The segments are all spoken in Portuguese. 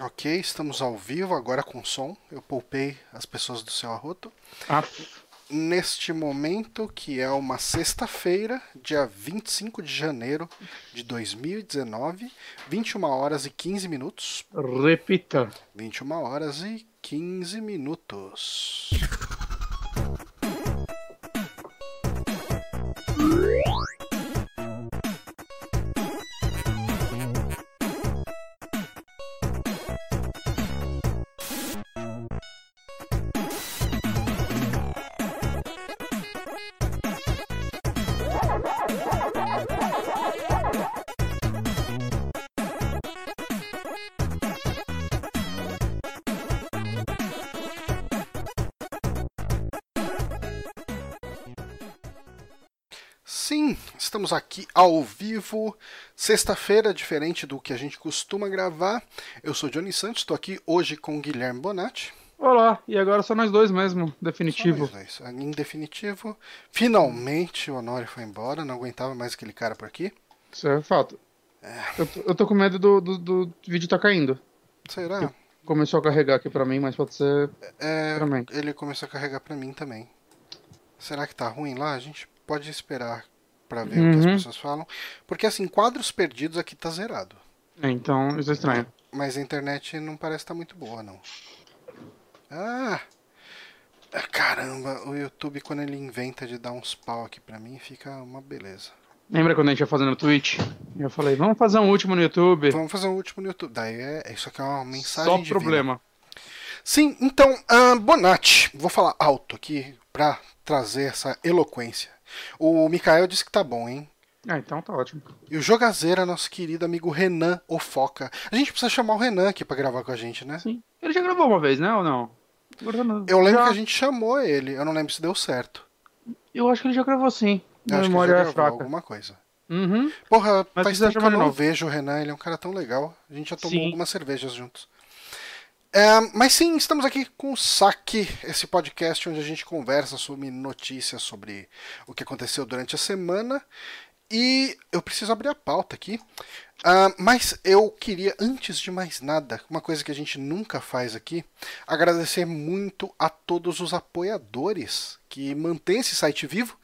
Ok, estamos ao vivo, agora com som. Eu poupei as pessoas do seu arroto. Ah, Neste momento, que é uma sexta-feira, dia 25 de janeiro de 2019, 21 horas e 15 minutos. repita. 21 horas e 15 minutos. Estamos aqui ao vivo, sexta-feira, diferente do que a gente costuma gravar. Eu sou Johnny Santos, estou aqui hoje com Guilherme Bonatti. Olá, e agora só nós dois mesmo, Só definitivo. nós dois. Em definitivo, finalmente o Honório foi embora, não aguentava mais aquele cara por aqui. Isso é fato. Eu, tô- eu tô com medo do, do, do vídeo tá caindo. Será? Começou a carregar aqui pra mim, mas pode ser É, também. ele começou a carregar pra mim também. Será que tá ruim lá? A gente pode esperar pra ver o que as Uhum. pessoas falam. Porque assim, quadros perdidos aqui tá zerado. É, então isso é estranho. Mas a internet não parece estar muito boa, não. Ah! Ah, Caramba, o YouTube quando ele inventa de dar uns pau aqui pra mim, fica uma beleza. Lembra quando a gente ia fazer no Twitch? Eu falei, vamos fazer um último no YouTube. Vamos fazer um último no YouTube. Daí é, isso aqui é uma mensagem Só divina. problema. Sim, então, ah, Bonatti, vou falar alto aqui pra trazer essa eloquência. O Mikael disse que tá bom, hein? Ah, então tá ótimo. E o Jogazeira, nosso querido amigo Renan Ofoca. A gente precisa chamar o Renan aqui pra gravar com a gente, né? Sim. Ele já gravou uma vez, né? Ou não? Eu lembro Já- que a gente chamou ele, eu não lembro se deu certo. Eu acho que ele já gravou sim. Eu acho que memória ele já gravou fraca. alguma coisa. Uhum. Porra, Mas faz tempo que eu não novo. vejo o Renan, ele é um cara tão legal. A gente já tomou Sim. algumas cervejas juntos. É, mas sim, estamos aqui com o Saque, esse podcast onde a gente conversa sobre notícias sobre o que aconteceu durante a semana. E eu preciso abrir a pauta aqui. Ah, mas eu queria, antes de mais nada, uma coisa que a gente nunca faz aqui, agradecer muito a todos os apoiadores que mantêm esse site vivo,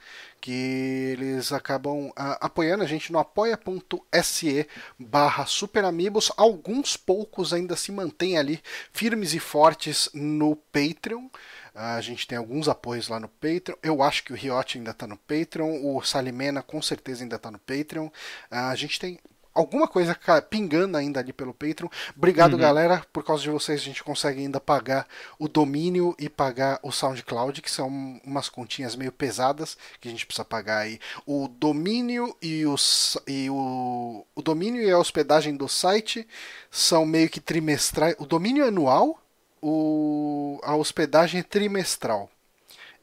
que eles acabam ah, apoiando a gente no apoia.se barra superamigos. Alguns poucos ainda se mantêm ali firmes e fortes no Patreon. Ah, A gente tem alguns apoios lá no Patreon. Eu acho que o Riot ainda está no Patreon. O Salimena com certeza ainda está no Patreon. Ah, A gente tem alguma coisa pingando ainda ali pelo Patreon. Obrigado, galera. Por causa de vocês, a gente consegue ainda pagar o domínio e pagar o SoundCloud, que são umas continhas meio pesadas que a gente precisa pagar aí. O domínio e, os, e o, o domínio e a hospedagem do site são meio que trimestrais. O domínio é anual, o, a hospedagem é trimestral.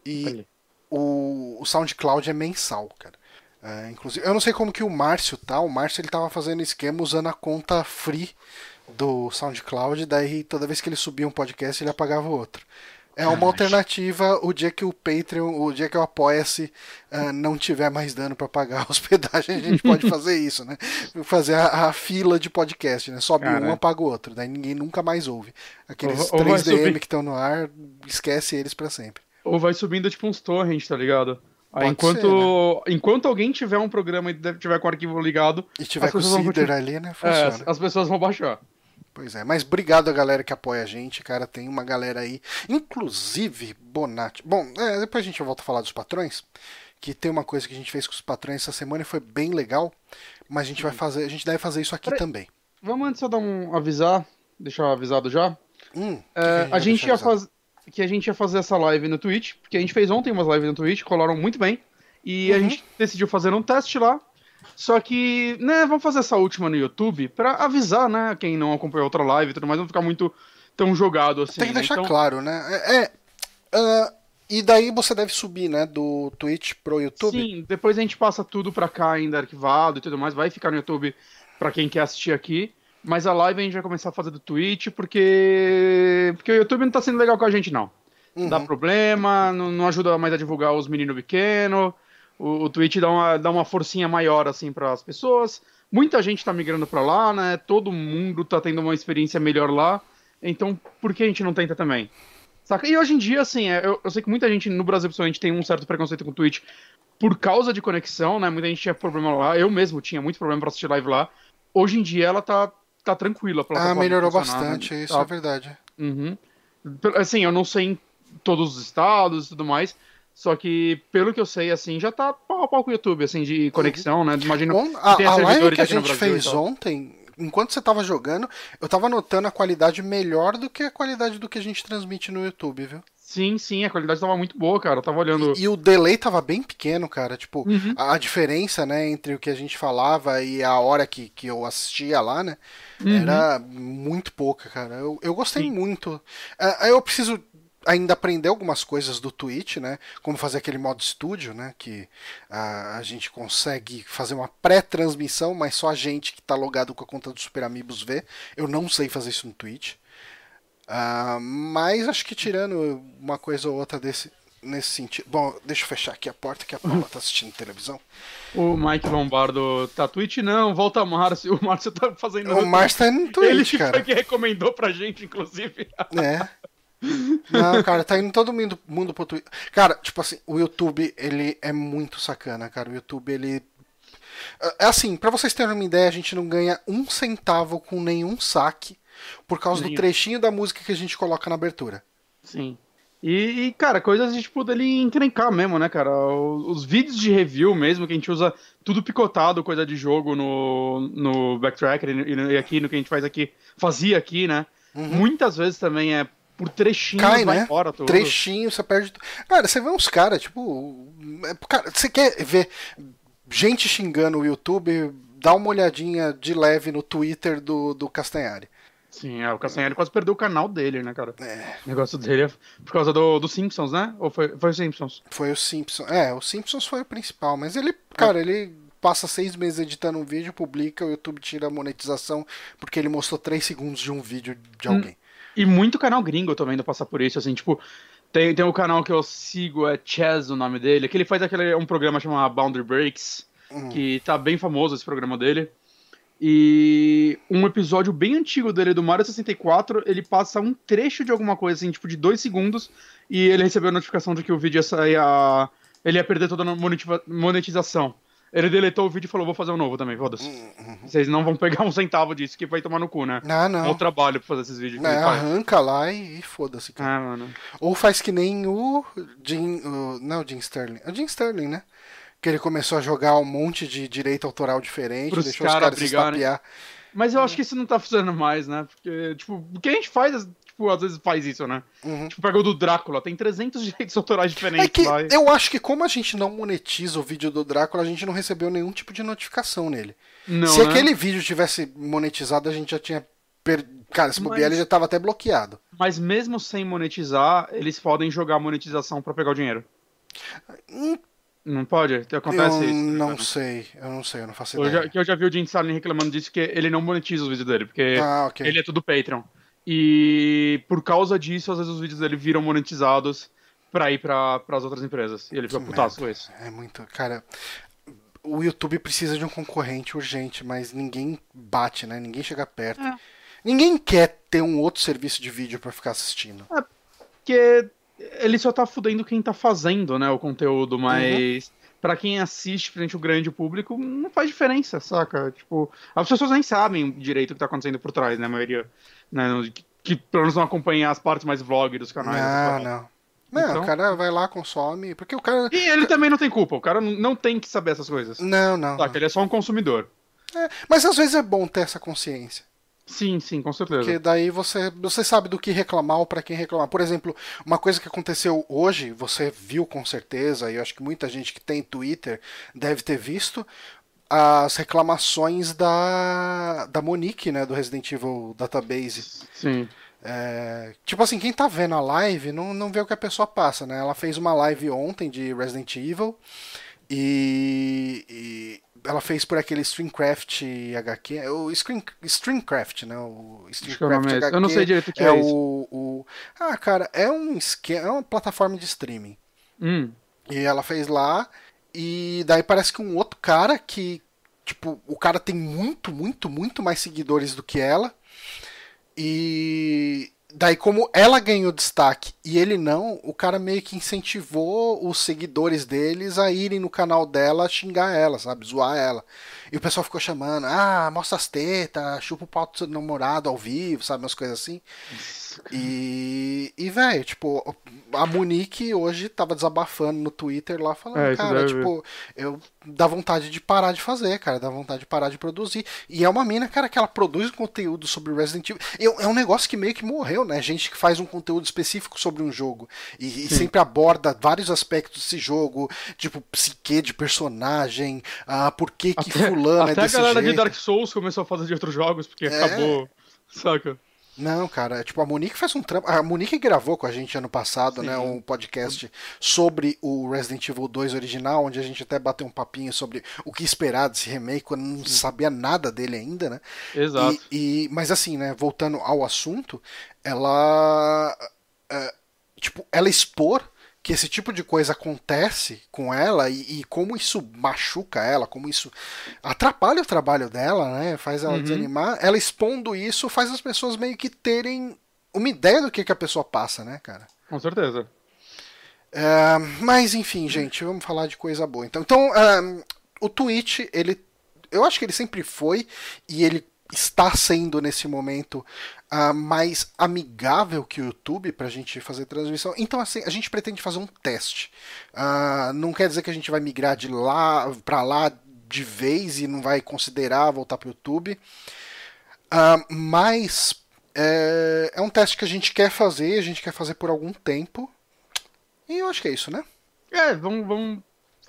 E Olha. o, o SoundCloud é mensal, cara. É, inclusive, eu não sei como que o Márcio tá. O Márcio ele tava fazendo esquema usando a conta free do SoundCloud, daí toda vez que ele subia um podcast ele apagava o outro. É uma alternativa o dia que o Patreon, o dia que o Apoia-se ah, não tiver mais dano para pagar a hospedagem, a gente pode fazer isso, né? Fazer a, a fila de podcast, né? Sobe Cara. um, apaga o outro, daí ninguém nunca mais ouve. Aqueles Ou- ou vai 3 DM subir. que estão no ar, esquece eles para sempre. Ou vai subindo tipo uns torrents, tá ligado? Pode enquanto, ser, enquanto alguém tiver um programa e tiver com o arquivo ligado, E tiver As com o pessoas vão Cider continuar- ali, né? é, Funciona. as, as pessoas vão baixar. Pois é, mas obrigado a galera que apoia a gente, cara. Tem uma galera aí, inclusive Bonatti. Bom, é, depois a gente volta a falar dos patrões, que tem uma coisa que a gente fez com os patrões essa semana e foi bem legal, mas a gente vai fazer, a gente deve fazer isso aqui também. Vamos antes só dar um avisar, deixar avisado já. Hum, É, que a gente ia fazer que a gente ia fazer essa live no Twitch, porque a gente fez ontem umas lives no Twitch, colaram muito bem. E a Uhum. gente decidiu fazer um teste lá. Só que, né, vamos fazer essa última no YouTube pra avisar, né, quem não acompanhou outra live e tudo mais, não ficar muito tão jogado assim. Tem que né? deixar Então- claro, né? É, é, ah, e daí você deve subir, né, do Twitch pro YouTube. Sim, depois a gente passa tudo pra cá ainda arquivado e tudo mais, vai ficar no YouTube pra quem quer assistir aqui. Mas a live a gente vai começar a fazer do Twitch porque porque o YouTube não tá sendo legal com a gente não. Uhum. Dá problema, não, não ajuda mais a divulgar os meninos pequenos. O, o Twitch dá uma, dá uma forcinha maior assim para as pessoas, muita gente tá migrando para lá, né? Todo mundo tá tendo uma experiência melhor lá. Então, por que a gente não tenta também? Saca? E hoje em dia, assim, é, eu, eu sei que muita gente no Brasil, principalmente, tem um certo preconceito com o Twitch por causa de conexão, né? Muita gente tinha problema lá. Eu mesmo tinha muito problema pra assistir live lá. Hoje em dia ela tá, tá tranquila. Ah, melhorou bastante, né? isso tá. é verdade. Uhum. Assim, eu não sei em todos os estados e tudo mais, só que, pelo que eu sei, assim, já tá pau a pau com o YouTube, assim, de conexão, uhum. né? Imagino Bom, a, a live que a gente fez ontem, enquanto você tava jogando, eu tava notando a qualidade melhor do que a qualidade do que a gente transmite no YouTube, viu? Sim, sim, a qualidade tava muito boa, cara. Eu tava olhando. E, e o delay tava bem pequeno, cara. Tipo, uhum. a, a, diferença, né, entre o que a gente falava e a hora que, que eu assistia lá, né? Uhum. Era muito pouca, cara. Eu, eu gostei sim. muito. Uh, eu preciso ainda aprender algumas coisas do Twitch, né? Como fazer aquele modo estúdio, né? Que a, a gente consegue fazer uma pré-transmissão, mas só a gente que está logado com a conta do Super Amigos vê. Eu não sei fazer isso no Twitch. Uh, mas acho que tirando uma coisa ou outra desse, nesse sentido. Bom, deixa eu fechar aqui a porta que a Paula tá assistindo televisão. O Mike Lombardo tá Twitch? Não, volta Márcio. O Márcio tá fazendo. O Márcio tá no Twitch, Ele cara. Ele que recomendou pra gente, inclusive. É. Não, cara, tá indo todo mundo, mundo pro Twitter. Cara, tipo assim, o YouTube, ele é muito sacana, cara. O YouTube, ele. É assim, para vocês terem uma ideia, a gente não ganha um centavo com nenhum saque por causa Sim. do trechinho da música que a gente coloca na abertura. Sim. E, e, cara, coisas de, tipo, dele encrencar mesmo, né, cara? Os, os, vídeos de review mesmo, que a gente usa tudo picotado, coisa de jogo no, no Backtracker e, e aqui no que a gente faz aqui, fazia aqui, né? Uhum. Muitas vezes também é por trechinhos Cai, vai né? fora tudo. Trechinho, você perde. Cara, você vê uns caras, tipo. É, cara, você quer ver gente xingando o YouTube? Dá uma olhadinha de leve no Twitter do, do Castanhari. Sim, é, o Castanhari quase perdeu o canal dele, né, cara? É. O negócio dele é por causa do, do Simpsons, né? Ou foi, foi o Simpsons? Foi o Simpsons. É, o Simpsons foi o principal, mas ele, cara, é. ele passa seis meses editando um vídeo, publica, o YouTube tira a monetização porque ele mostrou três segundos de um vídeo de hum. alguém. Hum. E muito canal gringo também não passa por isso, assim, tipo, tem, tem um canal que eu sigo, é Chaz o nome dele, que ele faz aquele, um programa chamado Boundary Breaks, uhum. que tá bem famoso esse programa dele. E um episódio bem antigo dele, do Mario 64, ele passa um trecho de alguma coisa, assim, tipo, de dois segundos, e ele recebeu a notificação de que o vídeo ia sair a... Ele ia perder toda a monetização. Ele deletou o vídeo e falou: vou fazer um novo também, foda-se. Uhum. Vocês não vão pegar um centavo disso que vai tomar no cu, né? Não, não. É o trabalho pra fazer esses vídeos. É, arranca lá e, e foda-se. Ah, mano. Ou faz que nem o Jim. O, não, o Jim Sterling. É o Jim Sterling, né? Que ele começou a jogar um monte de direito autoral diferente, Pros deixou cara os caras brigarem. se estapear. Mas eu acho que isso não tá funcionando mais, né? Porque, tipo, o que a gente faz tipo, às vezes faz isso, né? Uhum. Tipo, pega o do Drácula, tem 300 direitos autorais diferentes é que lá. Eu acho que como a gente não monetiza o vídeo do Drácula, a gente não recebeu nenhum tipo de notificação nele. Não, se né? aquele vídeo tivesse monetizado, a gente já tinha. Per... Cara, esse bobear ele já tava até bloqueado. Mas mesmo sem monetizar, eles podem jogar monetização para pegar o dinheiro. Não pode? Acontece eu isso? Não sei, eu não sei, eu não faço ideia. Eu já, eu já vi o Jim Starlin reclamando disso, que ele não monetiza os vídeos dele, porque ah, okay. ele é tudo Patreon. E por causa disso, às vezes os vídeos dele viram monetizados pra ir pra, as outras empresas. E ele fica putaço com isso. É muito. Cara, o YouTube precisa de um concorrente urgente, mas ninguém bate, né? Ninguém chega perto. É. Ninguém quer ter um outro serviço de vídeo para ficar assistindo. É, porque ele só tá fudendo quem tá fazendo, né, o conteúdo, mas uhum. para quem assiste frente ao grande público, não faz diferença, saca? Tipo, as pessoas nem sabem direito o que tá acontecendo por trás, né, a maioria né? Que, que pelo menos não acompanhar as partes mais vlog dos canais. Não, não. Não, então... o cara vai lá, consome, porque o cara... E ele também não tem culpa, o cara não tem que saber essas coisas. Não, não. Saca, ele é só um consumidor. É, mas às vezes é bom ter essa consciência. Sim, sim, com certeza. Porque daí você, você sabe do que reclamar ou para quem reclamar. Por exemplo, uma coisa que aconteceu hoje, você viu com certeza, e eu acho que muita gente que tem Twitter deve ter visto, as reclamações da, da Monique, né, do Resident Evil Database. Sim. É, tipo assim, quem tá vendo a live não, não vê o que a pessoa passa, né? Ela fez uma live ontem de Resident Evil e, e ela fez por aquele Streamcraft HQ, o Screen, Streamcraft, né? O Streamcraft HQ. Eu não sei direito o que é, é o, o, Ah, cara, é um esquema, é uma plataforma de streaming. Hum. E ela fez lá e daí parece que um outro cara que, Tipo, o cara tem muito, muito, muito mais seguidores do que ela. E daí, como ela ganhou destaque e ele não, o cara meio que incentivou os seguidores deles a irem no canal dela xingar ela, sabe? Zoar ela. E o pessoal ficou chamando, ah, mostra as tetas, chupa o pau do seu namorado ao vivo, sabe? Umas coisas assim. E, e velho, tipo, a Monique hoje tava desabafando no Twitter lá, falando, É, cara, tipo, eu dá vontade de parar de fazer, cara, dá vontade de parar de produzir. E é uma mina, cara, que ela produz conteúdo sobre Resident Evil. E É um negócio que meio que morreu, né? Gente que faz um conteúdo específico sobre um jogo e, e sempre aborda vários aspectos desse jogo, tipo, psique de personagem, ah, por que que fulano é Até a desse galera de jeito. Dark Souls começou a fazer de outros jogos, porque É. acabou. Saca? Não, cara, tipo, a Monique faz um trampo. A Monique gravou com a gente ano passado, Sim. né? Um podcast sobre o Resident Evil 2 original, onde a gente até bateu um papinho sobre o que esperar desse remake, quando não sabia nada dele ainda, né? Exato. E, e- mas assim, né, voltando ao assunto, ela. é, tipo, ela expor que esse tipo de coisa acontece com ela e, e como isso machuca ela, como isso atrapalha o trabalho dela, né? Faz ela Uhum. desanimar. Ela expondo isso faz as pessoas meio que terem uma ideia do que, que a pessoa passa, né, cara? Com certeza. É, mas enfim, gente, vamos falar de coisa boa. Então, então é, o Twitch, ele, eu acho que ele sempre foi e ele está sendo nesse momento ah, mais amigável que o YouTube para a gente fazer transmissão. Então, assim, a gente pretende fazer um teste. Ah, não quer dizer que a gente vai migrar de lá para lá de vez e não vai considerar voltar para o YouTube. Ah, mas é, é um teste que a gente quer fazer, a gente quer fazer por algum tempo. E eu acho que é isso, né? É, vamos, vamos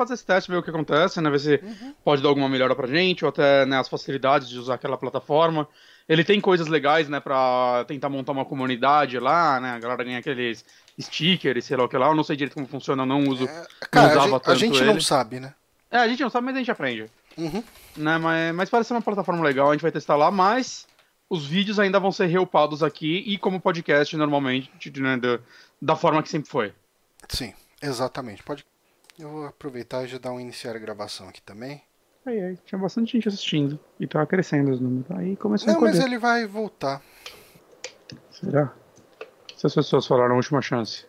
fazer esse teste, ver o que acontece, né? Ver se Uhum. pode dar alguma melhora pra gente, ou até né, as facilidades de usar aquela plataforma. Ele tem coisas legais, né, pra tentar montar uma comunidade lá, né? A galera ganha aqueles stickers, sei lá o que lá. Eu não sei direito como funciona, eu não uso. Cara, a usava gente, a gente não sabe, né? É, a gente não sabe, mas a gente aprende. Uhum. Né? Mas, mas parece ser uma plataforma legal, a gente vai testar lá, mas os vídeos ainda vão ser reupados aqui e como podcast normalmente, né, da, da forma que sempre foi. Sim, exatamente. Pode. Eu vou aproveitar e já dar um iniciar a gravação aqui também. Aí, aí, tinha bastante gente assistindo e tava crescendo os números. Aí começou Não, a mas ele vai voltar. Será? Se as pessoas falaram última chance.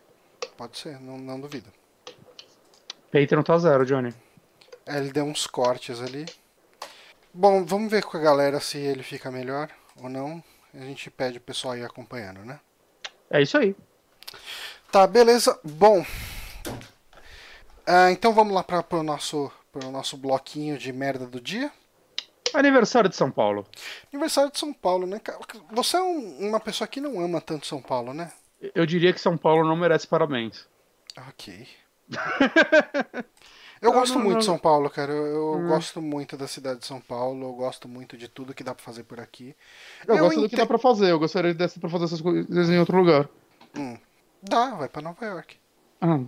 Pode ser, não, não duvido. Patreon tá zero, Johnny. É, ele deu uns cortes ali. Bom, vamos ver com a galera se ele fica melhor ou não. A gente pede o pessoal ir acompanhando, né? É isso aí. Tá, beleza. Bom. Ah, então vamos lá para o nosso, pro nosso bloquinho de merda do dia. Aniversário de São Paulo. Aniversário de São Paulo, né? Você é um- uma pessoa que não ama tanto São Paulo, né? Eu diria que São Paulo não merece parabéns. Ok. Eu Não, gosto não, muito não. de São Paulo, cara. Eu, eu Hum. gosto muito da cidade de São Paulo. Eu gosto muito de tudo que dá pra fazer por aqui. Eu, gosto do que dá pra fazer. Eu gostaria de dessa pra fazer essas coisas em outro lugar. Hum. Dá, vai pra Nova York. Ah,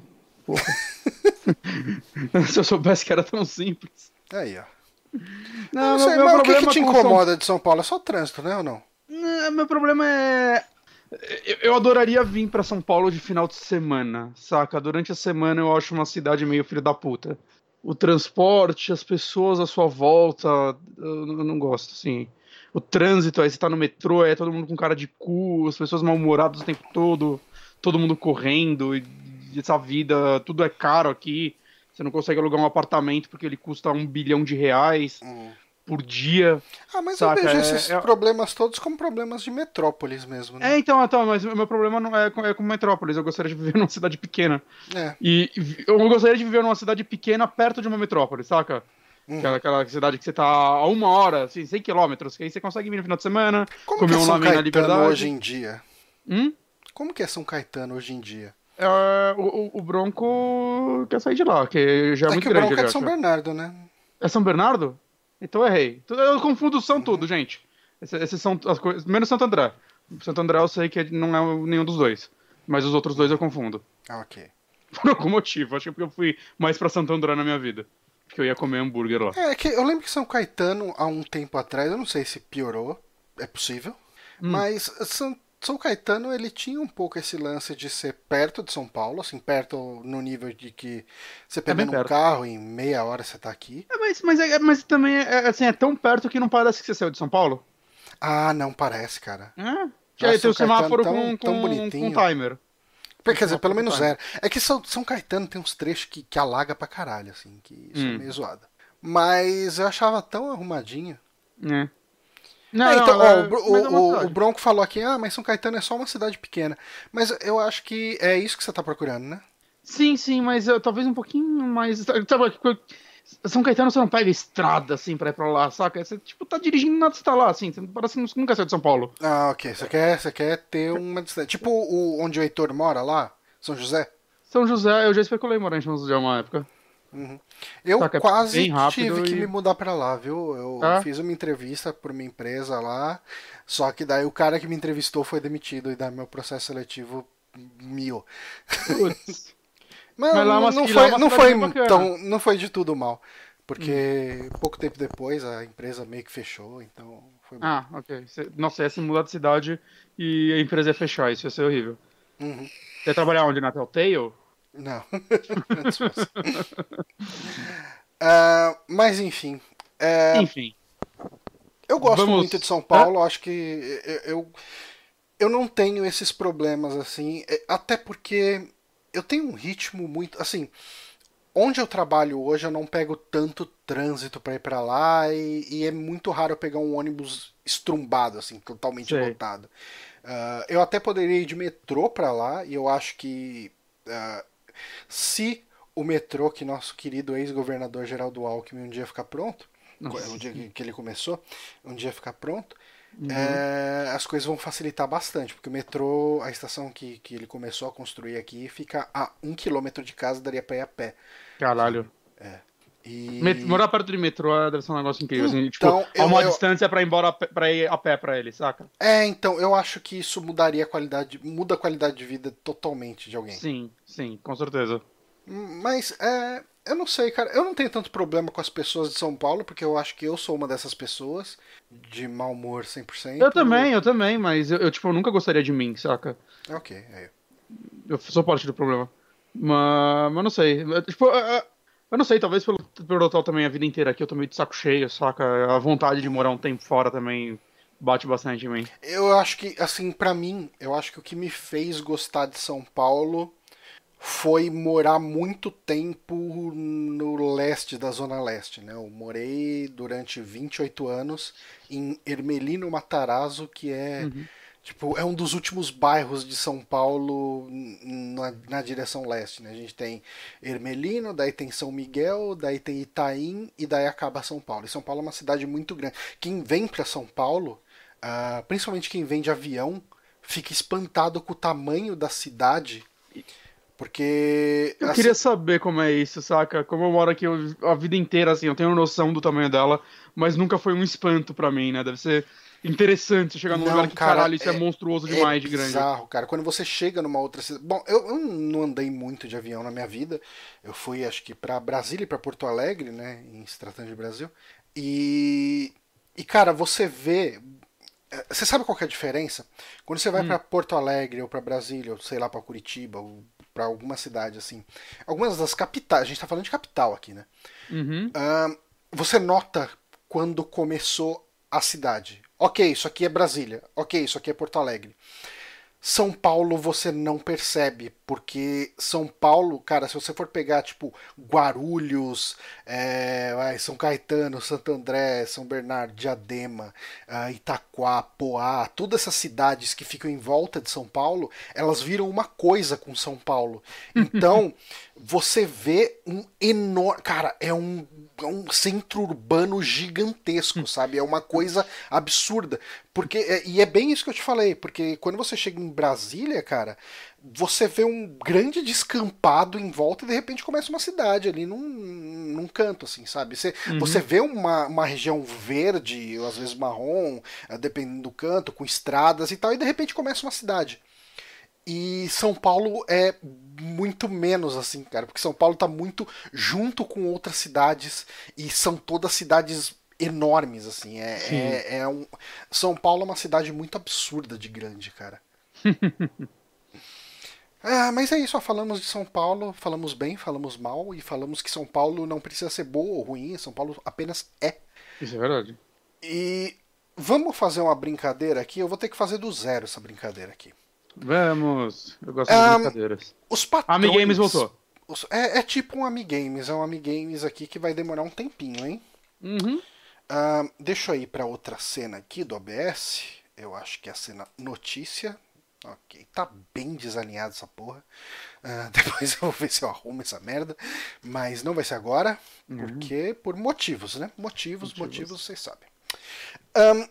porra. Se eu soubesse que era tão simples. Aí, ó. Não, Não sei, mas o que, que te com São incomoda de São Paulo? É só trânsito, né ou não? Não, meu problema é. Eu, eu adoraria vir pra São Paulo de final de semana, saca? Durante a semana eu acho uma cidade meio filho da puta. O transporte, as pessoas à sua volta, eu, não- eu não gosto, assim. O trânsito, aí você tá no metrô, é todo mundo com cara de cu, as pessoas mal-humoradas o tempo todo, todo mundo correndo, e e essa vida, tudo é caro aqui. Você não consegue alugar um apartamento porque ele custa um bilhão de reais Hum. por dia. Ah, mas Saca, eu vejo é- esses é- problemas todos como problemas de metrópolis mesmo, né? É, então, então, mas o meu problema não é com, é com Metrópolis. Eu gostaria de viver numa cidade pequena. É. E eu gostaria de viver numa cidade pequena perto de uma metrópole, saca? Uhum. Aquela, aquela cidade que você tá a uma hora, assim, 100 quilômetros, que aí você consegue vir no final de semana, Como comer que é um São lamen na Caetano liberdade. hoje em dia? Hum? Como que é São Caetano hoje em dia? É, o, o- o Bronco quer sair de lá, que já é, É muito que o grande. Bronco é de São. Bernardo, né? É São Bernardo? Então eu errei. Eu confundo Uhum. São tudo, gente. Esses, esses são as coisas. Menos Santo André. Santo André eu sei que não é nenhum dos dois. Mas os outros dois eu confundo. Ah, ok. Por algum motivo. Acho que é porque eu fui mais pra Santo André na minha vida. Porque eu ia comer hambúrguer lá. É, que eu lembro que São Caetano, há um tempo atrás, eu não sei se piorou, é possível, Hum. mas São, São Caetano ele tinha um pouco esse lance de ser perto de São Paulo, assim, perto no nível de que você pegando bem um carro em meia hora você tá aqui. É, mas, mas, é- mas também é, assim, é tão perto que não parece que você saiu de São Paulo. Ah, não parece, cara. É. Ah, Já tem São o semáforo Caetano com, tão- tão com, bonitinho. com timer. Quer dizer, pelo São menos era. É que São, São Caetano tem uns trechos que, que alaga pra caralho, assim, que isso é Hum. meio zoado. Mas eu achava tão arrumadinho. É. Não, É, não, então, ó, é- o, o- o- Bronco falou aqui, ah, mas São Caetano é só uma cidade pequena. Mas eu acho que é isso que você tá procurando, né? Sim, sim, mas eu, talvez um pouquinho mais. Sabe, São Caetano você não pega estrada assim pra ir pra lá, saca? Você tipo tá dirigindo nada, você tá lá, assim. Você parece que nunca saiu de São Paulo. Ah, ok. Você quer, você quer ter uma distância. Tipo o, onde o Heitor mora lá, São José. São José, eu já especulei morar em São José uma época. Eu Só que é quase tive que e- me mudar pra lá, viu? Eu Ah. fiz uma entrevista por uma empresa lá, só que daí o cara que me entrevistou foi demitido e daí meu processo seletivo. Putz. Mas, Mas lá é não lá é foi, uma não foi tão, não foi de tudo mal, porque pouco tempo depois a empresa meio que fechou, então foi bom. ah, ok. Nossa, ia se mudar de cidade e a empresa ia fechar, isso ia ser horrível. Uhum. Você ia trabalhar onde? Na Telltale? Não. Ah, mas enfim, é, Enfim. Eu gosto Vamos- muito de São Paulo, acho que eu, eu, não tenho esses problemas assim, é, até porque eu tenho um ritmo muito. Assim, onde eu trabalho hoje eu não pego tanto trânsito para ir para lá e, e é muito raro eu pegar um ônibus estrumbado, assim, totalmente Sei. lotado. Ah, eu até poderia ir de metrô para lá e eu acho que ah, se o metrô que nosso querido ex-governador Geraldo Alckmin um dia ficar pronto, Nossa. um dia que ele começou, um dia ficar pronto, Uhum. é, as coisas vão facilitar bastante, porque o metrô, a estação que, que ele começou a construir aqui, fica a um quilômetro de casa, daria pra ir a pé. Caralho. E... Morar perto de metrô é- deve ser um negócio incrível. assim, tipo, Então, a uma eu- eu- distância pra ir embora a pé- pra ir a pé pra ele, saca? É, então, eu acho que isso mudaria a qualidade, muda a qualidade de vida totalmente de alguém. Sim, sim, com certeza. Mas, é, eu não sei, cara, eu não tenho tanto problema com as pessoas de São Paulo, porque eu acho que eu sou uma dessas pessoas, de mau humor 100%. Eu também, eu também, mas eu, eu, tipo, eu nunca gostaria de mim, saca? Ok, é. Eu sou parte do problema. Mas, mas não sei. Eu, Tipo, eu, não sei, talvez pelo, total também a vida inteira aqui eu tô meio de saco cheio, saca? A vontade de morar um tempo fora também bate bastante em mim. Eu acho que, assim, pra mim, eu acho que o que me fez gostar de São Paulo foi morar muito tempo no leste da Zona Leste, né? Eu morei durante 28 anos em Ermelino Matarazzo, que é, tipo, é um dos últimos bairros de São Paulo na, na direção leste, né? A gente tem Ermelino, daí tem São Miguel, daí tem Itaim e daí acaba São Paulo. E São Paulo é uma cidade muito grande. Quem vem pra São Paulo, ah, principalmente quem vem de avião, fica espantado com o tamanho da cidade, porque Eu assim, queria saber como é isso, saca? Como eu moro aqui a vida inteira, assim, eu tenho noção do tamanho dela, mas nunca foi um espanto pra mim, né? Deve ser interessante chegar num Não, lugar que, cara, caralho, isso é, é- monstruoso demais de grande. bizarro, cara. Quando você chega numa outra cidade. Bom, eu, eu não andei muito de avião na minha vida. Eu fui, acho que, pra Brasília e pra Porto Alegre, né? Em se tratando de Brasil. E. E, cara, você vê. eh, Você sabe qual é a diferença? Quando você vai Hum. pra Porto Alegre ou pra Brasília, ou sei lá, pra Curitiba, ou pra alguma cidade assim. Algumas das capitais. A gente tá falando de capital aqui, né? Uhum. Ahn, você nota quando começou a cidade. Ok, isso aqui é Brasília. Ok, isso aqui é Porto Alegre. São Paulo você não percebe, porque São Paulo, cara, se você for pegar tipo Guarulhos, é, São Caetano, Santo André, São Bernardo, Diadema, ah, Itaquá, Poá, todas essas cidades que ficam em volta de São Paulo, elas viram uma coisa com São Paulo. Então você vê um enorme, cara, é um, é um centro urbano gigantesco, sabe? É uma coisa absurda. Porque, é- e é bem isso que eu te falei, porque quando você chega em Brasília, cara, você vê um grande descampado em volta e de repente começa uma cidade ali num, num canto, assim, sabe? Você, você vê uma, uma região verde, ou às vezes marrom, eh, dependendo do canto, com estradas e tal, e de repente começa uma cidade. E São Paulo é muito menos assim, cara, porque São Paulo tá muito junto com outras cidades e são todas cidades enormes, assim. É, é, é um... São Paulo é uma cidade muito absurda de grande, cara. Ah, mas é isso, só falamos de São Paulo, falamos bem, falamos mal e falamos que São Paulo não precisa ser boa ou ruim, São Paulo apenas é. Isso é verdade. E vamos fazer uma brincadeira aqui, eu vou ter que fazer do zero essa brincadeira aqui. Vamos. Eu gosto de Ah, brincadeiras. Os patrões... Amigames voltou. é, é tipo um Amigames, é um Amigames aqui que vai demorar um tempinho, hein? Uhum. Ah, deixa eu ir para outra cena aqui do OBS. Eu acho que é a cena notícia. Ok, tá bem desalinhado essa porra. Ah, depois eu vou ver se eu arrumo essa merda. Mas não vai ser agora. Porque por motivos, né? Motivos, motivos, vocês sabem. Ahn,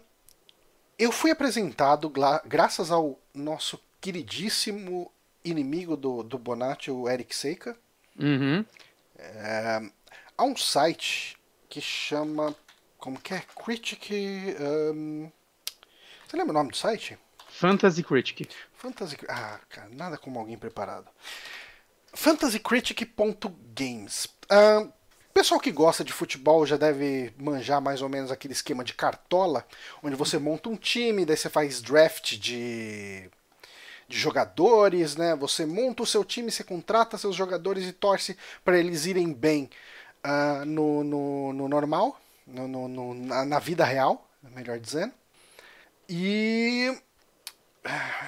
eu fui apresentado, graças ao nosso queridíssimo inimigo do, do Bonatti, o Eric Seika, Uhum. há um site que chama. Como que é? Critic. ahn, você lembra o nome do site? Fantasy Critic. Fantasy. Ah, cara, nada como alguém preparado. fantasycritic.games. Ah, pessoal que gosta de futebol já deve manjar mais ou menos aquele esquema de cartola, onde você monta um time, daí você faz draft de, de jogadores, né? Você monta o seu time, você contrata seus jogadores e torce para eles irem bem ah, no, no, no normal, no, no- na, na vida real, melhor dizendo. E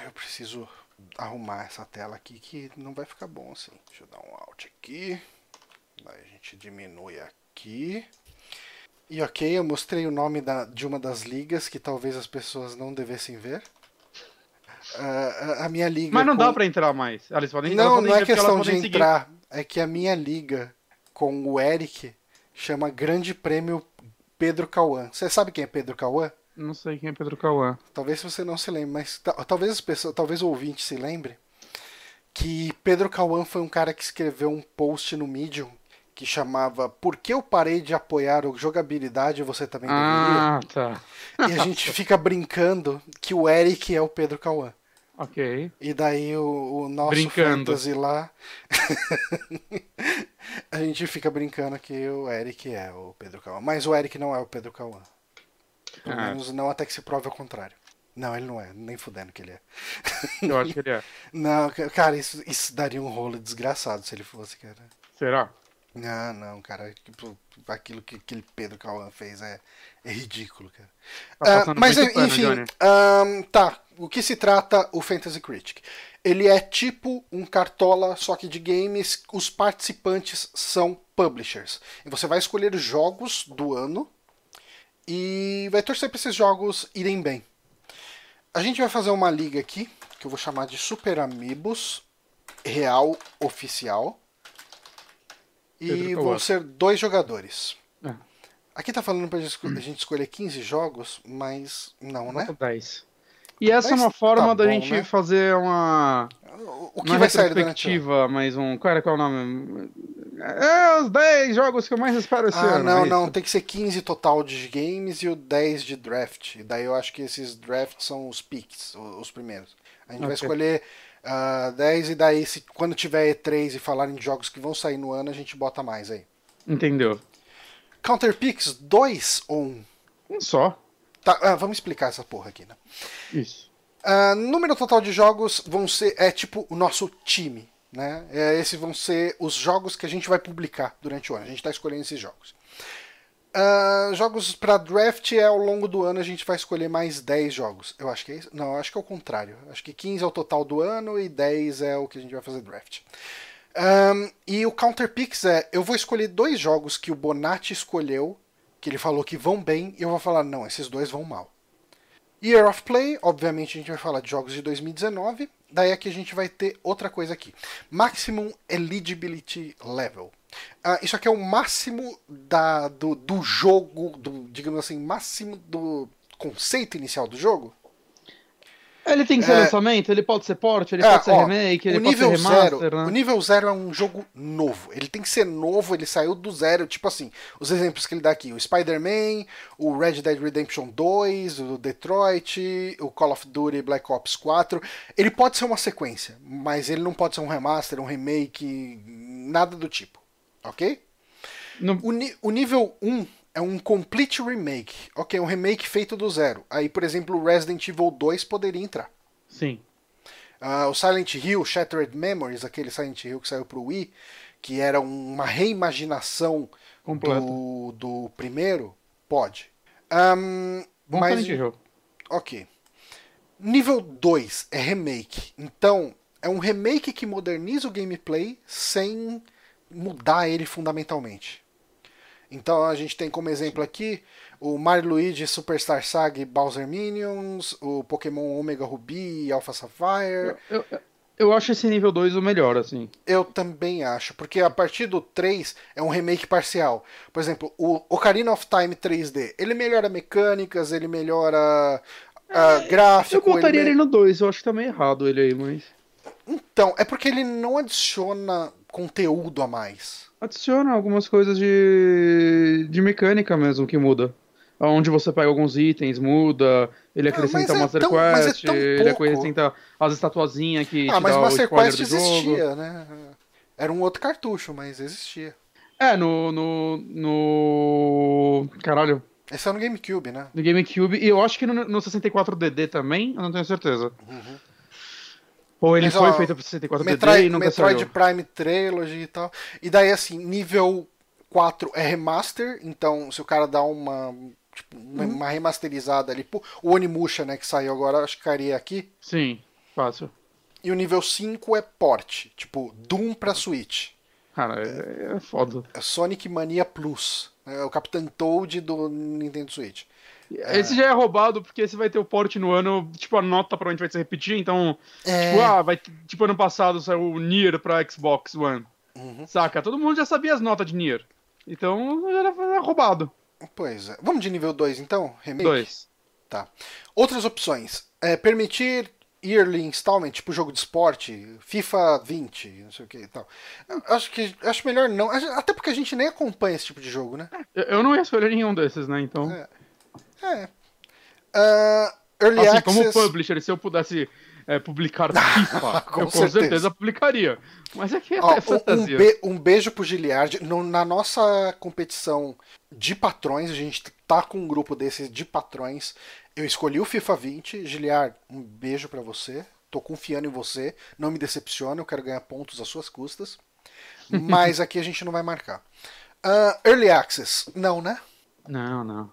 eu preciso arrumar essa tela aqui que não vai ficar bom assim. Deixa eu dar um alt aqui. Daí a gente diminui aqui. E ok, eu mostrei o nome da- de uma das ligas que talvez as pessoas não devessem ver. Ah, a- minha liga. Mas não com- dá pra entrar mais. Eles podem elas Não, não é questão de podem seguir. entrar. É que a minha liga com o Eric chama Grande Prêmio Pedro Cauã. Você sabe quem é Pedro Cauã? Não sei quem é Pedro Cauã. Talvez você não se lembre, mas ta- talvez as pessoas, talvez o ouvinte se lembre que Pedro Cauã foi um cara que escreveu um post no Medium que chamava Por que eu parei de apoiar o jogabilidade você também Ah, tá. deveria? E a gente fica brincando que o Eric é o Pedro Cauã. Ok. E daí o, o nosso Brincando. fantasy lá. a gente fica brincando que o Eric é o Pedro Cauã. Mas o Eric não é o Pedro Cauã. Pelo Ah. menos não até que se prove ao contrário. Não, ele não é, nem fudendo que ele é. Eu acho que ele é. Não, ca- cara, isso, isso daria um rolo desgraçado se ele fosse, cara. Será? Não, não, cara. tipo, aquilo que aquele Pedro Cauã fez é, é ridículo, cara. Tá Ah, passando mas enfim, ahn, tá. O que se trata o Fantasy Critic? Ele é tipo um cartola, só que de games. Os participantes são publishers. E você vai escolher os jogos do ano e vai torcer para esses jogos irem bem. A gente vai fazer uma liga aqui, que eu vou chamar de Super Amigos Real Oficial. E Pedro vão ser dois jogadores. É. Aqui tá falando pra gente esco- a gente escolher 15 jogos, mas não, né? Nota 10. E essa é Dez uma forma tá da bom, gente né? fazer uma, O, que uma vai sair durante mais um. Cara, qual é o nome? É os 10 jogos que eu mais espero esse Ah, ano. não, é não, isso. tem que ser 15 total de games e o 10 de draft. E daí eu acho que esses drafts são os picks, os primeiros. A gente vai Ok. escolher ah, 10 e daí se, quando tiver E3 e falarem de jogos que vão sair no ano, a gente bota mais aí. Entendeu? Counter Picks 2 ou 1? Um só. Tá, ah, vamos explicar essa porra aqui, né? Isso. Ah, número total de jogos vão ser é tipo o nosso time, né? É, esses vão ser os jogos que a gente vai publicar durante o ano. A gente está escolhendo esses jogos. Ah, jogos para draft é ao longo do ano a gente vai escolher mais 10 jogos. Eu acho que é isso. Não, acho que é o contrário. Acho que 15 é o total do ano e 10 é o que a gente vai fazer draft. Ahn, e o Counter Picks é: eu vou escolher dois jogos que o Bonatti escolheu, que ele falou que vão bem, e eu vou falar, não, esses dois vão mal. Year of Play, obviamente a gente vai falar de jogos de 2019. Daí aqui a gente vai ter outra coisa aqui. Maximum Eligibility Level. Ah, isso aqui é o máximo da, do, do jogo, do, digamos assim, máximo do conceito inicial do jogo. Ele tem que ser É. lançamento, ele pode ser port, ele É, pode ser ó, remake, ele pode ser remaster, zero, né? O nível zero é um jogo novo. Ele tem que ser novo, ele saiu do zero. Tipo assim, os exemplos que ele dá aqui: o Spider-Man, o Red Dead Redemption 2, o Detroit, o Call of Duty Black Ops 4. Ele pode ser uma sequência, mas ele não pode ser um remaster, um remake, nada do tipo. Ok? No- O, o nível 1 é um complete remake. Ok, um remake feito do zero. Aí, por exemplo, o Resident Evil 2 poderia entrar. Sim. Uh, o Silent Hill Shattered Memories, aquele Silent Hill que saiu pro Wii, que era uma reimaginação do, do primeiro, pode. Um, Bom mas, Silent Hill. Ok. Nível 2 é remake. Então, é um remake que moderniza o gameplay sem mudar ele fundamentalmente. Então a gente tem como exemplo aqui o Mario Luigi Superstar Saga Bowser Minions, o Pokémon Omega Ruby e Alpha Sapphire. Eu, eu, eu acho esse nível 2 o melhor, assim. Eu também acho, porque a partir do 3 é um remake parcial. Por exemplo, o Ocarina of Time 3D, ele melhora mecânicas, ele melhora uh, gráfico. Eu botaria ele, ele no 2, eu acho que tá meio errado ele aí, mas. Então, é porque ele não adiciona conteúdo a mais. Adiciona algumas coisas de, de mecânica mesmo que muda. Onde você pega alguns itens, muda, ele acrescenta ah, o Master tão, Quest, é ele acrescenta as estatuazinhas que. Ah, mas o Master Quest existia, jogo. né? Era um outro cartucho, mas existia. É, no. no. no... Caralho. Esse é no GameCube, né? No GameCube, e eu acho que no, no 64DD também, eu não tenho certeza. Uhum. Ou ele Mas, foi ó, feito pro 64 Metroid, e nunca Metroid saiu. Prime Trilogy e tal. E daí, assim, nível 4 é remaster, então se o cara dá uma, tipo, uma, Uhum. uma remasterizada ali, pô, o Onimusha, né, que saiu agora, acho que cairia aqui. Sim, fácil. E o nível 5 é port, tipo, Doom pra Switch. Cara, é, é foda. É Sonic Mania Plus. É o Capitão Toad do Nintendo Switch. Esse já é roubado porque esse vai ter o port no ano, tipo, a nota provavelmente vai se repetir, então, É. tipo, ah, vai, tipo, ano passado saiu o Nier pra Xbox One. Uhum. Saca? Todo mundo já sabia as notas de Nier. Então, já era, roubado. Pois é. Vamos de nível 2 então? Remake? Dois. Tá. Outras opções. É, permitir yearly installment, tipo jogo de esporte, FIFA 20, não sei o que e tal. Eu Acho que acho melhor não. Até porque a gente nem acompanha esse tipo de jogo, né? Eu, eu não ia escolher nenhum desses, né, então... É. É. Ah, early Assim, Access. como publisher, se eu pudesse é, publicar FIFA, Com eu com certeza. certeza. publicaria. Mas é que é, Ó, é um- um, fantasia. be- um beijo pro Giliard. No- na nossa competição de patrões, a gente tá com um grupo desses de patrões. Eu escolhi o FIFA 20. Giliard, um beijo pra você. Tô confiando em você. Não me decepciona, eu quero ganhar pontos às suas custas. Mas aqui a gente não vai marcar. Ah, Early Access, não, né? Não, não.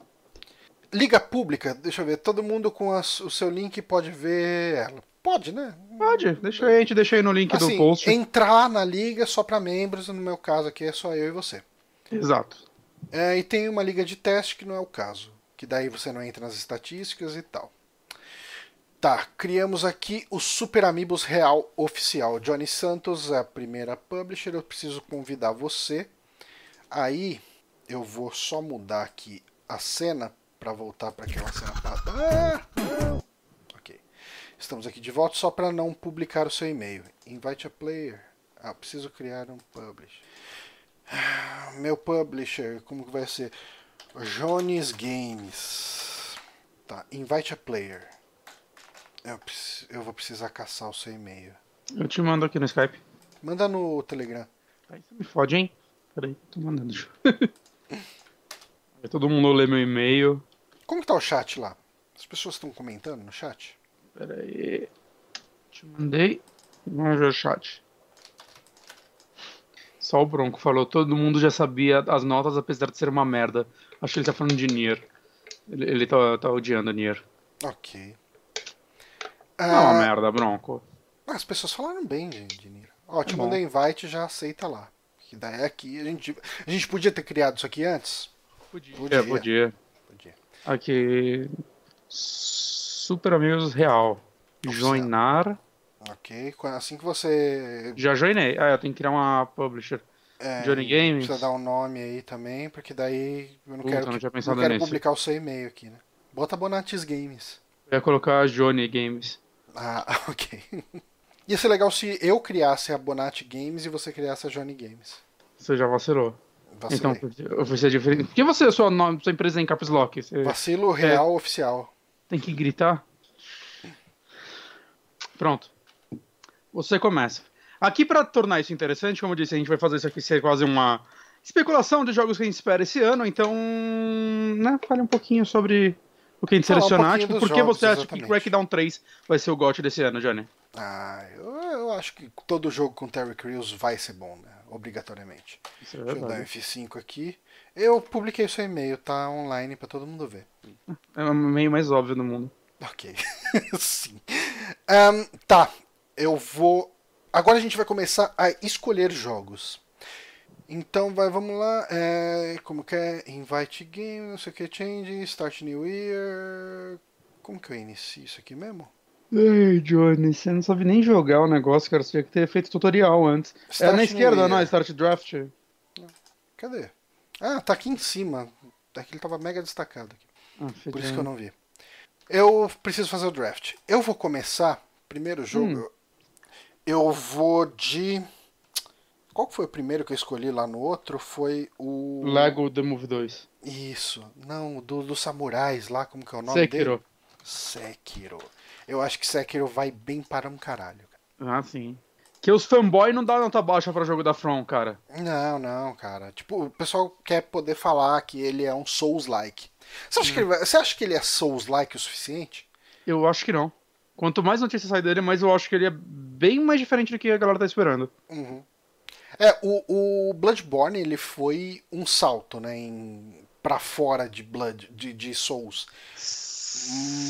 Liga pública, deixa eu ver. Todo mundo com as- o seu link pode ver ela. Pode, né? Pode, deixa aí, a gente deixa aí no link Assim, do post. entrar na liga só pra membros, no meu caso aqui é só eu e você. Exato. É, e tem uma liga de teste que não é o caso. Que daí você não entra nas estatísticas e tal. Tá, criamos aqui o Super Amigos Real Oficial. Johnny Santos é a primeira publisher. Eu preciso convidar você. Aí eu vou só mudar aqui a cena para voltar para aquela cena. pa- Ah, não. Ok. Estamos aqui de volta só para não publicar o seu e-mail. Invite a player. Ah, preciso criar um publisher. Meu publisher, como que vai ser? Jones Games. Tá, invite a player. Eu, eu vou precisar caçar o seu e-mail. Eu te mando aqui no Skype. Manda no Telegram. Aí você me fode, hein? Peraí, tô mandando. Aí todo mundo lê meu e-mail. Como que tá o chat lá? As pessoas estão comentando no chat? Peraí. Te mandei. Vamos ver o chat. Só o Bronco falou, todo mundo já sabia as notas, apesar de ser uma merda. Acho que ele tá falando de Nier. Ele, ele tá, tá odiando Nier. Ok. Não é uma Ah, merda, Bronco. as pessoas falaram bem de, de Nier. Ó, te Tá bom. mandei invite, já aceita lá. Que daí é aqui. A gente, a gente podia ter criado isso aqui antes? Podia. Podia. É, podia. Podia. Aqui. Super Amigos Real. Oficial. Joinar. Ok. Assim que você. Já joinei. Ah, eu tenho que criar uma publisher. é, Johnny Games. Precisa dar um nome aí também, porque daí eu não Puta, quero, não que- não quero nisso. publicar o seu e-mail aqui, né? Bota Bonatis Games. Eu ia colocar Johnny Games. Ah, ok. Ia ser legal se eu criasse a Bonatti Games e você criasse a Johnny Games. Você já vacilou. Vacilei. Então, ser diferente. Por que você, sua, nome, sua empresa é em Caps Lock? Você Vacilo real oficial. tem que gritar? Pronto. Você começa. Aqui, para tornar isso interessante, como eu disse, a gente vai fazer isso aqui ser quase uma especulação de jogos que a gente espera esse ano. Então, né, fale um pouquinho sobre o pouquinho de selecionar, um tipo, por que você acha exatamente. que Crackdown 3 vai ser o GOT desse ano, Johnny? Ah, eu, eu acho que todo jogo com Terry Crews vai ser bom, né? Obrigatoriamente. Isso é Deixa eu dar um verdade. F5 aqui. Eu publiquei o seu e-mail, tá online pra todo mundo ver. É o meio mais óbvio do mundo. Ok. Sim. Ahn, tá, eu vou. Agora a gente vai começar a escolher jogos. Então vai, vamos lá. É, como que é? Invite game, não sei o que, change, start new year. Como que eu inicio isso aqui mesmo? Ei, Johnny, você não sabe nem jogar o negócio, cara. Você tinha que ter feito tutorial antes. é Start na new esquerda, não? Start Draft. Cadê? Ah, tá aqui em cima. Daqui ele tava mega destacado aqui. Ah, Por isso que eu não vi. Eu preciso fazer o draft. Eu vou começar. Primeiro jogo. Hum. Eu vou de. Qual foi o primeiro que eu escolhi lá no outro? Foi o. Lego The Move 2. Isso. Não, do, dos samurais lá, como que é o nome Sekiro. dele? Sekiro. Eu acho que Sekiro vai bem para um caralho. cara. Ah, sim. Que os fanboy não dá nota baixa pra jogo da From, cara. Não, não, cara. Tipo, o pessoal quer poder falar que ele é um Souls-like. Você acha, que ele vai- você acha que ele é Souls-like o suficiente? Eu acho que não. Quanto mais notícias sai dele, mais eu acho que ele é bem mais diferente do que a galera tá esperando. Uhum. É, o, o Bloodborne ele foi um salto, né, em, pra fora de Blood, de, de Souls.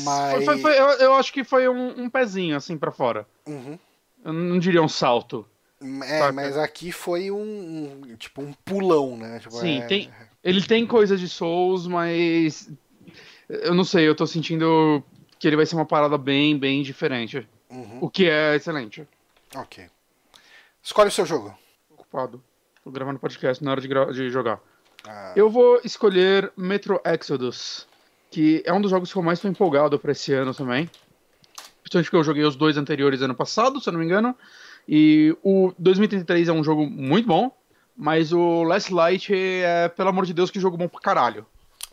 Mas. Foi- foi- eu, eu acho que foi um, um pezinho, assim, pra fora. Uhum. Eu não diria um salto. É, Saca. mas aqui foi um, um, tipo um pulão, né? Tipo, Sim, é- tem- Ele tem coisa de Souls, mas. Eu não sei, eu tô sentindo que ele vai ser uma parada bem, bem diferente. Uhum. O que é excelente. Ok. Escolhe o seu jogo. Ocupado. Tô gravando podcast na hora de, de jogar. Ah, Eu vou escolher Metro Exodus, que é um dos jogos que eu mais tô empolgado pra esse ano também. Principalmente porque eu joguei os dois anteriores ano passado, se eu não me engano. E o 2033 é um jogo muito bom, mas o Last Light é, pelo amor de Deus, que jogo bom pra caralho.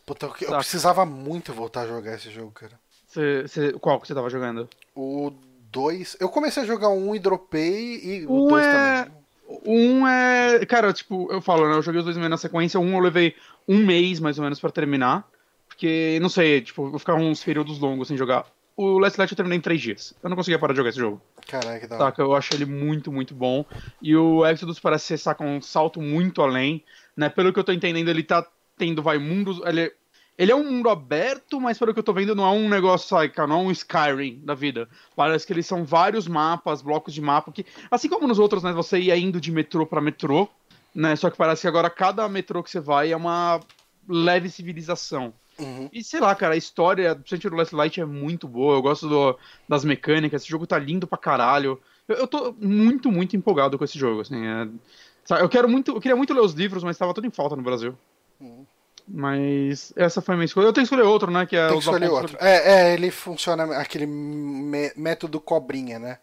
Puta, eu, eu precisava muito voltar a jogar esse jogo, cara. Cê- cê- qual que você tava jogando? O 2. Eu comecei a jogar um e dropei, e o Um 2 é- também. Um é. Cara, tipo, eu falo, né? Eu joguei os dois meio na sequência. Um eu levei um mês mais ou menos pra terminar. Porque, não sei, tipo, vou ficar uns períodos longos sem jogar. O Last Light eu terminei em três dias. Eu não conseguia parar de jogar esse jogo. Caraca, que da hora. Saca? Eu acho ele muito, muito bom. E o Exodus parece ser, saca, um salto muito além. Né? Pelo que eu tô entendendo, ele tá tendo, vai, mundos. Ele, ele é um mundo aberto, mas pelo que eu tô vendo, não é um negócio, saca, não é um Skyrim da vida. Parece que eles são vários mapas, blocos de mapa, que, assim como nos outros, né? Você ia indo de metrô pra metrô, né? Só que parece que agora cada metrô que você vai é uma leve civilização. Uhum. E sei lá, cara, a história, do Last Light, é muito boa. Eu gosto do- das mecânicas. Esse jogo tá lindo pra caralho. Eu, eu tô muito, muito empolgado com esse jogo, assim. é- eu quero muito. Eu queria muito ler os livros, mas tava tudo em falta no Brasil. Uhum. Mas essa foi a minha escolha. Eu tenho que escolher outro, né? Que é Tem que escolher outro. É, é, ele funciona aquele método cobrinha, né?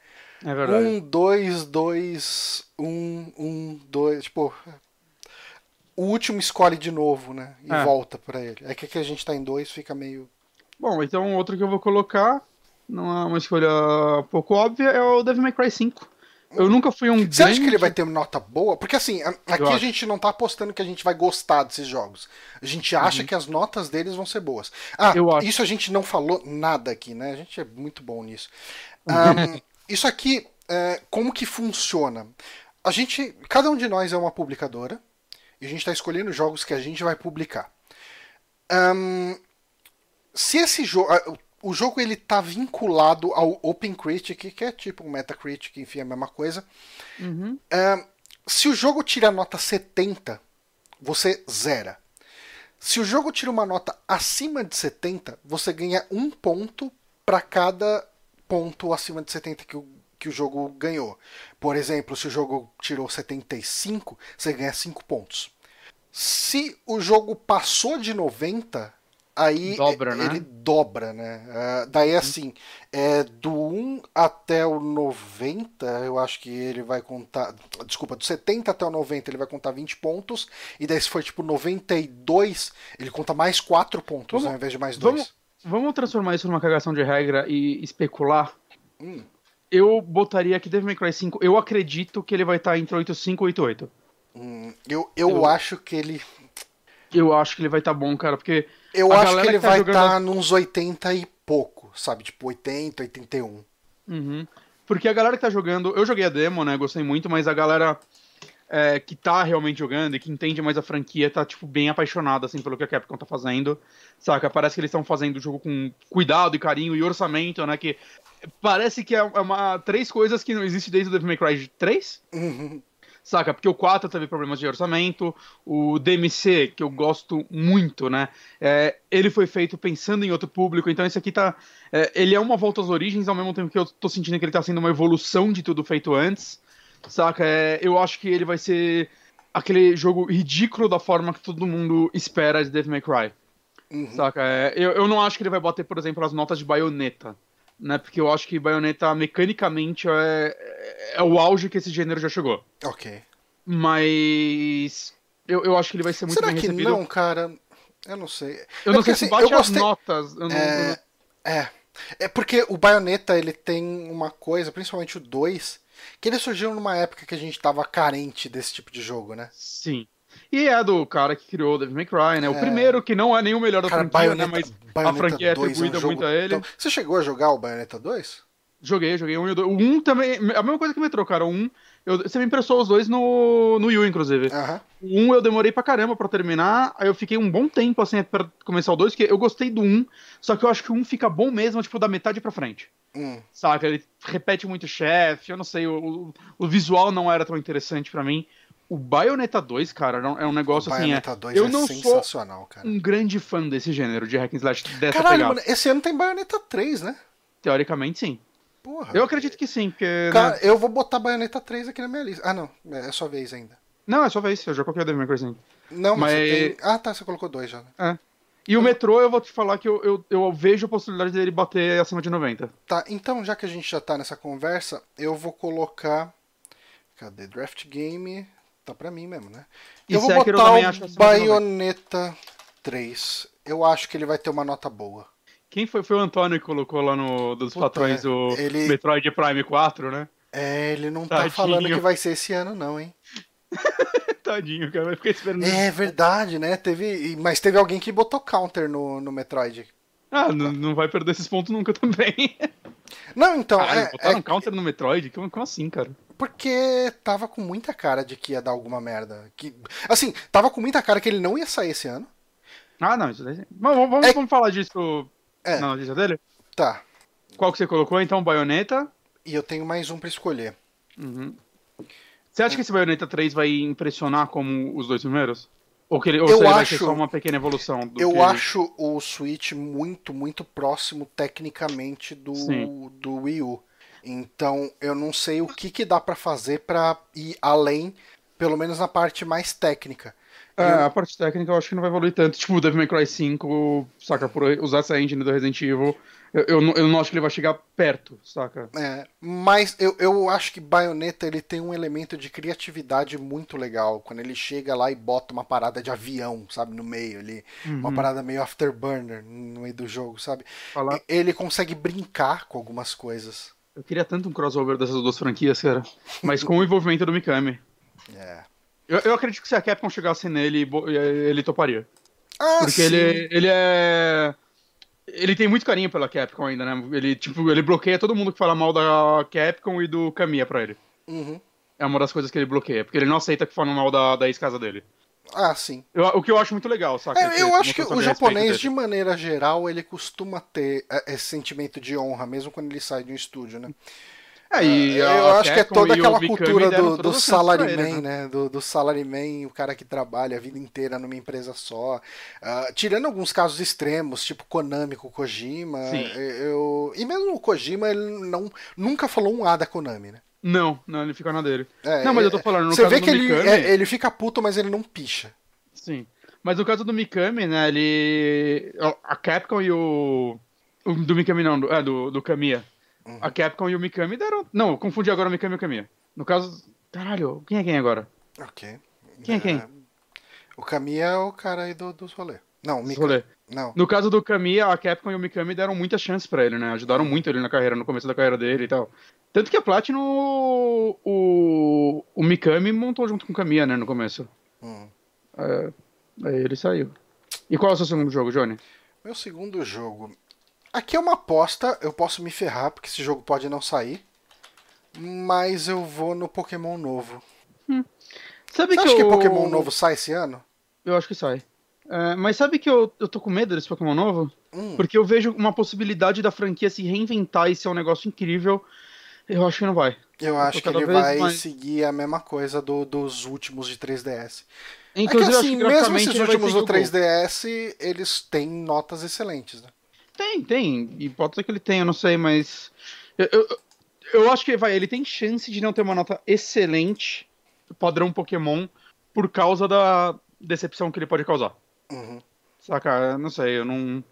É verdade. Um, dois, dois, um, um, dois. Tipo, o último escolhe de novo, né? E É. volta pra ele. É que aqui a gente tá em dois, fica meio. Bom, então outro que eu vou colocar, não é uma escolha pouco óbvia, é o Devil May Cry 5. Eu nunca fui um Você acha grande... que ele vai ter uma nota boa? Porque assim, aqui a acho. gente não tá apostando que a gente vai gostar desses jogos. A gente acha que as notas deles vão ser boas. Ah, Uhum. Isso a gente não falou nada aqui, né? A gente é muito bom nisso. Ahn, isso aqui, é, como que funciona? A gente, cada um de nós é uma publicadora e a gente está escolhendo jogos que a gente vai publicar. Ahn, se esse jogo, o jogo ele tá vinculado ao OpenCritic, que é tipo um Metacritic, enfim, é a mesma coisa. Uhum. Ahn, se o jogo tira nota 70, você zera. Se o jogo tira uma nota acima de 70, você ganha um ponto para cada ponto acima de 70 que o, que o jogo ganhou. Por exemplo, se o jogo tirou 75, você ganha 5 pontos. Se o jogo passou de 90, aí Dobra, né? ele dobra, né? Ah, daí assim, é, do 1 até o 90, eu acho que ele vai contar. Desculpa, do 70 até o 90 ele vai contar 20 pontos. E daí se for tipo 92, ele conta mais 4 pontos Vamos- ao invés de mais 2. Vamos, vamos transformar isso numa cagação de regra e especular? Hum. Eu botaria que Devil May Cry 5, eu acredito que ele vai estar entre 85 e 88. Hum, eu, eu, Eu- acho que ele. Eu acho que ele vai estar tá bom, cara, porque. Eu acho que ele que tá vai estar tá nos 80 e pouco, sabe? Tipo 80, 81. Uhum. Porque a galera que tá jogando. Eu joguei a demo, né? Gostei muito, mas a galera é, que tá realmente jogando e que entende mais a franquia tá, tipo, bem apaixonada, assim, pelo que a Capcom tá fazendo. Saca? Parece que eles estão fazendo o jogo com cuidado e carinho e orçamento, né? Que parece que é uma. Três coisas que não existem desde o Devil May Cry 3. Uhum. Saca? Porque o 4 teve problemas de orçamento, o DMC, que eu gosto muito, né? É, ele foi feito pensando em outro público, então esse aqui tá. É, ele é uma volta às origens, ao mesmo tempo que eu tô sentindo que ele tá sendo uma evolução de tudo feito antes. Saca? É, eu acho que ele vai ser aquele jogo ridículo da forma que todo mundo espera de Devil May Cry. Uhum. Saca? É, eu, eu não acho que ele vai bater, por exemplo, as notas de baioneta. Né, porque eu acho que Bayonetta mecanicamente é, é o auge que esse gênero já chegou. Ok. Mas eu, eu acho que ele vai ser muito Será bem recebido. Será que não, cara? Eu não sei. Eu é não sei se assim, bate gostei... as notas. Não, é... é... É porque o Bayonetta ele tem uma coisa, principalmente o 2, que ele surgiu numa época que a gente tava carente desse tipo de jogo, né? Sim. E é do cara que criou o Devil May Cry, né? O é... primeiro que não é nem o melhor da cara, franquia, né? Mas Bayonetta a franquia é atribuída é um muito a ele. Você chegou a jogar o Bayonetta 2? Joguei, joguei um e o dois. O um também. A mesma coisa que o Metro, cara. O um. Eu, você me emprestou os dois no, no Yu, inclusive. Uhum. O um eu demorei pra caramba pra terminar. Aí eu fiquei um bom tempo, assim, pra começar o dois, porque eu gostei do um. Só que eu acho que o um fica bom mesmo, tipo, da metade pra frente. Hum. Saca? Ele repete muito chefe. Eu não sei. O, o, visual não era tão interessante pra mim. O Bayonetta 2, cara, é um negócio o assim. Bayonetta 2 eu é não sensacional, sou um grande fã desse gênero de hack and slash dessa Caralho, pegada. Mano, esse ano tem Bayonetta 3, né? Teoricamente, sim. Porra. Eu acredito que sim, porque. Cara, né? eu vou botar Bayonetta 3 aqui na minha lista. Ah, não. É sua vez ainda. Não, é sua vez. Eu já coloquei o Devil May Cry 5. Não, mas, mas... Tem... Ah, tá. Você colocou dois já. Né? É. E o metrô, eu vou te falar que eu, eu, eu, vejo a possibilidade dele bater acima de 90. Tá, então já que a gente já tá nessa conversa, eu vou colocar. Cadê? Draft Game. Tá pra mim mesmo, né? E eu vou Sekiro botar o Bayonetta 3. Eu acho que ele vai ter uma nota boa. Quem foi? Foi o Antônio que colocou lá no dos Puta, patrões o ele... Metroid Prime 4, né? É, ele não tá Tadinho. tá falando que vai ser esse ano, não, hein? Tadinho, cara, vai ficar esperando. É verdade, né? Teve, mas teve alguém que botou counter no, no Metroid. Ah, não, não vai perder esses pontos nunca também. Não, então. Caralho, é, botaram é... counter no Metroid? Como, como assim, cara? Porque tava com muita cara de que ia dar alguma merda. Que, assim, tava com muita cara que ele não ia sair esse ano. Ah, não, isso daí. Vamos, vamos, é... vamos falar disso é. na notícia dele? Tá. Qual que você colocou então? Baioneta? E eu tenho mais um para escolher. Uhum. Você acha que esse Bayonetta 3 vai impressionar como os dois primeiros? Ou, que ele, ou eu acho, vai ser só uma pequena evolução? eu que... acho o Switch muito, muito próximo tecnicamente do, do Wii U. Então, eu não sei o que, que dá para fazer para ir além, pelo menos na parte mais técnica. É, eu... a parte técnica eu acho que não vai evoluir tanto. Tipo, o Devil May Cry 5, saca, por usar essa engine do Resident Evil, eu, eu, eu, não acho que ele vai chegar perto, saca? É, mas eu, eu acho que Bayonetta ele tem um elemento de criatividade muito legal. Quando ele chega lá e bota uma parada de avião, sabe, no meio ali. Uhum. Uma parada meio afterburner no meio do jogo, sabe? Ele consegue brincar com algumas coisas. Eu queria tanto um crossover dessas duas franquias, cara. Mas com o envolvimento do Mikami. É. Eu, eu acredito que se a Capcom chegasse nele, ele toparia. Ah, Porque sim. ele, ele é. Ele tem muito carinho pela Capcom ainda, né? Ele, tipo, ele bloqueia todo mundo que fala mal da Capcom e do Kamiya pra ele. Uhum. É uma das coisas que ele bloqueia, porque ele não aceita que falam mal da, da ex-casa dele. Ah, sim. Eu, o que eu acho muito legal, saca? É, eu acho que o japonês, de maneira geral, ele costuma ter é, esse sentimento de honra, mesmo quando ele sai de um estúdio, né? É, e eu acho que é toda aquela cultura do, do salaryman, ele, né? né? Do, do salaryman, o cara que trabalha a vida inteira numa empresa só. Uh, tirando alguns casos extremos, tipo Konami com o Kojima. Eu, e mesmo o Kojima, ele não, nunca falou um A da Konami, né? Não, não, ele fica na dele. É, não, mas eu tô falando, no Você caso vê que ele, Mikami, é, ele fica puto, mas ele não picha. Sim. Mas no caso do Mikami, né, ele... A Capcom e o... o do Mikami não, do, é, do, do Kamiya. Uhum. A Capcom e o Mikami deram... Não, confundi agora o Mikami e o Kamiya. No caso... Caralho, quem é quem agora? Ok. Quem é quem? É, o Kamiya é o cara aí do, dos rolê. Não, o Mikami... Rolê. Não. No caso do Kamiya, a Capcom e o Mikami deram muitas chances pra ele, né? Ajudaram muito ele na carreira, no começo da carreira dele e tal. Tanto que a Platinum, o, o Mikami montou junto com o Kamiya, né, no começo. Hum. É, Aí ele saiu. E qual é o seu segundo jogo, Johnny? Meu segundo jogo. Aqui é uma aposta, eu posso me ferrar, porque esse jogo pode não sair. Mas eu vou no Pokémon novo. Hum. Sabe Você que acha que eu... Pokémon novo sai esse ano? Eu acho que sai. É, mas sabe que eu, eu tô com medo desse Pokémon novo? Hum. Porque eu vejo uma possibilidade da franquia se reinventar e ser um negócio incrível. Eu acho que não vai. Eu acho que ele vai mais- seguir a mesma coisa do- dos últimos de 3DS. É que Inclusive, eu acho assim, que mesmo esses últimos do o Gol. 3DS, eles têm notas excelentes, né? Tem, tem. E pode ser que ele tenha, eu não sei, mas. Eu, eu, eu acho que vai, ele tem chance de não ter uma nota excelente, padrão Pokémon, por causa da decepção que ele pode causar. Uhum. Saca? Não sei, eu não.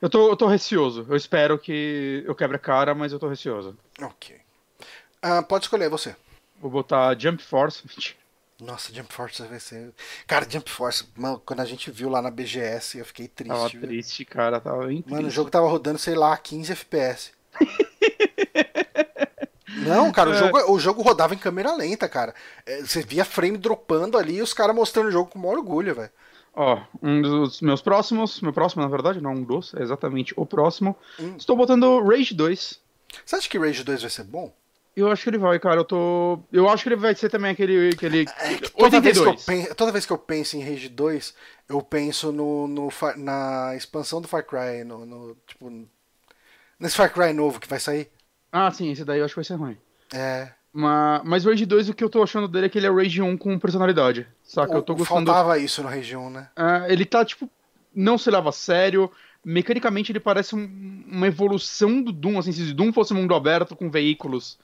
Eu tô, eu tô receoso. Eu espero que eu quebre a cara, mas eu tô receoso. Ok. Ah, pode escolher você. Vou botar Jump Force. Nossa, Jump Force vai ser. Cara, Jump Force, mano, quando a gente viu lá na BGS, eu fiquei triste. Tava triste, cara. Tava bem Mano, o triste. jogo tava rodando, sei lá, 15 FPS. Não, cara, o É. jogo, o jogo rodava em câmera lenta, cara. É, Você via frame dropando ali e os caras mostrando o jogo com maior orgulho, velho. Ó, um dos meus próximos, meu próximo, na verdade, não um dos, é exatamente o próximo. Hum. Estou botando Rage 2. Você acha que Rage 2 vai ser bom? Eu acho que ele vai, cara. Eu tô. Eu acho que ele vai ser também aquele. aquele... É toda, vez que eu 82. penso, toda vez que eu penso em Rage 2, eu penso no, no na expansão do Far Cry, no, no- tipo, nesse Far Cry novo que vai sair. Ah, sim, esse daí eu acho que vai ser ruim. É, Mas, mas o Rage 2, o que eu tô achando dele é que ele é o Rage 1 com personalidade. Saca? Eu tô o- gostando. faltava isso no Rage 1, né? Ah, ele tá, tipo, não se leva a sério. Mecanicamente ele parece um- uma evolução do Doom, assim, se Doom fosse mundo aberto com veículos.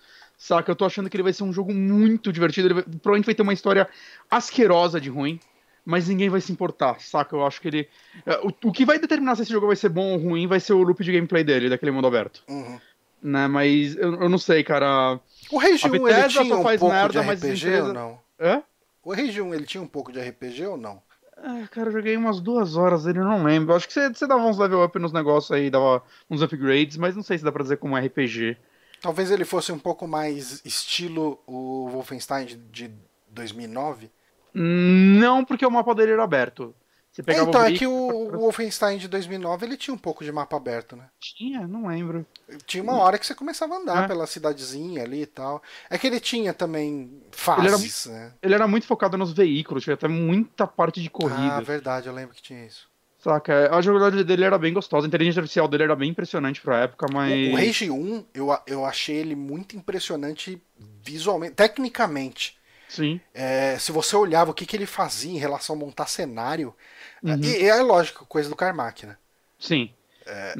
Saca? Eu tô achando que ele vai ser um jogo muito divertido. Ele vai- provavelmente vai ter uma história asquerosa de ruim, mas ninguém vai se importar, saca? Eu acho que ele. eh, O, o que vai determinar se esse jogo vai ser bom ou ruim vai ser o loop de gameplay dele, daquele mundo aberto. Uhum. Né? Mas eu, eu não sei, cara. O Rage A 1 ele tinha um pouco merda, de RPG empresa- ou não? Hã? O Rage 1 ele tinha um pouco de RPG ou não? Ah, cara, eu joguei umas duas horas dele, eu não lembro. Acho que você, você dava uns level up nos negócios aí, dava uns upgrades, mas não sei se dá pra dizer como RPG. Talvez ele fosse um pouco mais estilo o Wolfenstein de- de 2009. Não, porque o mapa dele era aberto. Você É, pegava então, é veículo- que o, o Wolfenstein de 2009 ele tinha um pouco de mapa aberto, né? Tinha, não lembro. Tinha uma hora que você começava a andar É. pela cidadezinha ali e tal. É que ele tinha também fases, né? Ele era muito focado nos veículos, tinha até muita parte de corrida. Ah, verdade, eu lembro que tinha isso. Saca? A jogabilidade dele era bem gostosa, a inteligência artificial dele era bem impressionante pra época, mas. O, o Rage 1, eu, eu achei ele muito impressionante visualmente, tecnicamente. Sim. É, se você olhava o que, que ele fazia em relação a montar cenário, Uhum. e, e é lógico, coisa do Carmack, né? Sim. É,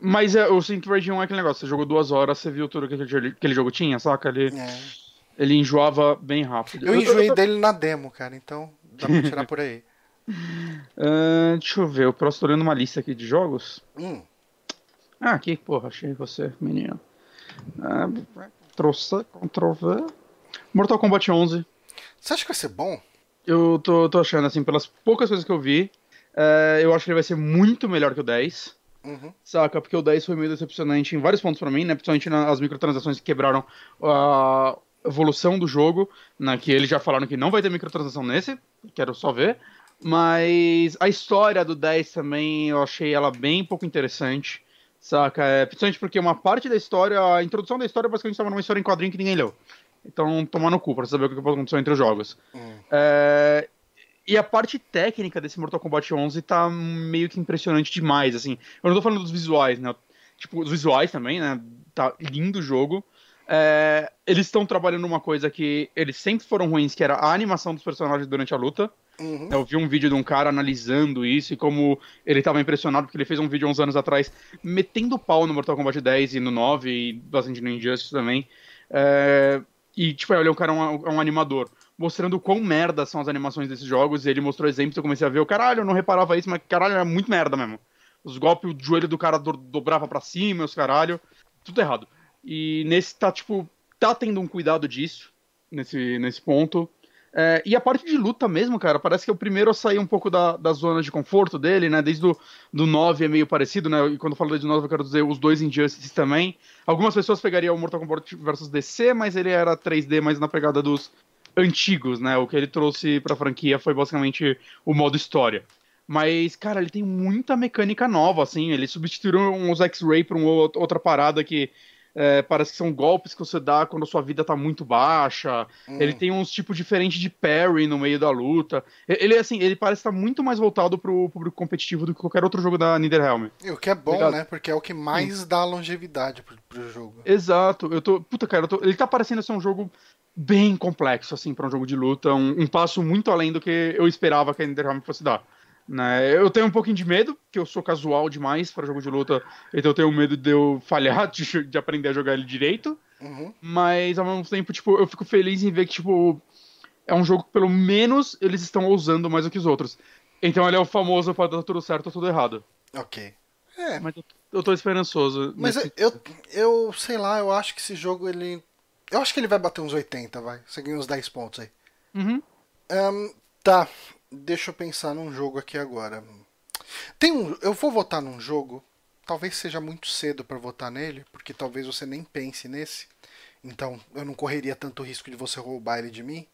Mas é, eu sinto que o Rage 1 é aquele negócio, você jogou duas horas, você viu tudo que aquele, aquele jogo tinha, saca? Ele, É. ele enjoava bem rápido. Eu enjoei dele na demo, cara, então dá pra tirar por aí. Ah, deixa eu ver, eu próximo tô olhando uma lista aqui de jogos. Hum, Ah, aqui, porra, achei você, menino. Ah, trouxe, Ctrl V. Mortal Kombat 11. você acha que vai ser bom? Eu tô, tô achando, assim, pelas poucas coisas que eu vi, é, eu acho que ele vai ser muito melhor que o 10. Uhum. Saca? Porque o 10 foi meio decepcionante em vários pontos pra mim, né? Principalmente nas microtransações que quebraram a evolução do jogo, né? Que eles já falaram que não vai ter microtransação nesse, quero só ver. Mas a história do 10 também, eu achei ela bem pouco interessante, saca? É, principalmente porque uma parte da história, a introdução da história basicamente estava numa história em quadrinho que ninguém leu. Então, tomar no cu pra saber o que aconteceu entre os jogos. Hum. É, E a parte técnica desse Mortal Kombat 11 tá meio que impressionante demais, assim. Eu não tô falando dos visuais, né? Tipo, os visuais também, né? Tá lindo o jogo. É, Eles estão trabalhando uma coisa que eles sempre foram ruins, que era a animação dos personagens durante a luta. Uhum. Eu vi um vídeo de um cara analisando isso e como ele tava impressionado, porque ele fez um vídeo uns anos atrás metendo pau no Mortal Kombat 10 e no 9 e bastante no Injustice também. É, E, tipo, ele é um cara, um, um animador, mostrando quão merda são as animações desses jogos, e ele mostrou exemplos, eu comecei a ver, o caralho, eu não reparava isso, mas caralho, era muito merda mesmo. Os golpes, o joelho do cara do- dobrava pra cima, os caralho, tudo errado. E nesse tá, tipo, tá tendo um cuidado disso, nesse, nesse ponto. É, e a parte de luta mesmo, cara, parece que é o primeiro a sair um pouco da, da zona de conforto dele, né? Desde o do 9 é meio parecido, né? E quando eu falo o 9 eu quero dizer os dois Injustices também. Algumas pessoas pegariam o Mortal Kombat vs DC, mas ele era 3D mais na pegada dos, antigos, né? O que ele trouxe pra franquia foi basicamente o modo história. Mas, cara, ele tem muita mecânica nova, assim. Ele substituiu uns X-Ray pra uma outra parada que é, parece que são golpes que você dá quando a sua vida tá muito baixa. Hum. Ele tem uns tipos diferentes de parry no meio da luta. Ele, assim, ele parece estar muito mais voltado pro público competitivo do que qualquer outro jogo da Netherrealm. E o que é bom, Obrigado. né? Porque é o que mais Sim. dá longevidade pro, pro jogo. Exato. Eu tô. Puta, cara, tô... ele tá parecendo ser um jogo bem complexo, assim, para um jogo de luta. Um, um, passo muito além do que eu esperava que a Netherrealm fosse dar. Né? Eu tenho um pouquinho de medo, que eu sou casual demais para jogo de luta, então eu tenho medo de eu falhar, de, de aprender a jogar ele direito. Uhum. Mas ao mesmo tempo, tipo, eu fico feliz em ver que, tipo, é um jogo que pelo menos eles estão ousando mais do que os outros. Então ele é o famoso para dar tudo certo ou tudo errado. Ok. É. Mas eu, eu tô esperançoso. Mas nesse... eu, eu, sei lá, eu acho que esse jogo ele. Eu acho que ele vai bater uns 80, vai. Você ganha uns 10 pontos aí. Uhum. Um, tá. Deixa eu pensar num jogo aqui agora. Tem um, eu vou votar num jogo. Talvez seja muito cedo para votar nele, porque talvez você nem pense nesse. Então eu não correria tanto risco de você roubar ele de mim.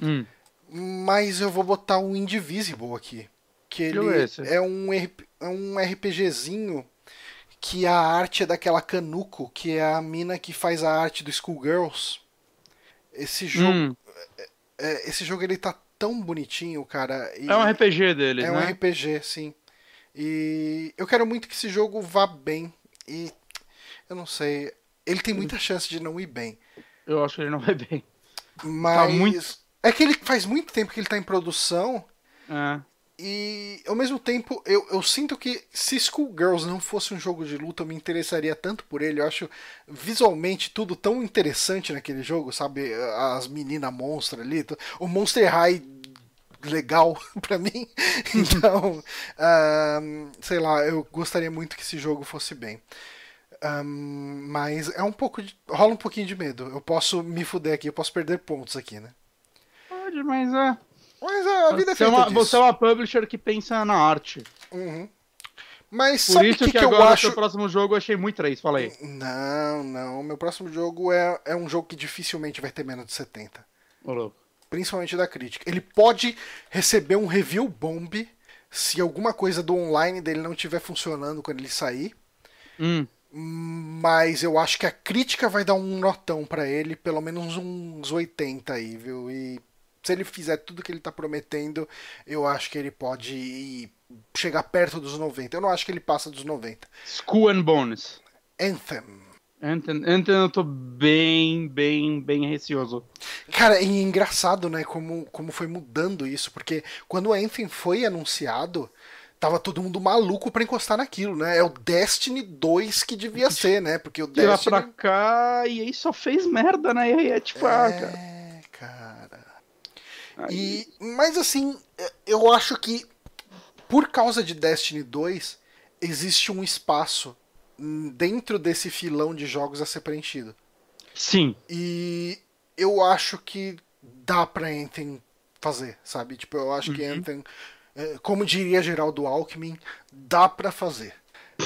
Hum. Mas eu vou botar o Indivisible aqui. Que ele é, é um, é um RPGzinho que a arte é daquela Canuco, que é a mina que faz a arte do Schoolgirls. Esse jogo. Hum. É, é, esse jogo ele tá tão bonitinho, cara. é um RPG dele, é né? É um RPG, sim. E eu quero muito que esse jogo vá bem. E eu não sei. Ele tem muita chance de não ir bem. Eu acho que ele não vai bem. Mas. Tá muito... É que ele faz muito tempo que ele tá em produção. É. E ao mesmo tempo, eu, eu sinto que se Schoolgirls não fosse um jogo de luta, eu me interessaria tanto por ele. Eu acho visualmente tudo tão interessante naquele jogo, sabe? As meninas monstras ali, o Monster High legal para mim. Então, sei lá, eu gostaria muito que esse jogo fosse bem. Um, mas é um pouco de, rola um pouquinho de medo. Eu posso me fuder aqui, eu posso perder pontos aqui, né? Pode, mas é. Mas a vida você é feita uma. Você é uma publisher que pensa na arte. Uhum. Mas Por sabe isso que, que, que agora eu acho... o próximo jogo eu achei muito 3, fala aí. Não, não. Meu próximo jogo é, é um jogo que dificilmente vai ter menos de 70. Ô, louco. Principalmente da crítica. Ele pode receber um review bomb se alguma coisa do online dele não estiver funcionando quando ele sair. Hum. Mas eu acho que a crítica vai dar um notão para ele, pelo menos uns 80 aí, viu? E se ele fizer tudo que ele tá prometendo, eu acho que ele pode chegar perto dos 90. Eu não acho que ele passa dos 90. School and Bones. Anthem. Anthem, Anthem eu tô bem, bem, bem receoso. Cara, é engraçado, né, como, como foi mudando isso, porque quando o Anthem foi anunciado, tava todo mundo maluco para encostar naquilo, né? É o Destiny 2 que devia ser, né? Porque o Destiny... De lá pra cá, e aí só fez merda, né? E aí é tipo, ah, é... ah, cara... E, mas assim, eu acho que por causa de Destiny 2, existe um espaço dentro desse filão de jogos a ser preenchido. Sim. E eu acho que dá pra Anthem fazer, sabe? Tipo, eu acho uhum. que Anthem, é, como diria Geraldo Alckmin, dá pra fazer.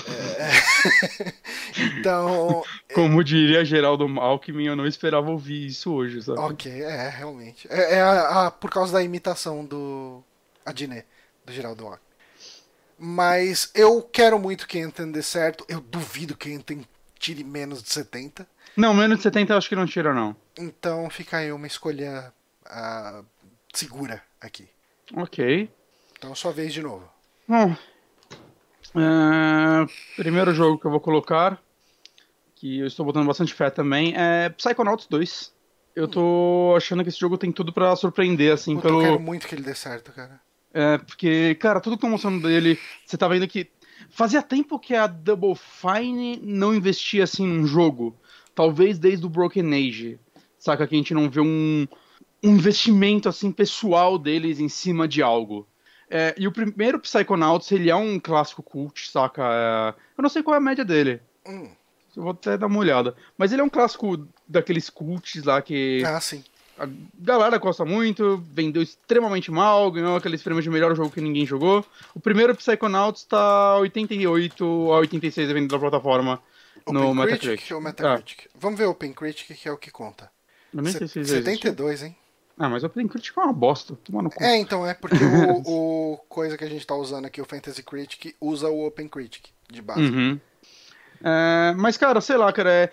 É... então. Como diria Geraldo Alckmin, eu não esperava ouvir isso hoje, sabe? Ok, é, realmente. É, é a, a, por causa da imitação do Adnet, do Geraldo Alckmin. Mas eu quero muito que Enten dê certo. Eu duvido que Enten tire menos de 70. Não, menos de 70 eu acho que não tira, não. Então fica aí uma escolha uh, segura aqui. Ok. Então sua vez de novo. Bom, Uh, primeiro jogo que eu vou colocar, que eu estou botando bastante fé também, é Psychonauts 2. Eu tô achando que esse jogo tem tudo para surpreender, assim, Puta, pelo... Eu quero muito que ele dê certo, cara. É, porque, cara, tudo que tô mostrando dele, você tá vendo que fazia tempo que a Double Fine não investia, assim, num jogo. Talvez desde o Broken Age, saca? Que a gente não vê um, um investimento, assim, pessoal deles em cima de algo. É, e o primeiro Psychonauts, ele é um clássico cult, saca? É, eu não sei qual é a média dele. Hum. Eu vou até dar uma olhada. Mas ele é um clássico daqueles cults lá que. Ah, sim. A galera gosta muito, vendeu extremamente mal, ganhou aqueles prêmios de melhor jogo que ninguém jogou. O primeiro Psychonauts tá 88 a 86 vendendo na plataforma Open no Metacritic. Metacritic. Ah. Vamos ver o Open Critic, que é o que conta. Eu nem sei se 72, hein? Ah, mas o Open Critic é uma bosta. Tomando conta. É, então é porque o, o coisa que a gente tá usando aqui, o Fantasy Critic, usa o Open Critic de base. Uhum. É, mas, cara, sei lá, cara, é,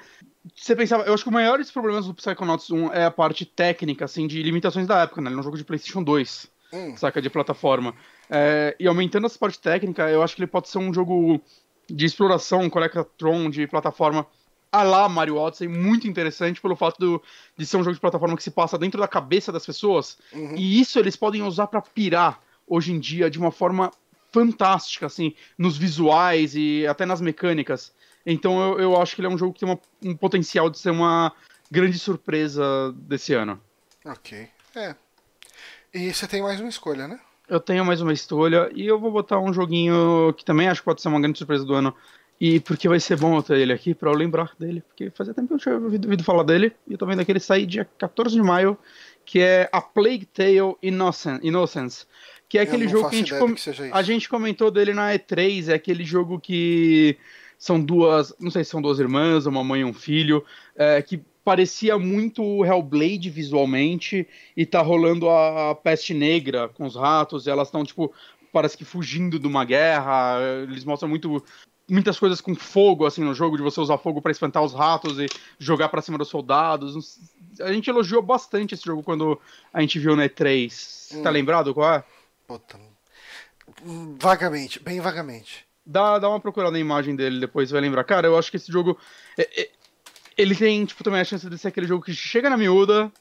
você pensava, eu acho que o maior dos problemas do Psychonauts 1 é a parte técnica, assim, de limitações da época, né? Ele é um jogo de PlayStation 2, Hum. saca, de plataforma. É, e aumentando essa parte técnica, eu acho que ele pode ser um jogo de exploração, um Collectatron, de plataforma a lá Mario Odyssey, muito interessante pelo fato do- de ser um jogo de plataforma que se passa dentro da cabeça das pessoas. Uhum. E isso eles podem usar pra pirar hoje em dia de uma forma fantástica, assim, nos visuais e até nas mecânicas. Então eu, eu acho que ele é um jogo que tem uma- um potencial de ser uma grande surpresa desse ano. Ok. É. E você tem mais uma escolha, né? Eu tenho mais uma escolha e eu vou botar um joguinho que também acho que pode ser uma grande surpresa do ano. E porque vai ser bom eu ter ele aqui pra eu lembrar dele. Porque fazia tempo que eu tinha ouvido, ouvido falar dele. E eu tô vendo que ele sair dia 14 de maio. Que é A Plague Tale Innocen- Innocence. Que é aquele não jogo que a gente, com- que a gente comentou dele na E3. É aquele jogo que são duas. Não sei se são duas irmãs, uma mãe e um filho. é, que parecia muito Hellblade visualmente. E tá rolando a peste negra com os ratos. E elas estão, tipo, parece que fugindo de uma guerra. Eles mostram muito muitas coisas com fogo assim no jogo, de você usar fogo pra espantar os ratos e jogar pra cima dos soldados. A gente elogiou bastante esse jogo quando a gente viu na E3. Tá Hum. lembrado qual é? Puta. Vagamente, bem vagamente. Dá, dá uma procurada na imagem dele depois, você vai lembrar. Cara, eu acho que esse jogo. é- é- ele tem, tipo, também a chance de ser aquele jogo que chega na miúda.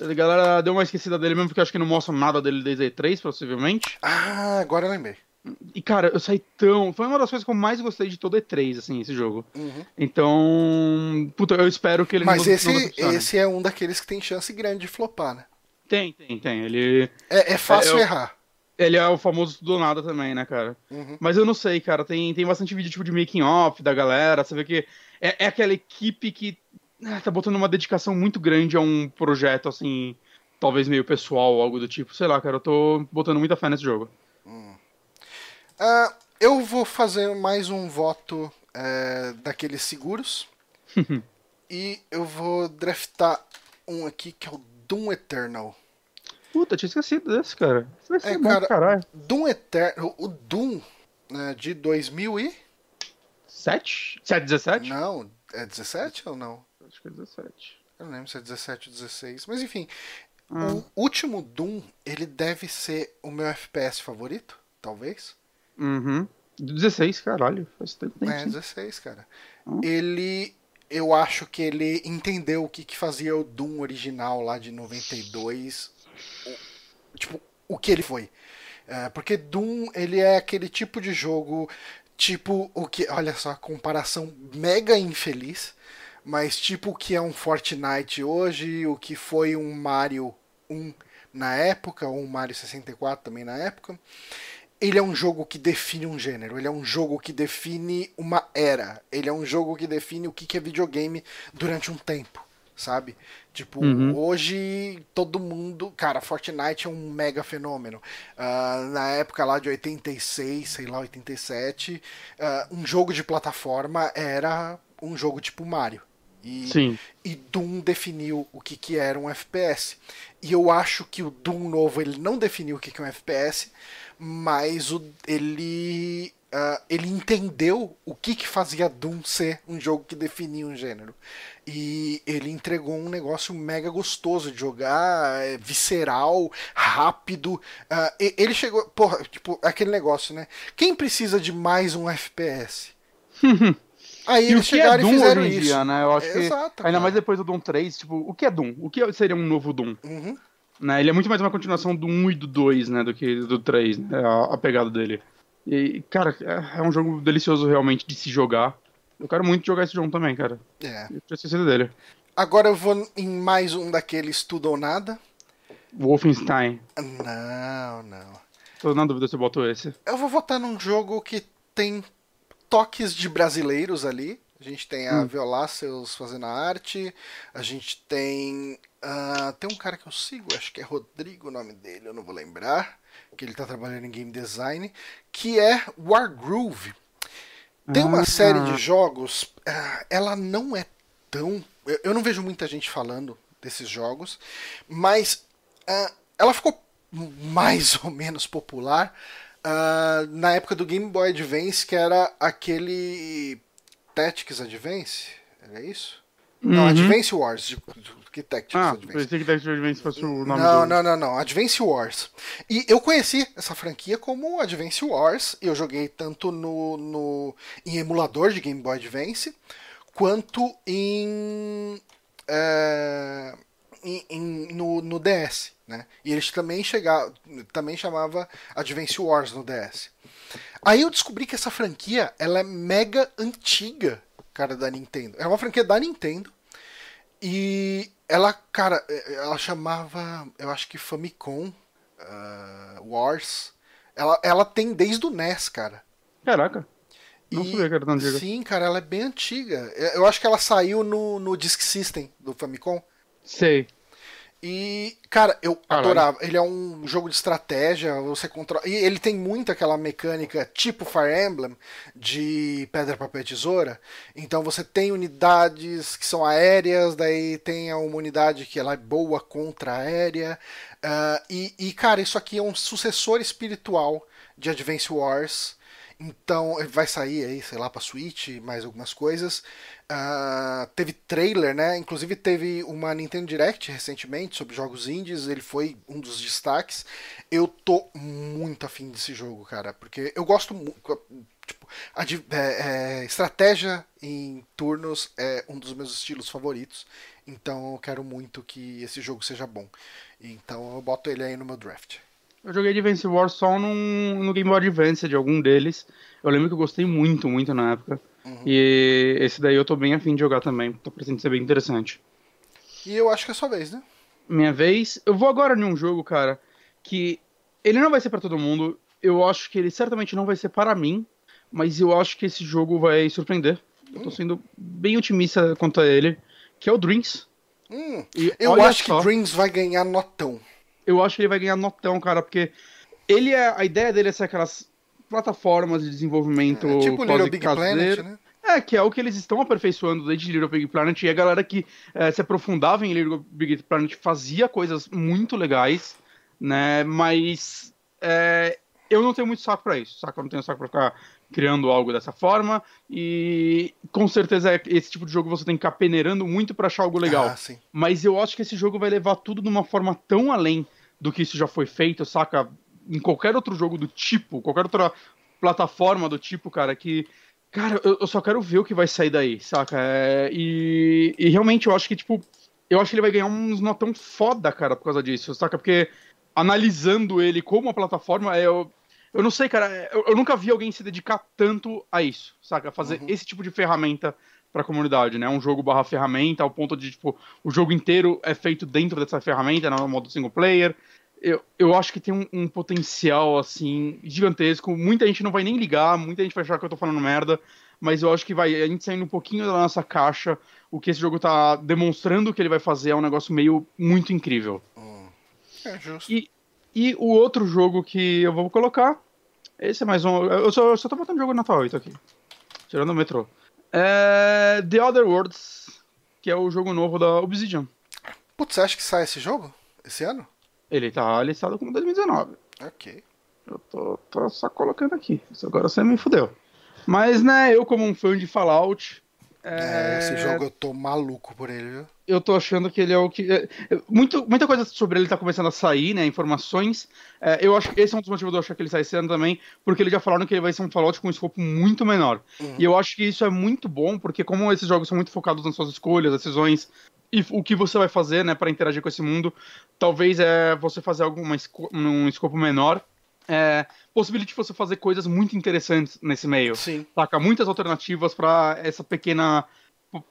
A galera deu uma esquecida dele mesmo, porque eu acho que não mostra nada dele desde a E3, possivelmente. Ah, agora eu lembrei. E, cara, eu saí tão. Foi uma das coisas que eu mais gostei de todo E3, assim, esse jogo. Uhum. Então. Puta, eu espero que ele Mas não, esse, não esse é um daqueles que tem chance grande de flopar, né? Tem, tem, tem. Ele, É, é fácil É, eu- errar. ele é o famoso ou nada também, né, cara? Uhum. Mas eu não sei, cara. Tem, tem bastante vídeo tipo de making off da galera. Você vê que é, é aquela equipe que ah, tá botando uma dedicação muito grande a um projeto, assim, talvez meio pessoal ou algo do tipo. Sei lá, cara, eu tô botando muita fé nesse jogo. Ah, eu vou fazer mais um voto é, daqueles seguros. e eu vou draftar um aqui que é o Doom Eternal. Puta, tinha esquecido desse, cara. Isso vai ser É, bom cara, caralho. Doom Eternal. O Doom né, de 2000 e. 7? 7, 17? Não, é 17 ou não? Acho que é 17. Eu não lembro se é 17 ou 16. Mas enfim, Ah. o último Doom, ele deve ser o meu FPS favorito, talvez. Uhum. 16, caralho. Faz tempo tempo. É, sim. 16, cara. Hum. Ele. Eu acho que ele entendeu o que, que fazia o Doom original lá de 92. O, tipo, o que ele foi. É, porque Doom, ele é aquele tipo de jogo. Tipo, o que. Olha só, comparação mega infeliz. Mas tipo o que é um Fortnite hoje, o que foi um Mario 1 na época, ou um Mario 64 também na época ele é um jogo que define um gênero, ele é um jogo que define uma era, ele é um jogo que define o que é videogame durante um tempo, sabe? Tipo, Uhum. hoje todo mundo. Cara, Fortnite é um mega fenômeno. Ah, na época lá de 86, sei lá, 87, ah, um jogo de plataforma era um jogo tipo Mario. E, Sim. e Doom definiu o que, que era um FPS. E eu acho que o Doom novo ele não definiu o que, que é um FPS, mas o, ele, ah, ele entendeu o que, que fazia Doom ser um jogo que definia um gênero. E ele entregou um negócio mega gostoso de jogar, é, visceral, rápido. E- ele chegou. Porra, tipo, aquele negócio, né? Quem precisa de mais um FPS? Aí E eles é chegaram e Doom fizeram hoje em isso. dia, né? Eu acho que, Exato, ainda mais depois do Doom 3, tipo, o que é Doom? O que seria um novo Doom? Uhum. Né? Ele é muito mais uma continuação do 1 e do 2, né? Do que do 3, né? a, a pegada dele. E, cara, é, é um jogo delicioso realmente de se jogar. Eu quero muito jogar esse jogo também, cara. É. Eu tinha esquecido dele. Agora eu vou em mais um daqueles tudo ou nada. Wolfenstein. Não, não. Tô na dúvida se eu boto esse. Eu vou votar num jogo que tem toques de brasileiros ali. A gente tem a Hum. Violáceos fazendo a arte. A gente tem. Ah, tem um cara que eu sigo, acho que é Rodrigo o nome dele, eu não vou lembrar. Que ele tá trabalhando em game design. Que é Wargroove. Tem uma Ah. série de jogos, ah, ela não é tão. eu- Eu não vejo muita gente falando desses jogos, mas Uh, ela ficou mais ou menos popular uh, na época do Game Boy Advance, que era aquele Tactics Advance, era isso? Uhum. Não, Advance Wars, de, que Tactics ah, Advance. Pensei que Tactics Advance fosse o nome Não, do... não, não, não, Advance Wars. E eu conheci essa franquia como Advance Wars, eu joguei tanto no, no em emulador de Game Boy Advance, quanto em... É, em, em no, no DS. Né? E eles também chegavam, também chamava Advance Wars no DS. Aí eu descobri que essa franquia ela é mega antiga, cara, da Nintendo. É uma franquia da Nintendo. E ela, cara, ela chamava, eu acho que Famicom uh, Wars. Ela, ela tem desde o NES, cara. Caraca. Não e, sabia que era tão antiga. Sim, cara, ela é bem antiga. Eu acho que ela saiu no, no Disk System do Famicom. Sei. E, cara, eu Caralho. adorava. Ele é um jogo de estratégia, você controla. E ele tem muito aquela mecânica tipo Fire Emblem de pedra, papel tesoura. Então você tem unidades que são aéreas, daí tem uma unidade que ela é boa contra aérea. Uh, e, e, cara, isso aqui é um sucessor espiritual de Advance Wars. Então vai sair aí, sei lá, pra Switch, mais algumas coisas. Uh, teve trailer, né? Inclusive teve uma Nintendo Direct recentemente sobre jogos indies. Ele foi um dos destaques. Eu tô muito afim desse jogo, cara, porque eu gosto muito. Tipo, a, é, é, estratégia em turnos é um dos meus estilos favoritos. Então eu quero muito que esse jogo seja bom. Então eu boto ele aí no meu draft. Eu joguei Advance Wars só no Game Boy Advance de algum deles. Eu lembro que eu gostei muito, muito na época. Uhum. E esse daí eu tô bem afim de jogar também. Tá parecendo ser bem interessante. E eu acho que é sua vez, né? Minha vez. Eu vou agora em um jogo, cara, que ele não vai ser para todo mundo. Eu acho que ele certamente não vai ser para mim. Mas eu acho que esse jogo vai surpreender. Eu tô hum. sendo bem otimista quanto a ele. Que é o Dreams. Hum, eu acho só, que Dreams vai ganhar notão eu acho que ele vai ganhar notão, cara, porque ele é. A ideia dele é ser aquelas plataformas de desenvolvimento. É, tipo Little Big caseiro. Planet, né? É, que é o que eles estão aperfeiçoando desde Little Big Planet. E a galera que é, se aprofundava em Little Big Planet fazia coisas muito legais, né? Mas é, eu não tenho muito saco para isso, saca? Eu não tenho saco pra ficar criando algo dessa forma. E com certeza esse tipo de jogo você tem que ficar peneirando muito para achar algo legal. Ah, Mas eu acho que esse jogo vai levar tudo de uma forma tão além do que isso já foi feito, saca? Em qualquer outro jogo do tipo, qualquer outra plataforma do tipo, cara, que. Cara, eu, eu só quero ver o que vai sair daí, saca? É, e, e realmente eu acho que, tipo, eu acho que ele vai ganhar uns notão foda, cara, por causa disso, saca? Porque analisando ele como uma plataforma, é, eu, eu não sei, cara. Eu, eu, nunca vi alguém se dedicar tanto a isso, saca? A fazer uhum. esse tipo de ferramenta pra comunidade, né? Um jogo barra ferramenta, ao ponto de, tipo, o jogo inteiro é feito dentro dessa ferramenta, no modo single player. Eu, eu acho que tem um, um, potencial, assim, gigantesco. Muita gente não vai nem ligar, muita gente vai achar que eu tô falando merda, mas eu acho que vai, a gente saindo um pouquinho da nossa caixa, o que esse jogo tá demonstrando que ele vai fazer é um negócio meio muito incrível. Hum. É justo. E, e o outro jogo que eu vou colocar. Esse é mais um. Eu só, eu só tô botando jogo Natal 8 aqui. Tirando o metrô. É. The Other Worlds, que é o jogo novo da Obsidian. Putz, você acha que sai esse jogo? Esse ano? Ele tá listado como 2019. Ok. Eu tô, tô só colocando aqui. Agora você me fudeu. Mas, né, eu como um fã de Fallout, é... esse jogo eu tô maluco por ele, viu? Eu tô achando que ele é o que. É, é, muito, muita coisa sobre ele tá começando a sair, né? Informações. É, eu acho que esse é um dos motivos de eu achar que ele sai esse ano também, porque eles já falaram que ele vai ser um Fallout com um escopo muito menor. Uhum. E eu acho que isso é muito bom, porque como esses jogos são muito focados nas suas escolhas, decisões e o que você vai fazer, né, para interagir com esse mundo, talvez é você fazer alguma um escopo menor é, possibilite você fazer coisas muito interessantes nesse meio. Sim. Saca? Muitas alternativas para essa pequena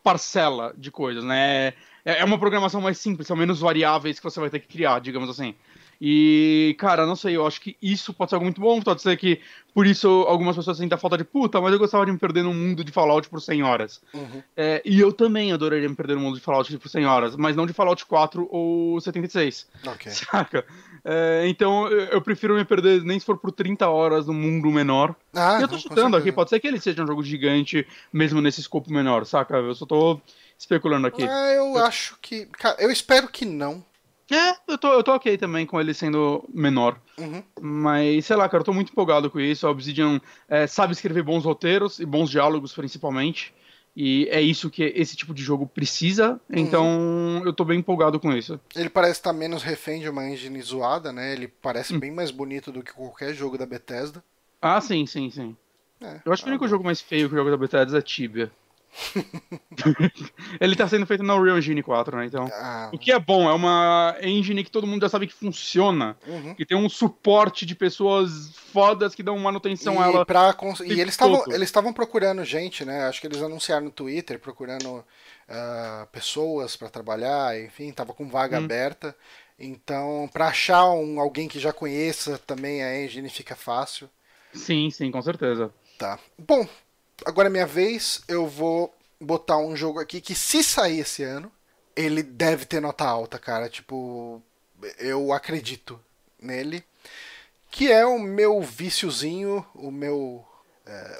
parcela de coisas, né? É, é uma programação mais simples, são menos variáveis que você vai ter que criar, digamos assim. E, cara, não sei, eu acho que isso pode ser algo muito bom. Pode ser que por isso algumas pessoas sentem falta de puta, mas eu gostava de me perder num mundo de Fallout por 100 horas. Uhum. É, e eu também adoraria me perder no mundo de Fallout por 100 horas, mas não de Fallout 4 ou 76. Ok. Saca? É, então eu prefiro me perder nem se for por 30 horas num mundo menor. Ah, e eu tô chutando aqui, pode ser que ele seja um jogo gigante, mesmo nesse escopo menor, saca? Eu só tô especulando aqui. Ah, eu acho que. Cara, eu espero que não. É, eu tô, eu tô ok também com ele sendo menor. Uhum. Mas, sei lá, cara, eu tô muito empolgado com isso. A Obsidian é, sabe escrever bons roteiros e bons diálogos, principalmente. E é isso que esse tipo de jogo precisa. Então, uhum. eu tô bem empolgado com isso. Ele parece estar menos refém de uma engine zoada, né? Ele parece hum. bem mais bonito do que qualquer jogo da Bethesda. Ah, sim, sim, sim. É, eu acho que o único ah, jogo mais feio que o jogo da Bethesda é Tibia. ele tá sendo feito na Unreal Engine 4, né? Então, ah. o que é bom, é uma engine que todo mundo já sabe que funciona, uhum. que tem um suporte de pessoas fodas que dão manutenção e a ela. Pra cons... E eles estavam procurando gente, né? Acho que eles anunciaram no Twitter, procurando uh, pessoas para trabalhar, enfim, tava com vaga hum. aberta. Então, para achar um, alguém que já conheça também a engine fica fácil. Sim, sim, com certeza. Tá. Bom, agora é minha vez. Eu vou botar um jogo aqui que, se sair esse ano, ele deve ter nota alta, cara. Tipo, eu acredito nele. Que é o meu viciozinho, o meu. É,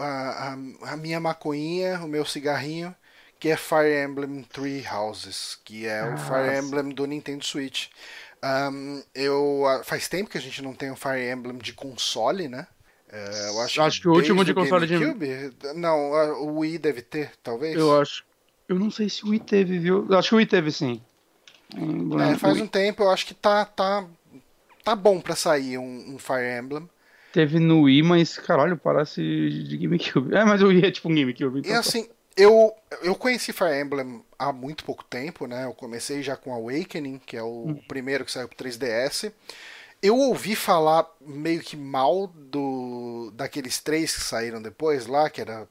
a, a, a, minha maconhinha, o meu cigarrinho, que é Fire Emblem Three Houses, que é o Fire Emblem do Nintendo Switch. Um, eu, faz tempo que a gente não tem um Fire Emblem de console, né? É, eu acho, acho que, que o último de console de. Cube? Não, o Wii deve ter, talvez. Eu acho. Eu não sei se o Wii teve, viu? Eu acho que o Wii teve sim. É, faz um tempo, eu acho que tá, tá, tá bom pra sair um, um Fire Emblem. Teve no Wii, mas caralho, parece de GameCube. É, mas o Wii é tipo um GameCube. Então e assim, eu, eu conheci Fire Emblem há muito pouco tempo, né? Eu comecei já com Awakening, que é o hum. primeiro que saiu pro 3DS. Eu ouvi falar meio que mal do daqueles três que saíram depois lá, que era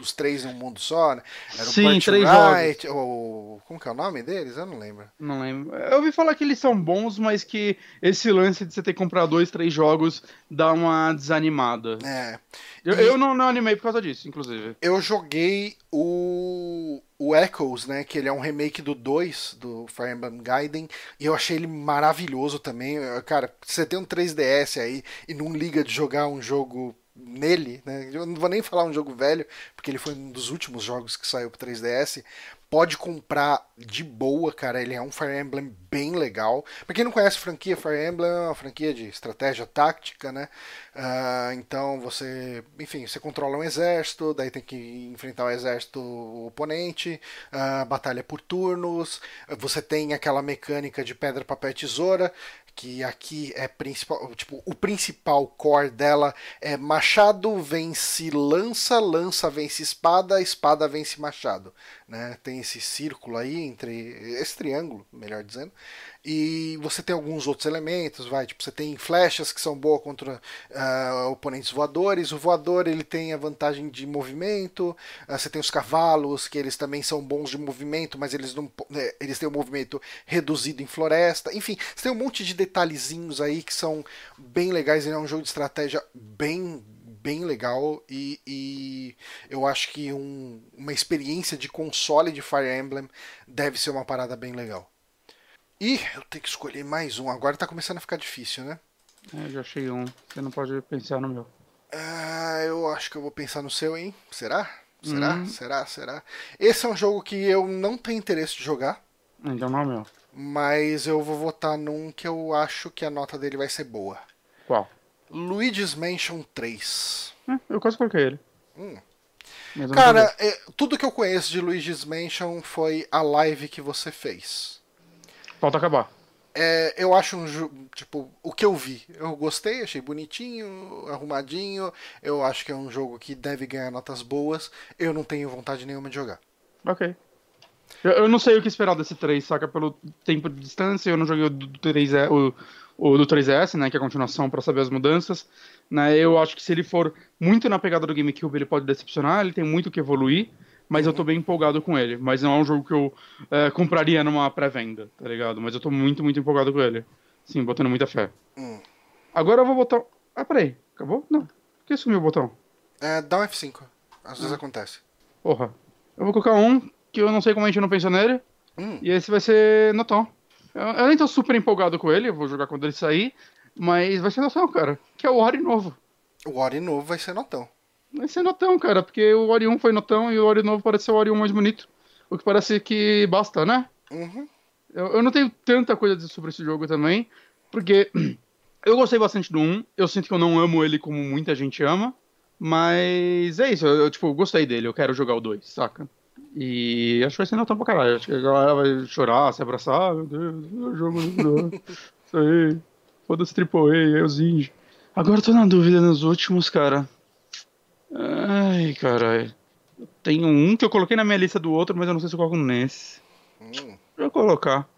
os três num mundo só, né? Era Sim, três Right, jogos. ou como que é o nome deles? Eu não lembro. Não lembro. Eu ouvi falar que eles são bons, mas que esse lance de você ter que comprar dois, três jogos dá uma desanimada. É. Eu, eu não, não animei por causa disso, inclusive. Eu joguei o o Echoes, né, que ele é um remake do 2 do Fire Emblem Gaiden, e eu achei ele maravilhoso também. Cara, você tem um 3DS aí e não liga de jogar um jogo nele, né? Eu não vou nem falar um jogo velho, porque ele foi um dos últimos jogos que saiu pro 3DS. Pode comprar de boa, cara. Ele é um Fire Emblem bem legal. Pra quem não conhece a franquia, Fire Emblem é uma franquia de estratégia tática, né? Uh, então você, enfim, você controla um exército, daí tem que enfrentar o exército oponente, uh, batalha por turnos. Você tem aquela mecânica de pedra, papel e tesoura, que aqui é principal, tipo, o principal core dela é machado vence lança, lança vence espada, espada vence machado, né? Tem esse círculo aí entre esse triângulo, melhor dizendo. E você tem alguns outros elementos, vai, tipo, você tem flechas que são boas contra uh, oponentes voadores. O voador ele tem a vantagem de movimento. Uh, você tem os cavalos que eles também são bons de movimento, mas eles não, né, eles têm o um movimento reduzido em floresta. Enfim, você tem um monte de detalhezinhos aí que são bem legais. Ele é um jogo de estratégia bem bem legal e, e eu acho que um, uma experiência de console de Fire Emblem deve ser uma parada bem legal. Ih, eu tenho que escolher mais um. Agora tá começando a ficar difícil, né? É, já achei um. Você não pode pensar no meu. Ah, eu acho que eu vou pensar no seu, hein? Será? Será? Hum. Será? Será? Esse é um jogo que eu não tenho interesse de jogar. Então não é meu. Mas eu vou votar num que eu acho que a nota dele vai ser boa. Qual? Luigi's Mansion 3. É, eu quase coloquei ele. Hum. Cara, é, tudo que eu conheço de Luigi's Mansion foi a live que você fez. Falta acabar. É, eu acho um jogo, tipo, o que eu vi, eu gostei, achei bonitinho, arrumadinho. Eu acho que é um jogo que deve ganhar notas boas. Eu não tenho vontade nenhuma de jogar. Ok. Eu, eu não sei o que esperar desse 3, saca? Pelo tempo de distância, eu não joguei o do 3S, o, o do 3S, né? Que é a continuação para saber as mudanças. Né, eu acho que se ele for muito na pegada do GameCube, ele pode decepcionar, ele tem muito que evoluir mas eu tô bem empolgado com ele. Mas não é um jogo que eu é, compraria numa pré-venda, tá ligado? Mas eu tô muito, muito empolgado com ele. Sim, botando muita fé. Hum. Agora eu vou botar. Ah, peraí. Acabou? Não. Por que sumiu o botão? É, dá um F5. Às vezes ah. acontece. Porra. Eu vou colocar um que eu não sei como a gente não pensa nele. Hum. E esse vai ser Notão. Eu, eu, nem tô super empolgado com ele, eu vou jogar quando ele sair. Mas vai ser Notão, cara. Que é o Ori novo. O Ori novo vai ser Notão. Vai ser notão, cara, porque o Ori 1 foi notão e o Ori novo parece ser o Ori 1 mais bonito. O que parece que basta, né? Uhum. Eu, eu não tenho tanta coisa a dizer sobre esse jogo também, porque eu gostei bastante do 1. Eu sinto que eu não amo ele como muita gente ama. Mas é isso, eu, eu tipo, gostei dele, eu quero jogar o 2, saca? E acho que vai ser notão pra caralho. Acho que a galera vai chorar, se abraçar. Ah, meu Deus, o jogo não Isso aí. Foda-se Triple A, é os indie. Agora eu tô na dúvida nos últimos, cara. Ai, caralho. Tenho um que eu coloquei na minha lista do outro, mas eu não sei se eu coloco nesse. Hum. Vou colocar.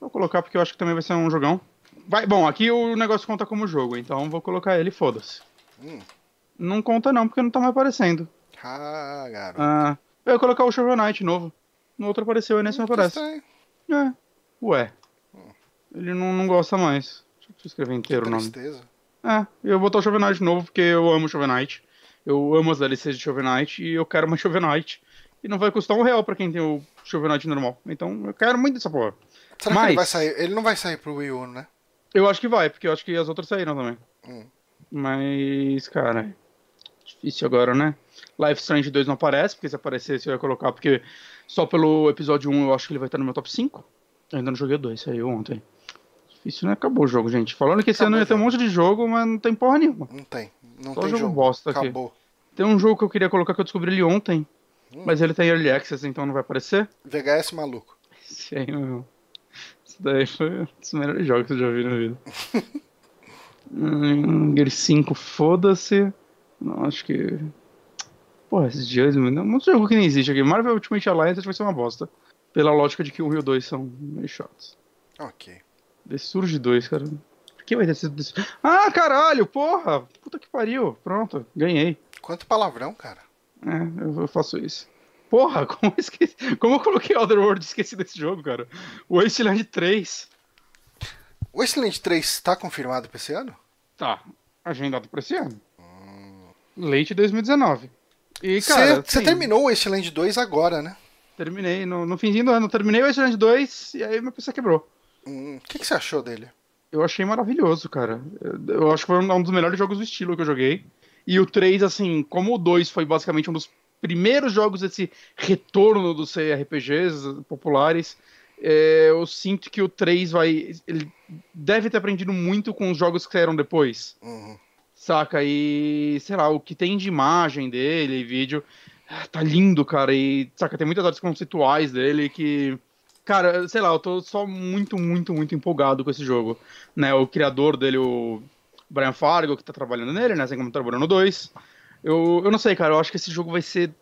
Vou colocar porque eu acho que também vai ser um jogão. Vai, bom, aqui o negócio conta como jogo, então vou colocar ele, foda-se. Hum. Não conta não, porque não tá mais aparecendo. Ah, garoto. Ah, eu ia colocar o Shovel Knight novo. No outro apareceu e nesse não aparece. É. Ué. Ele não, não gosta mais. Deixa eu escrever inteiro o nome. Tristeza. É, eu vou botar o Shovel Knight novo porque eu amo o Shovel Knight. Eu amo as DLCs de Shovel Knight e eu quero uma Shovel Knight. E não vai custar um real pra quem tem o Shovel Knight normal. Então eu quero muito dessa porra. Será Mas, que ele vai sair? Ele não vai sair pro Wii U, né? Eu acho que vai, porque eu acho que as outras saíram também. Hum. Mas, cara, Difícil agora, né? Life Strange 2 não aparece, porque se aparecesse eu ia colocar, porque só pelo episódio 1 eu acho que ele vai estar no meu top 5. Eu ainda não joguei o 2, saiu ontem. Difícil, né? Acabou o jogo, gente. Falando que esse Acabou ano ia ter um monte de jogo, mas não tem porra nenhuma. Não tem. Não só tem jogo, jogo bosta Acabou. aqui. Tem um jogo que eu queria colocar que eu descobri ele ontem, hum. mas ele tá em Early Access, então não vai aparecer. VHS maluco. Esse aí, meu. Isso daí foi um dos melhores jogos que eu já vi na vida. hum, Gear 5, foda-se. Não, acho que. Porra, esses dias, mano. É um jogo que nem existe aqui. Marvel Ultimate Alliance vai ser uma bosta. Pela lógica de que o 1 e o 2 são meio chatos. Ok. The Surge 2, cara. Por que vai ter sido desse... Ah, caralho, porra! Puta que pariu. Pronto, ganhei. Quanto palavrão, cara. É, eu faço isso. Porra, como eu, esqueci... como eu coloquei Otherworld e esqueci desse jogo, cara? O Wasteland 3. O Wasteland 3 tá confirmado pra esse ano? Tá. Agendado pra esse ano. Hum... Late 2019. E, cara. Você assim, terminou o Wasteland 2 agora, né? Terminei, no, no finzinho do ano. Terminei o Wasteland 2 e aí meu PC quebrou. O hum, que, que você achou dele? Eu achei maravilhoso, cara. Eu, eu acho que foi um dos melhores jogos do estilo que eu joguei. E o 3, assim, como o 2 foi basicamente um dos primeiros jogos desse retorno dos CRPGs populares, é, eu sinto que o 3 vai. Ele deve ter aprendido muito com os jogos que saíram depois. Uhum. Saca? E, sei lá, o que tem de imagem dele, vídeo, ah, tá lindo, cara. E, saca, tem muitas artes conceituais dele que. Cara, sei lá, eu tô só muito, muito, muito empolgado com esse jogo. Né, o criador dele, o Brian Fargo, que tá trabalhando nele, né? Assim como trabalhando no 2. Eu, eu não sei, cara, eu acho que esse jogo vai ser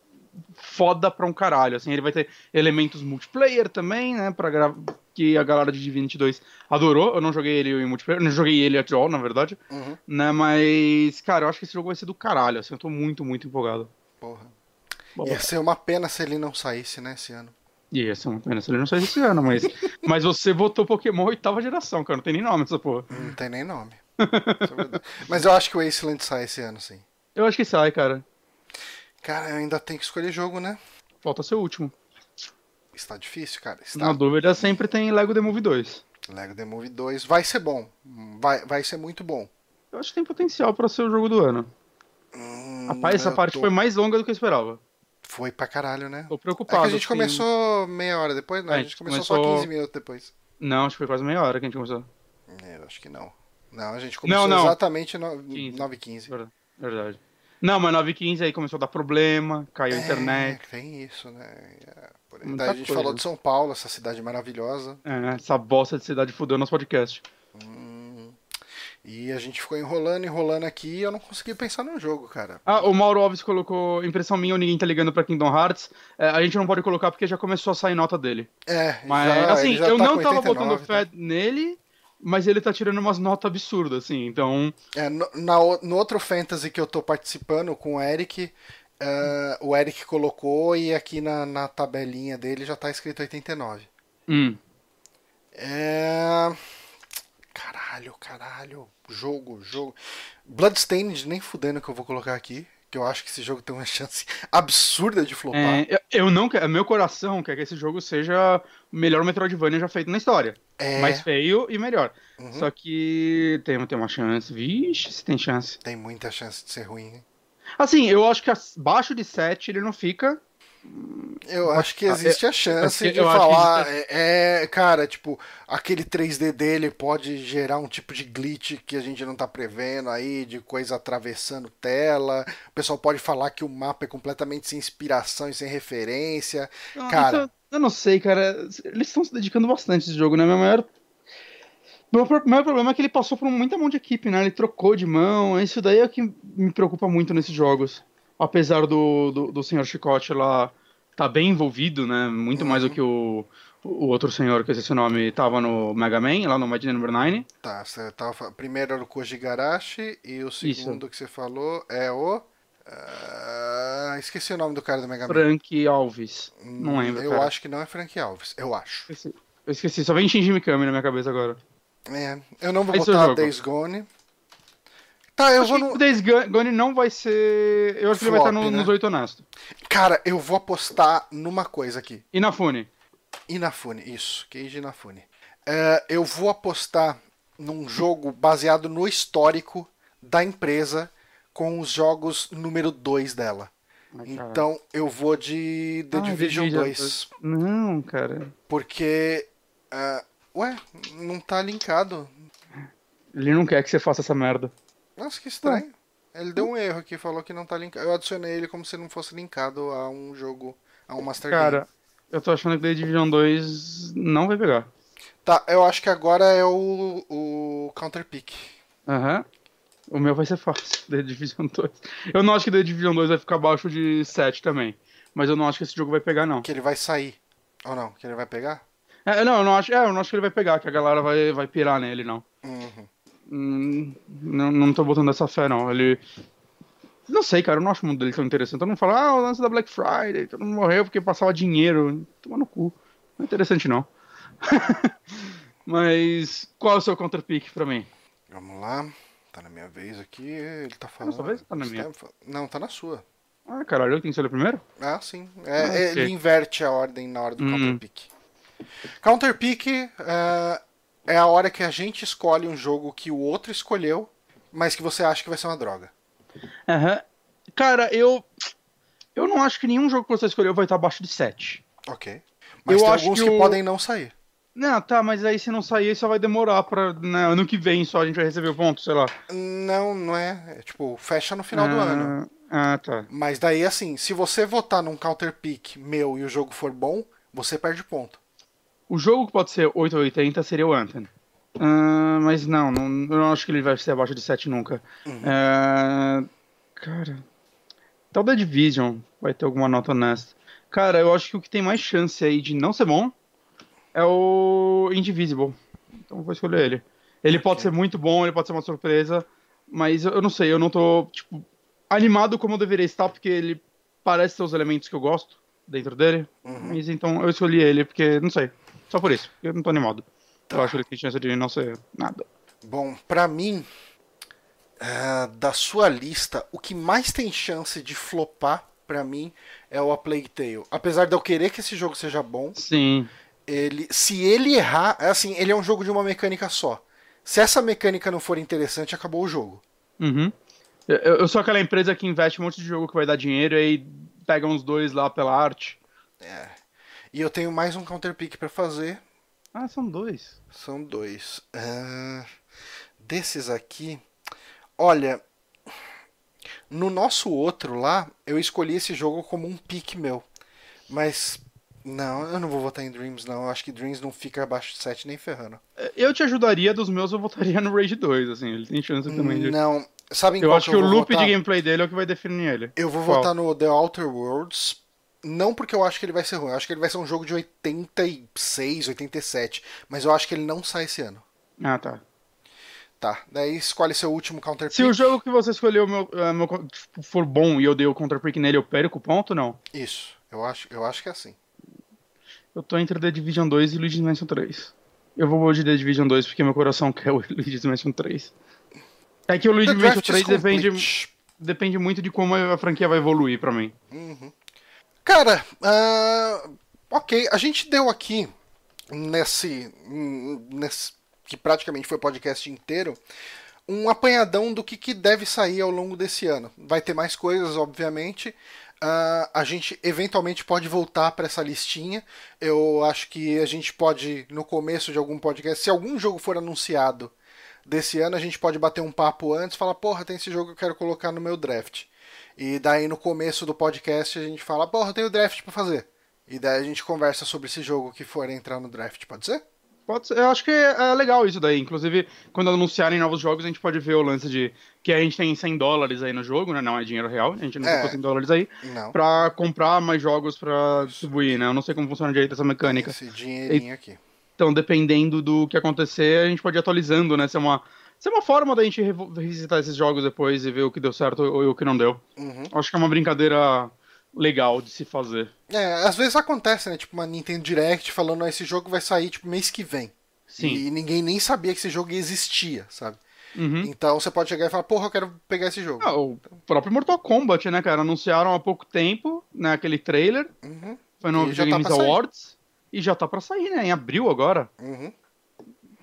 foda pra um caralho. Assim, ele vai ter elementos multiplayer também, né? Pra. Que a galera de Divinity 2 adorou. Eu não joguei ele em multiplayer, não joguei ele at all, na verdade. Uhum. Né? Mas, cara, eu acho que esse jogo vai ser do caralho. Assim, eu tô muito, muito empolgado. Porra. Ia ser uma pena se ele não saísse, né, esse ano. Ia ser uma pena se ele não saísse esse ano, mas, mas você votou Pokémon oitava geração, cara. Não tem nem nome essa porra. Não tem nem nome. é mas eu acho que o Wasteland sai esse ano, sim. Eu acho que sai, cara. Cara, eu ainda tenho que escolher jogo, né? Falta ser o último. Está difícil, cara. Está... Na dúvida sempre tem Lego The Movie 2. Lego The Movie 2 vai ser bom. Vai, vai ser muito bom. Eu acho que tem potencial para ser o jogo do ano. Hum, Rapaz, essa parte tô... foi mais longa do que eu esperava. Foi pra caralho, né? Tô preocupado. É que a gente assim... começou meia hora depois, não? É, a, gente começou, começou, só 15 minutos depois. Não, acho que foi quase meia hora que a gente começou. É, eu acho que não. Não, a gente começou não, não. exatamente 9h15. Verdade. Não, mas 915 aí começou a dar problema, caiu a é, internet. Tem isso, né? É, Daí a gente coisa. falou de São Paulo, essa cidade maravilhosa. É, essa bosta de cidade fudeu nosso podcast. Hum, e a gente ficou enrolando, enrolando aqui e eu não consegui pensar no jogo, cara. Ah, o Mauro Alves colocou impressão minha ou ninguém tá ligando pra Kingdom Hearts. É, a gente não pode colocar porque já começou a sair nota dele. É, mas já, assim, eu tá não tava 89, botando fé tá? nele mas ele tá tirando umas notas absurdas, assim, então. É, no, na, no outro Fantasy que eu tô participando com o Eric, uh, o Eric colocou e aqui na, na tabelinha dele já tá escrito 89. Hum. É. Caralho, caralho. Jogo, jogo. Bloodstained, nem fudendo que eu vou colocar aqui que eu acho que esse jogo tem uma chance absurda de flopar. É, eu não quero, meu coração quer que esse jogo seja o melhor Metroidvania já feito na história. É. Mais feio e melhor. Uhum. Só que tem, tem uma chance. Vixe, se tem chance. Tem muita chance de ser ruim. Hein? Assim, eu acho que abaixo de 7 ele não fica. Eu acho que existe a chance eu de falar. É, é, cara, tipo, aquele 3D dele pode gerar um tipo de glitch que a gente não tá prevendo aí, de coisa atravessando tela. O pessoal pode falar que o mapa é completamente sem inspiração e sem referência. Cara. Eu, eu não sei, cara. Eles estão se dedicando bastante a esse jogo, né? Meu maior. Meu problema é que ele passou por muita mão de equipe, né? Ele trocou de mão. Isso daí é o que me preocupa muito nesses jogos. Apesar do, do, do senhor Chicote lá tá bem envolvido, né? Muito mais do que o, o outro senhor, que eu esqueci o nome, tava no Mega Man, lá no Mad Number 9. Tá, você tava, primeiro era o Koji Garashi e o segundo que você falou é o. ah, esqueci o nome do cara do Mega Man. Frank Alves. Não lembro. Eu cara. acho que não é Frank Alves. Eu acho. Esqueci. Eu esqueci, só vem Shinji Mikami na minha cabeça agora. É, eu não vou Esse é botar. Days Gone. Tá, eu acho vou que no. o Days Gone não vai ser. Eu acho que ele vai Flop, estar no- né? nos oito honestos. Cara, eu vou apostar numa coisa aqui. Inafune. Inafune, isso, Keiji Inafune. É, eu vou apostar num jogo baseado no histórico da empresa com os jogos número 2 dela. Ai. Então eu vou de The Ah, Division Division 2. Não, cara. Porque. ah, ué, não tá linkado. Ele não quer que você faça essa merda. Nossa, que estranho. Ele deu um erro aqui, falou que não tá linkado. Eu adicionei ele como se não fosse linkado a um jogo, a um Master Game. Cara, eu tô achando que The Division 2 não vai pegar. Tá, eu acho que agora é o, o Counter Pick. Aham. O meu vai ser fácil, The Division 2. Eu não acho que The Division 2 vai ficar abaixo de 7 também. Mas eu não acho que esse jogo vai pegar, não. Que ele vai sair. Ou não? Que ele vai pegar? É, não, eu não acho, é, eu não acho que ele vai pegar, que a galera vai, vai pirar nele, não. Uhum. Hum, não, não tô botando essa fé, não. Ele. Não sei, cara, eu não acho o mundo dele tão interessante. Todo mundo fala, ah, o lance da Black Friday, todo mundo morreu porque passava dinheiro. Toma no cu. Não é interessante, não. Mas qual é o seu counterpick pra mim? Vamos lá. Tá na minha vez aqui. Ele tá falando. sua vez tá na minha? Não, tá na sua. Ah, caralho, eu tenho que ser ele primeiro? Ah, sim. É, Ah, é. Ele inverte a ordem na hora do Hum. Counter Pick. Counter Pick é, a hora que a gente escolhe um jogo que o outro escolheu, mas que você acha que vai ser uma droga. Aham. Cara, eu. Eu não acho que nenhum jogo que você escolheu vai estar abaixo de 7. Ok. Mas Eu tem acho alguns que que, o- podem não sair. Não, tá, mas aí se não sair, só vai demorar pra. Né, ano que vem só a gente vai receber o ponto, sei lá. Não, não é. é tipo, fecha no final do Ah, ano. Ah, tá. Mas daí, assim, se você votar num Counter Pick meu e o jogo for bom, você perde ponto. O jogo que pode ser 8 ou 80 seria o Anthem. Ah, mas não, não, eu não acho que ele vai ser abaixo de 7 nunca. Ah, cara. Tal The Division vai ter alguma nota honesta. Cara, eu acho que o que tem mais chance aí de não ser bom é o Indivisible. Então eu vou escolher ele. Ele pode ser muito bom, ele pode ser uma surpresa, mas eu eu não sei, eu não tô, tipo, animado como eu deveria estar, porque ele parece ter os elementos que eu gosto dentro dele. Mas então eu escolhi ele porque, não sei, só por isso, eu não tô animado. Eu acho que ele tem chance de não ser nada. Bom, pra mim, ah, da sua lista, o que mais tem chance de flopar pra mim é o A Plague Tale. Apesar de eu querer que esse jogo seja bom, Sim. ele, se ele errar, é assim, ele é um jogo de uma mecânica só. Se essa mecânica não for interessante, acabou o jogo. Uhum. Eu, eu sou aquela empresa que investe um monte de jogo que vai dar dinheiro e aí pega uns dois lá pela arte. E eu tenho mais um counter pick pra fazer. Ah, são dois. São dois. Ah, desses aqui, olha, no nosso outro lá, eu escolhi esse jogo como um pick meu. Mas não, eu não vou votar em Dreams não. Eu acho que Dreams não fica abaixo de 7 nem ferrando. Eu te ajudaria, dos meus eu votaria no Rage 2, assim, ele tem chance também de... Não, sabem Eu qual acho que o eu vou loop votar? de gameplay dele é o que vai definir ele. Eu vou Qual? votar no The Outer Worlds. Não porque eu acho que ele vai ser ruim, eu acho que ele vai ser um jogo de 86, 87. Mas eu acho que ele não sai esse ano. Ah, tá. Tá, daí escolhe seu último counter Se pick. o jogo que você escolheu meu, é, meu, tipo, for bom e eu dei o counter-pick nele, eu perco o ponto, não? Isso, eu acho, eu acho que é assim. Eu tô entre The Division 2 e Luigi's Mansion 3. Eu vou de The Division 2 porque meu coração quer o Luigi's Mansion 3. É que o Luigi's Mansion Draft is 3 depende, depende muito de como a franquia vai evoluir pra mim. Cara, ah, ok, a gente deu aqui nesse, nesse que praticamente foi podcast inteiro um apanhadão do que, que deve sair ao longo desse ano. Vai ter mais coisas, obviamente. Uh, a gente eventualmente pode voltar para essa listinha. Eu acho que a gente pode, no começo de algum podcast, se algum jogo for anunciado desse ano, a gente pode bater um papo antes, falar, porra, tem esse jogo que eu quero colocar no meu draft. E daí no começo do podcast a gente fala, porra, tem o draft para fazer. E daí a gente conversa sobre esse jogo que for entrar no draft, pode ser? Pode ser. Eu acho que é legal isso daí. Inclusive, quando anunciarem novos jogos, a gente pode ver o lance de que a gente tem 100 dólares aí no jogo, né? Não é dinheiro real, a gente não é, tem 100 dólares aí, não. pra comprar mais jogos pra distribuir, né? Eu não sei como funciona direito essa mecânica. Esse dinheirinho aqui. Então, dependendo do que acontecer, a gente pode ir atualizando, né? Se é uma, se é uma forma da gente revisitar esses jogos depois e ver o que deu certo ou o que não deu. Uhum. Acho que é uma brincadeira legal de se fazer. É, às vezes acontece, né? Tipo, uma Nintendo Direct falando, ah, esse jogo vai sair, tipo, mês que vem. Sim. E ninguém nem sabia que esse jogo existia, sabe? Uhum. Então você pode chegar e falar, porra, eu quero pegar esse jogo. Ah, o próprio Mortal Kombat, né, cara? Anunciaram há pouco tempo, né, aquele trailer. Uhum. Foi no Video tá Games tá Awards. E já tá pra sair, né? Em abril agora. Uhum.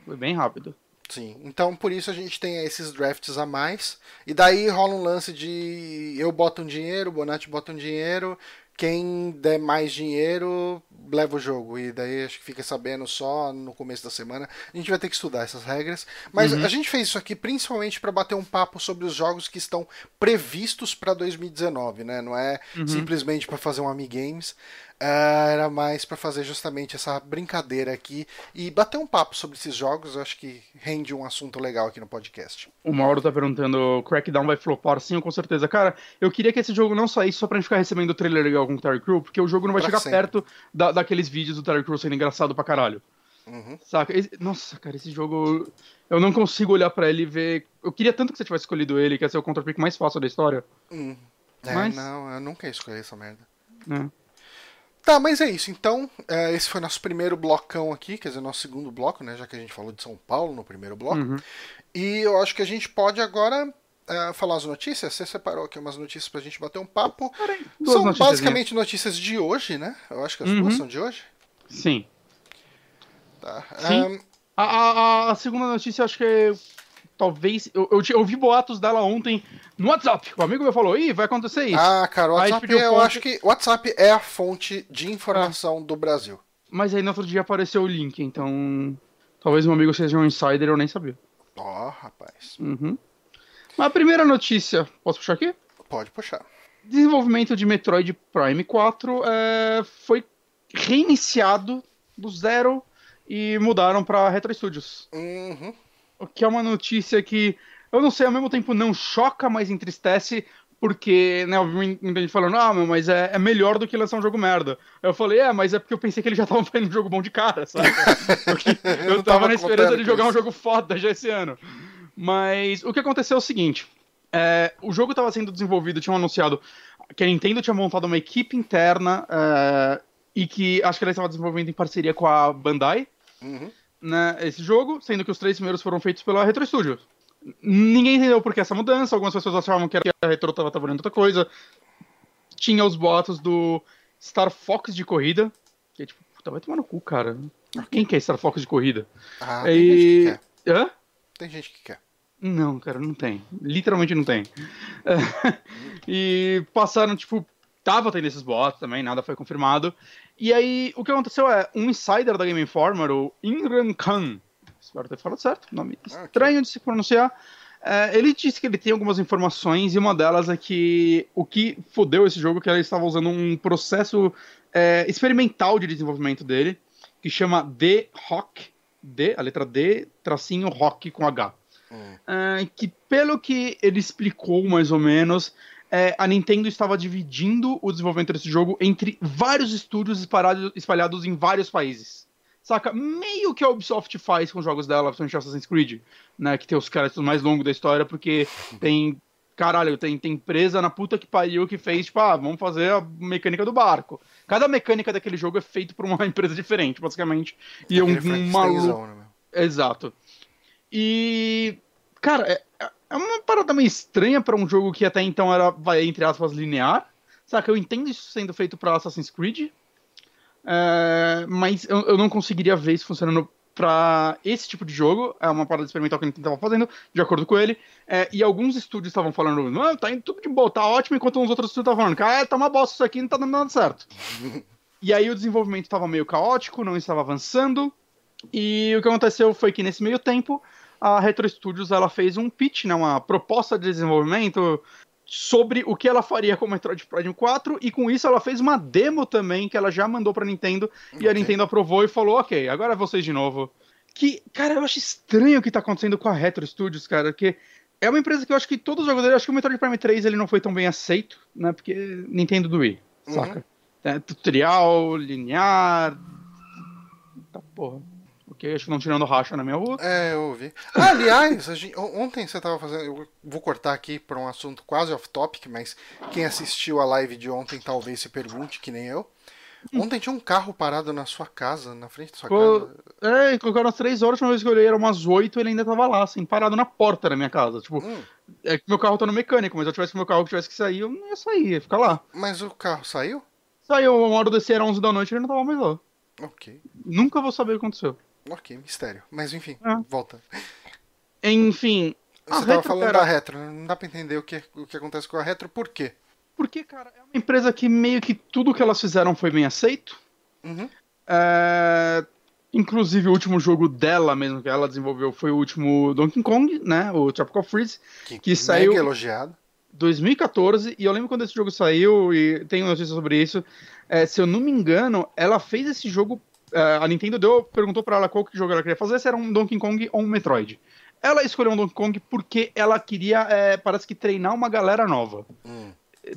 Foi bem rápido. Sim, então por isso a gente tem esses drafts a mais. E daí rola um lance de eu boto um dinheiro, o Bonatti bota um dinheiro, quem der mais dinheiro leva o jogo. E daí acho que fica sabendo só no começo da semana. A gente vai ter que estudar essas regras. Mas uhum. a gente fez isso aqui principalmente para bater um papo sobre os jogos que estão previstos para 2019, né? Não é uhum. simplesmente para fazer um Amigames. Uh, era mais para fazer justamente essa brincadeira aqui e bater um papo sobre esses jogos. Eu acho que rende um assunto legal aqui no podcast. O Mauro tá perguntando: Crackdown vai flopar? Sim, com certeza. Cara, eu queria que esse jogo não saísse só pra gente ficar recebendo o trailer legal com o Terry Crew, porque o jogo não vai pra chegar sempre. perto da, daqueles vídeos do Terry Crew sendo engraçado pra caralho. Uhum. Saca? Esse, nossa, cara, esse jogo. Eu não consigo olhar para ele e ver. Eu queria tanto que você tivesse escolhido ele, que ia ser o contra-pick mais fácil da história. Hum. É, Mas... não, eu nunca escolhi essa merda. É. Tá, mas é isso. Então, é, esse foi nosso primeiro blocão aqui, quer dizer, nosso segundo bloco, né? Já que a gente falou de São Paulo no primeiro bloco. Uhum. E eu acho que a gente pode agora é, falar as notícias. Você separou aqui umas notícias pra gente bater um papo. Peraí, são basicamente notícias de hoje, né? Eu acho que as uhum. duas são de hoje. Sim. Tá. Sim. Um... A, a, a, segunda notícia, acho que é talvez. Eu, eu, eu, vi boatos dela ontem no WhatsApp. O amigo meu falou: ih, vai acontecer isso. Ah, cara, o WhatsApp, eu fonte... acho que. WhatsApp é a fonte de informação do Brasil. Mas aí no outro dia apareceu o link, então. Talvez meu amigo seja um insider, eu nem sabia. Ó, oh, rapaz. Uhum. A primeira notícia, posso puxar aqui? Pode puxar. Desenvolvimento de Metroid Prime 4 é, foi reiniciado do zero e mudaram para Retro Studios. Uhum. O que é uma notícia que, eu não sei, ao mesmo tempo não choca, mas entristece, porque, né, eu vi muita gente falando, ah, mas é, é, melhor do que lançar um jogo merda. Eu falei, é, mas é porque eu pensei que eles já estavam fazendo um jogo bom de cara, sabe? Eu, eu tava na esperança de jogar um jogo foda já esse ano. Mas o que aconteceu é o seguinte: é, o jogo estava sendo desenvolvido, tinham anunciado que a Nintendo tinha montado uma equipe interna é, e que acho que ela estava desenvolvendo em parceria com a Bandai. Uhum né, esse jogo, sendo que os três primeiros foram feitos pela Retro Studios. Ninguém entendeu por que essa mudança, algumas pessoas achavam que a Retro estava trabalhando outra coisa. Tinha os boatos do Star Fox de corrida, que é tipo, puta, vai tomar no cu, cara. Quem quer Star Fox de corrida? Ah, tem e... gente que quer. Hã? Tem gente que quer. Não, cara, não tem. Literalmente não tem. e passaram, tipo, tava tendo esses boatos também, nada foi confirmado. E aí, o que aconteceu é, um insider da Game Informer, o Imran Khan, espero ter falado certo, nome ah, estranho de se pronunciar, é, ele disse que ele tem algumas informações e uma delas é que o que fodeu esse jogo é que ele estava usando um processo é, experimental de desenvolvimento dele, que chama D-Rock, D, a letra D, tracinho Rock com H. Hum. Que pelo que ele explicou mais ou menos, é, a Nintendo estava dividindo o desenvolvimento desse jogo entre vários estúdios espalhados, espalhados em vários países. Saca? Meio que a Ubisoft faz com os jogos dela, principalmente Assassin's Creed, né? Que tem os caras mais longos da história, porque tem. Caralho, tem, tem empresa na puta que pariu que fez, tipo, ah, vamos fazer a mecânica do barco. Cada mecânica daquele jogo é feito por uma empresa diferente, basicamente. E é um, um maluco. Né, Exato. E. Cara, é, é uma parada meio estranha para um jogo que até então era, vai, entre aspas, linear. Saca? Eu entendo isso sendo feito para Assassin's Creed. É, mas eu, eu, não conseguiria ver isso funcionando para esse tipo de jogo. É uma parada experimental que a Nintendo estava fazendo, de acordo com ele. É, e alguns estúdios estavam falando, não, tá indo tudo de boa, tá ótimo, enquanto uns outros estúdios estavam falando, cara, tá uma bosta isso aqui, não tá dando nada certo. e aí o desenvolvimento estava meio caótico, não estava avançando. E o que aconteceu foi que nesse meio tempo a Retro Studios ela fez um pitch, né, uma proposta de desenvolvimento sobre o que ela faria com o Metroid Prime 4 e com isso ela fez uma demo também que ela já mandou para Nintendo okay. e a Nintendo aprovou e falou: "OK, agora é vocês de novo". Que, cara, eu acho estranho o que tá acontecendo com a Retro Studios, cara, que é uma empresa que eu acho que todos os jogos dele, acho que o Metroid Prime 3 ele não foi tão bem aceito, né? Porque Nintendo do Wii, uhum. saca? É, tutorial, linear. Tá porra. Ok, acho que não tirando racha na minha rua. É, eu ouvi. Ah, aliás, gente, ontem você tava fazendo. Eu vou cortar aqui para um assunto quase off-topic, mas quem assistiu a live de ontem talvez se pergunte, que nem eu. Hum. Ontem tinha um carro parado na sua casa, na frente da sua Pô, casa. É, colocaram às três horas, uma vez que eu olhei, era umas oito, ele ainda tava lá, assim, parado na porta da minha casa. Tipo, hum. é que meu carro tá no mecânico, mas se eu tivesse meu carro que tivesse que sair, eu não ia sair, ia ficar lá. Mas o carro saiu? Saiu, uma hora descer era 11 da noite, ele não tava mais lá. Ok. Nunca vou saber o que aconteceu. Ok, mistério. Mas enfim, é. volta. Enfim. Você tava falando da retro, não dá pra entender o que, o que acontece com a retro, por quê? Porque, cara, é uma empresa que meio que tudo que elas fizeram foi bem aceito. Uhum. É... Inclusive, o último jogo dela mesmo que ela desenvolveu foi o último Donkey Kong, né? O Tropical Freeze. Que, que saiu. elogiado. 2014, e eu lembro quando esse jogo saiu, e tenho notícias sobre isso. É, se eu não me engano, ela fez esse jogo a Nintendo deu, perguntou para ela qual que jogo ela queria fazer, se era um Donkey Kong ou um Metroid. Ela escolheu um Donkey Kong porque ela queria, é, parece que, treinar uma galera nova. Hum.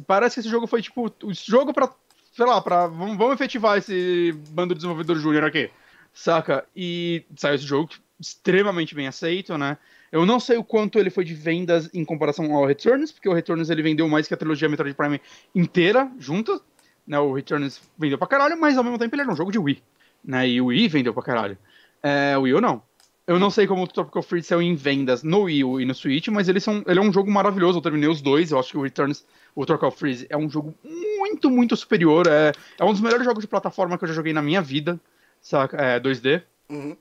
Parece que esse jogo foi tipo o jogo pra, sei lá, pra, vamos, vamos efetivar esse bando de desenvolvedor júnior aqui, saca? E saiu esse jogo extremamente bem aceito, né? Eu não sei o quanto ele foi de vendas em comparação ao Returns, porque o Returns ele vendeu mais que a trilogia Metroid Prime inteira junta, né? O Returns vendeu pra caralho, mas ao mesmo tempo ele era um jogo de Wii né? E o Wii vendeu pra caralho. É, o Wii U não. Eu não sei como o Tropical Freeze saiu em vendas no Wii U e no Switch, mas eles são, ele é um jogo maravilhoso. Eu terminei os dois. Eu acho que o Returns, o Tropical Freeze, é um jogo muito, muito superior. É, é um dos melhores jogos de plataforma que eu já joguei na minha vida, saca? É, 2D. Uhum.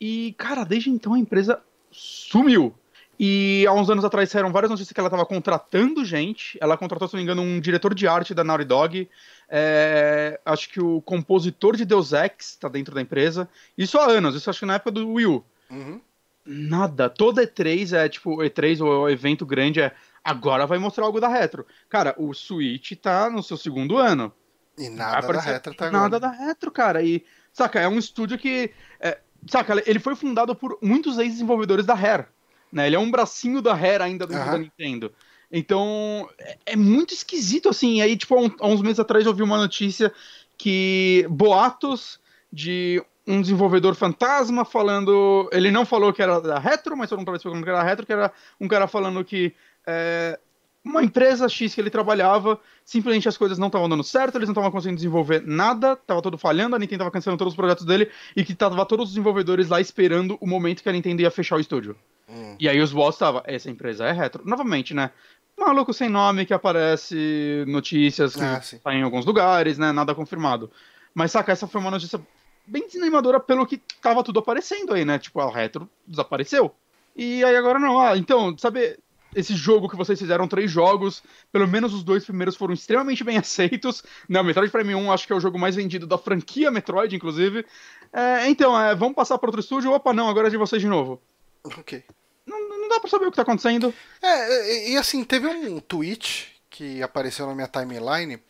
E, cara, desde então a empresa sumiu. E há uns anos atrás saíram várias notícias que ela estava contratando gente. Ela contratou, se não me engano, um diretor de arte da Naughty Dog. É, acho que o compositor de Deus Ex está dentro da empresa. Isso há anos, isso acho que na época do Wii U. Uhum. Nada. Toda E3 é tipo, E3 ou evento grande é agora vai mostrar algo da retro. Cara, o Switch tá no seu segundo ano. E nada da retro tá Nada da retro, cara. E, saca, é um estúdio que. É, saca, ele foi fundado por muitos ex-desenvolvedores da Rare. Né? Ele é um bracinho da Rare ainda dentro uhum. da Nintendo. Então, é, é, muito esquisito, assim. Aí, tipo, há, um, há uns meses atrás eu vi uma notícia que boatos de um desenvolvedor fantasma falando. Ele não falou que era da Retro, mas todo mundo estava explicando que era da Retro, que era um cara falando que é, uma empresa X que ele trabalhava, simplesmente as coisas não estavam dando certo, eles não estavam conseguindo desenvolver nada, estava tudo falhando, a Nintendo estava cancelando todos os projetos dele e que tava todos os desenvolvedores lá esperando o momento que a Nintendo ia fechar o estúdio. Hum. E aí os bots estavam, essa empresa é retro. Novamente, né? maluco sem nome que aparece notícias que ah, tá em alguns lugares, né? Nada confirmado. Mas saca, essa foi uma notícia bem desanimadora pelo que tava tudo aparecendo aí, né? Tipo, a retro desapareceu. E aí agora não. Ah, então, sabe, esse jogo que vocês fizeram três jogos, pelo menos os dois primeiros foram extremamente bem aceitos. Né, o Metroid Prime 1 acho que é o jogo mais vendido da franquia Metroid, inclusive. É, então, é, vamos passar para outro estúdio? Opa, não, agora é de vocês de novo. Ok não, não dá pra saber o que tá acontecendo. É, e, e assim, teve um tweet que apareceu na minha timeline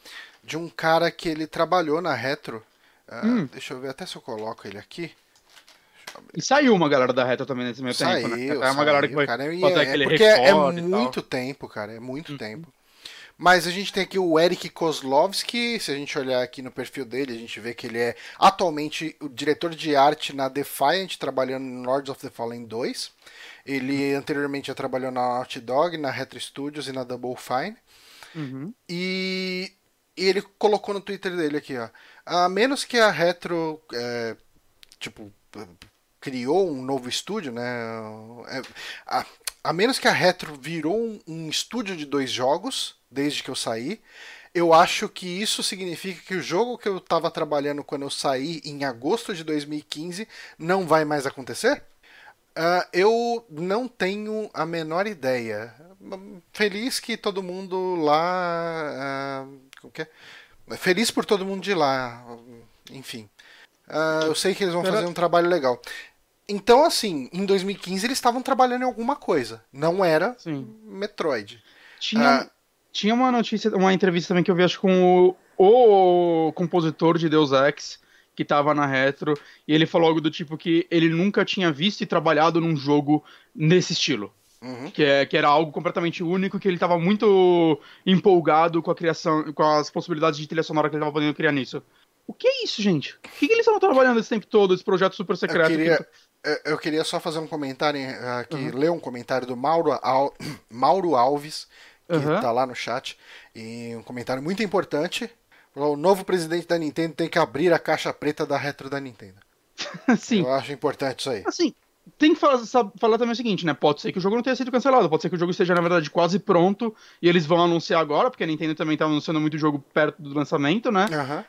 de um cara que ele trabalhou na Retro. Uh, hum. Deixa eu ver até se eu coloco ele aqui. E saiu uma galera da Retro também nesse meio saiu, tempo, né? É uma saiu, galera que vai cara, é, porque é muito tempo, cara, é muito uhum. tempo. Mas a gente tem aqui o Eric Kozlovski, se a gente olhar aqui no perfil dele, a gente vê que ele é atualmente o diretor de arte na Defiant, trabalhando no Lords of the Fallen 2. Ele anteriormente já trabalhou na Naughty Dog, na Retro Studios e na Double Fine. Uhum. E, e, ele colocou no Twitter dele aqui, ó. A menos que a Retro, é, tipo, criou um novo estúdio, né? É, a, a, menos que a Retro virou um, um estúdio de dois jogos, desde que eu saí, eu acho que isso significa que o jogo que eu estava trabalhando quando eu saí em agosto de 2015 não vai mais acontecer? Uh, eu não tenho a menor ideia. Feliz que todo mundo lá. Uh, que é? Feliz por todo mundo de lá. Enfim. Uh, eu sei que eles vão fazer um trabalho legal. Então, assim, em 2015 eles estavam trabalhando em alguma coisa. Não era Sim. Metroid. Tinha, tinha uma notícia, uma entrevista também que eu vi, acho, com o, o compositor de Deus Ex que tava na Retro, e ele falou algo do tipo que ele nunca tinha visto e trabalhado num jogo nesse estilo. Uhum. Que, é, que era algo completamente único, que ele estava muito empolgado com a criação, com as possibilidades de trilha sonora que ele estava podendo criar nisso. O que é isso, gente? O que, que eles estavam trabalhando esse tempo todo, esse projeto super secreto? Eu queria, que... eu queria só fazer um comentário aqui, uhum. ler um comentário do Mauro, Al... Mauro Alves, que uhum. lá no chat, e um comentário muito importante. O novo presidente da Nintendo tem que abrir a caixa preta da retro da Nintendo. Sim. Eu acho importante isso aí. Assim, tem que falar, falar, também o seguinte, né? Pode ser que o jogo não tenha sido cancelado, pode ser que o jogo esteja, na verdade, quase pronto e eles vão anunciar agora, porque a Nintendo também tá anunciando muito jogo perto do lançamento, né? Uhum.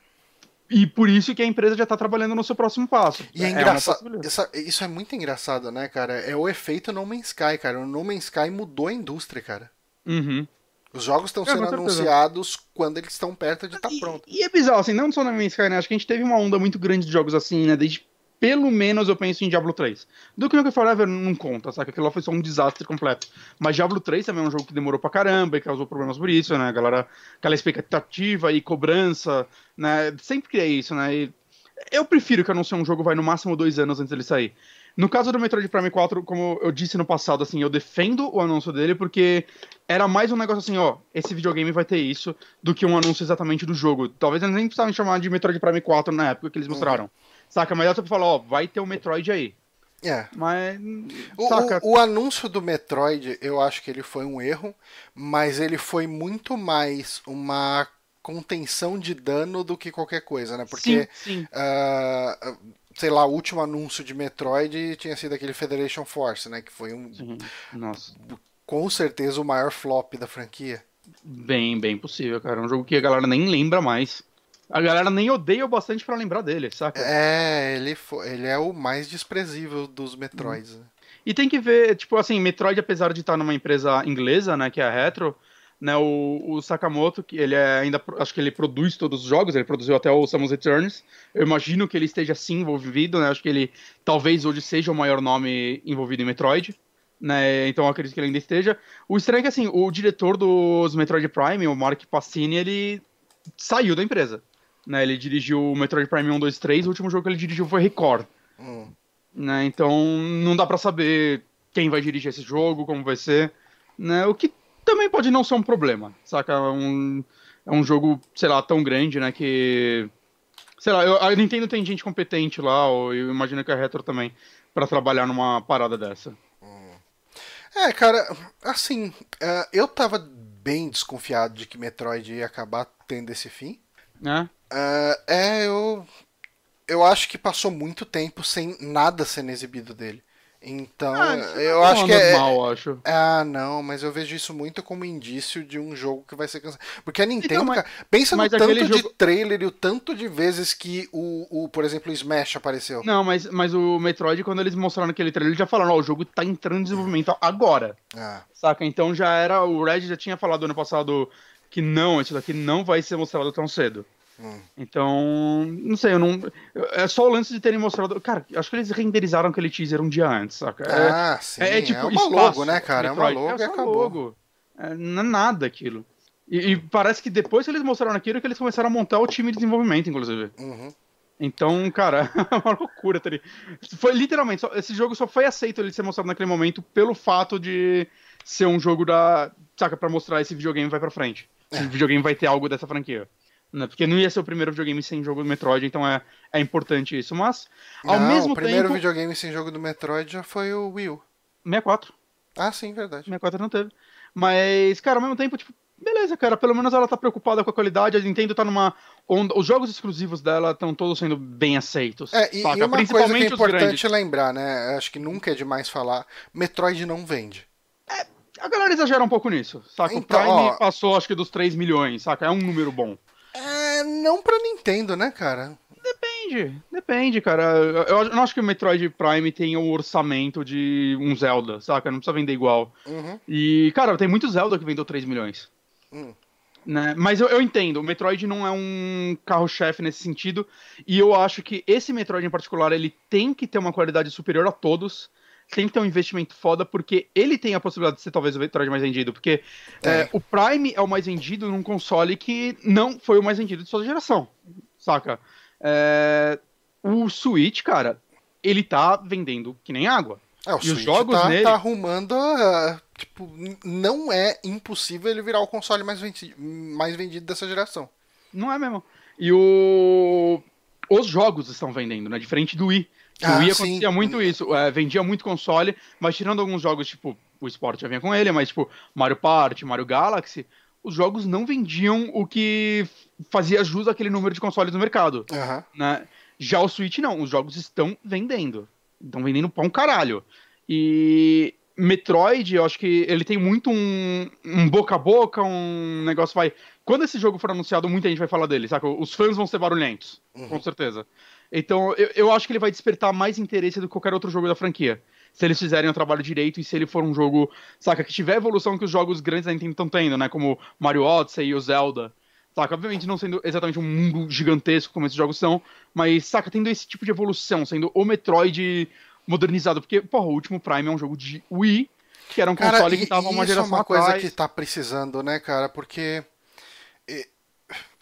E por isso que a empresa já está trabalhando no seu próximo passo. E é, é engraçado. Isso é muito engraçado, né, cara? É o efeito No Man's Sky, cara. O No Man's Sky mudou a indústria, cara. Uhum. Os jogos estão é, sendo anunciados quando eles estão perto de estar tá pronto. E é bizarro, assim, não só na minha Sky, né? Acho que a gente teve uma onda muito grande de jogos assim, né? Desde pelo menos eu penso em Diablo 3. Do que Nukem Forever não conta, sabe? Aquilo lá foi só um desastre completo. Mas Diablo 3 também é um jogo que demorou pra caramba e causou problemas por isso, né? A galera, aquela expectativa e cobrança, né? Sempre que é isso, né? E eu prefiro que anunciar um jogo vai no máximo dois anos antes dele sair. No caso do Metroid Prime 4, como eu disse no passado, assim, eu defendo o anúncio dele porque era mais um negócio assim, ó, esse videogame vai ter isso, do que um anúncio exatamente do jogo. Talvez eles nem precisavam chamar de Metroid Prime 4 na época que eles mostraram. Uhum. Saca? Mas dá pra falar, ó, vai ter o Metroid aí. É. Mas. O, o, o, anúncio do Metroid, eu acho que ele foi um erro, mas ele foi muito mais uma contenção de dano do que qualquer coisa, né? Porque. Sim, sim. Uh, sei lá, o último anúncio de Metroid tinha sido aquele Federation Force, né? Que foi um. Sim. Nossa. Com certeza o maior flop da franquia. Bem, bem possível, cara. É um jogo que a galera nem lembra mais. A galera nem odeia o bastante para lembrar dele, saca? É, ele, foi, ele é o mais desprezível dos Metroids. Hum. E tem que ver, tipo assim, Metroid, apesar de estar numa empresa inglesa, né, que é a Retro, né, o, o, Sakamoto, que ele é ainda, acho que ele produz todos os jogos, ele produziu até o Samus Returns. Eu imagino que ele esteja sim envolvido, né? Acho que ele talvez hoje seja o maior nome envolvido em Metroid. Né, então eu acredito que ele ainda esteja. O estranho é que assim, o diretor dos Metroid Prime, o Mark Passini, ele saiu da empresa. Né, ele dirigiu o Metroid Prime 1, 2, 3, o último jogo que ele dirigiu foi Record. Hum. Né, então não dá para saber quem vai dirigir esse jogo, como vai ser. Né, o que também pode não ser um problema, saca? É um, é um jogo, sei lá, tão grande, né, que... Sei lá, eu, a Nintendo tem gente competente lá, ou eu imagino que a Retro também, para trabalhar numa parada dessa. Hum. É, cara, assim, uh, eu tava bem desconfiado de que Metroid ia acabar tendo esse fim. É? Uh, é, eu, eu acho que passou muito tempo sem nada sendo exibido dele. Então, ah, eu é acho que é. Normal, acho. Ah, não, mas eu vejo isso muito como indício de um jogo que vai ser cancelado. Porque a Nintendo, então, mas, cara, pensa no tanto de jogo... trailer e o tanto de vezes que o, o, por exemplo, o Smash apareceu. Não, mas, mas o Metroid, quando eles mostraram aquele trailer, eles já falaram: Ó, o jogo tá entrando em desenvolvimento agora. Ah. Saca? Então já era. O Red já tinha falado ano passado que não, isso daqui não vai ser mostrado tão cedo. Hum. Então, não sei, eu não. É só o lance de terem mostrado. Cara, acho que eles renderizaram aquele teaser um dia antes, saca? É, ah, sim. É, é tipo é uma espaço, logo, né, cara? Metroid. É uma logo é e acabou. Logo. É, não é nada aquilo. E, e, parece que depois que eles mostraram aquilo, que eles começaram a montar o time de desenvolvimento, inclusive. Uhum. Então, cara, é uma loucura. Tá foi literalmente, só, esse jogo só foi aceito ele ser mostrado naquele momento pelo fato de ser um jogo da. Saca, pra mostrar esse videogame vai pra frente. Esse é. videogame vai ter algo dessa franquia. Né? Porque não ia ser o primeiro videogame sem jogo do Metroid, então é, é importante isso. Mas, ao não, mesmo tempo. O primeiro tempo... videogame sem jogo do Metroid já foi o Wii U. 64. Ah, sim, verdade. 64 não teve. Mas, cara, ao mesmo tempo, tipo, beleza, cara, pelo menos ela tá preocupada com a qualidade, a Nintendo tá numa onda, os jogos exclusivos dela estão todos sendo bem aceitos. É, e, e uma coisa que é importante lembrar, né, acho que nunca é demais falar, Metroid não vende. É, A galera exagera um pouco nisso, saca? Então, o Prime ó- passou acho que dos 3 milhões, saca? É um número bom. É, não pra Nintendo, né, cara? Depende, depende, cara. Eu, não acho que o Metroid Prime tenha o orçamento de um Zelda, saca? Não precisa vender igual. Uhum. E, cara, tem muito Zelda que vendeu 3 milhões. Hum. Né? Mas eu, eu entendo, o Metroid não é um carro-chefe nesse sentido. E eu acho que esse Metroid em particular, ele tem que ter uma qualidade superior a todos. Tem que ter um investimento foda, porque ele tem a possibilidade de ser talvez o Metroid mais vendido. Porque é, o Prime é o mais vendido num console que não foi o mais vendido de sua geração. Saca? É, o Switch, cara, ele tá vendendo que nem água. É, o E os Switch jogos tá, nele- tá arrumando. ah, tipo, não é impossível ele virar o console mais vendido, mais vendido dessa geração. Não é mesmo. E o... os jogos estão vendendo, né? Diferente do Wii. Ah, o Wii sim. acontecia muito isso. é, vendia muito console, mas tirando alguns jogos, tipo, o Sport já vinha com ele, mas tipo, Mario Party, Mario Galaxy, os jogos não vendiam o que fazia jus àquele número de consoles no mercado. Aham. né? Já o Switch não, os jogos estão vendendo. Estão vendendo pra um caralho. E Metroid, eu acho que ele tem muito um, um boca a boca, um negócio vai. Quando esse jogo for anunciado, muita gente vai falar dele, saca? Os fãs vão ser barulhentos, com certeza. Então, eu, eu acho que ele vai despertar mais interesse do que qualquer outro jogo da franquia. Se eles fizerem o trabalho direito e se ele for um jogo, saca, que tiver a evolução que os jogos grandes da Nintendo estão tendo, né? Como Mario Odyssey e o Zelda. Saca, obviamente não sendo exatamente um mundo gigantesco como esses jogos são, mas, saca, tendo esse tipo de evolução, sendo o Metroid modernizado. Porque, porra, o último Prime é um jogo de Wii, que era um Cara, console e, que tava uma isso é geração uma coisa atrás. que tá precisando, né, cara? Porque.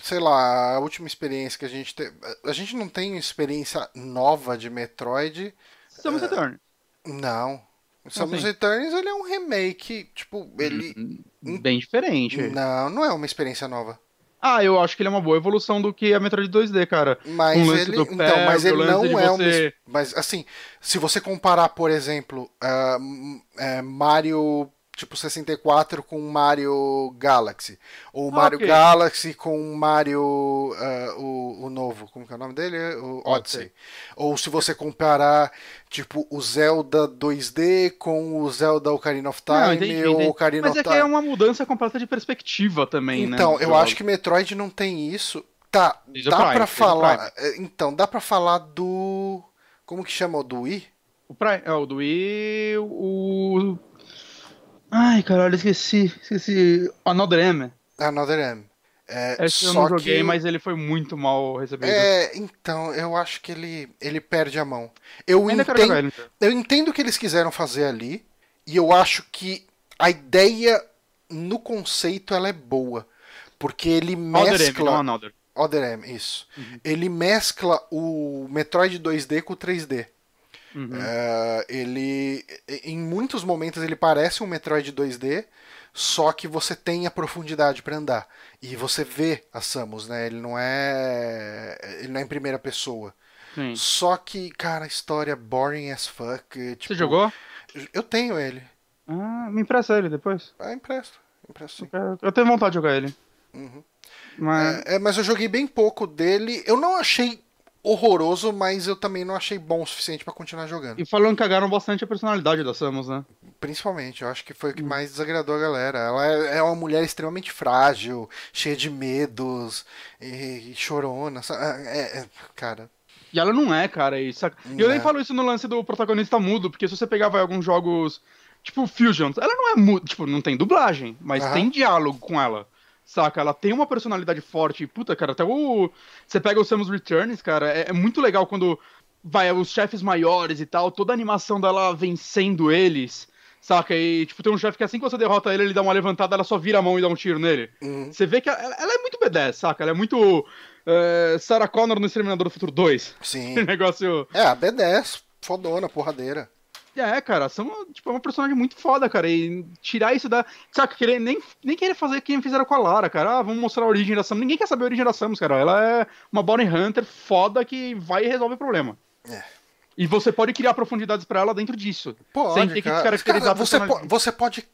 Sei lá, a última experiência que a gente teve. A gente não tem experiência nova de Metroid. Samus Return. Não. Samus. Returns ele é um remake. Tipo, ele. Bem diferente. Não, não é uma experiência nova. Ah, eu acho que ele é uma boa evolução do que a Metroid 2D, cara. Mas Um ele, do então, pé, mas ele não é você- es- Mas assim, se você comparar, por exemplo, m- é, Mario tipo 64 com Mario Galaxy, ou Mario ok. Galaxy com Mario ah, o, o novo, como que é o nome dele? O Odyssey. Odyssey. Ou se você comparar tipo o Zelda 2D com o Zelda Ocarina of Time Não, entendi, ou. Ocarina Mas of é que Time. é uma mudança completa de perspectiva também, né? Então, eu acho que Metroid não tem isso. Tá, Desde dá Prime, pra falar. é, Então, dá pra falar do. Como que chama o do Wii? O, Prime, é, o do Wii, o... Ai, caralho, esqueci. Esqueci. Another M. Another M. É, Esse eu não joguei, que... mas ele foi muito mal recebido. É, então, eu acho que ele, ele perde a mão. Eu Ainda entendo, ele. eu entendo o que eles quiseram fazer ali, e eu acho que a ideia no conceito ela é boa. Porque ele M, mescla. não Another. Other M, isso. Uhum. Ele mescla o Metroid 2D com o 3D. Uhum. É, ele, em muitos momentos, ele parece um Metroid 2D, só que você tem a profundidade para andar e você vê a Samus, né? Ele não é, ele não é em primeira pessoa. Sim. Só que, cara, a história é boring as fuck. Tipo, Você jogou? Eu tenho ele. Ah, me empresta ele depois. Ah, empresto. Empresto sim. Eu- Eu tenho vontade de jogar ele. Uhum. Mas... É, é, mas eu joguei bem pouco dele. Eu não achei horroroso, mas eu também não achei bom o suficiente pra continuar jogando. E falando que cagaram bastante a personalidade da Samus, né? Principalmente, eu acho que foi Hum. o que mais desagradou a galera. Ela é, é uma mulher extremamente frágil, cheia de medos e, e chorona. sa- É, é- cara. E ela não é, cara. E, saca? Eu nem Não. falo isso no lance do protagonista mudo, porque se você pegar vai, alguns jogos, tipo Fusion, ela não é mudo, tipo, não tem dublagem, mas Aham. tem diálogo com ela. Saca? Ela tem uma personalidade forte. Puta, cara, até o. Você pega o Samus Returns, cara, é, é muito legal quando vai os chefes maiores e tal, toda a animação dela vencendo eles. Saca? E, tipo, tem um chefe que assim que você derrota ele, ele dá uma levantada, ela só vira a mão e dá um tiro nele. Uhum. Você vê que ela, ela é muito B10, saca? Ela é muito. é, Sarah Connor no Exterminador do Futuro 2. Sim. Negócio. É, a B10, fodona, porradeira. É, cara, são tipo, é uma personagem muito foda, cara. E tirar isso da. Saca, querer, nem, nem querer fazer o que fizeram com a Lara, cara. Ah, vamos mostrar a origem da Samus. Ninguém quer saber a origem da Samus, cara. Ela é uma Bounty Hunter foda que vai e resolve o problema. É. E você pode criar profundidades pra ela dentro disso. Pode, sem ter que cara. descaracterizar Cara, você, po- você pode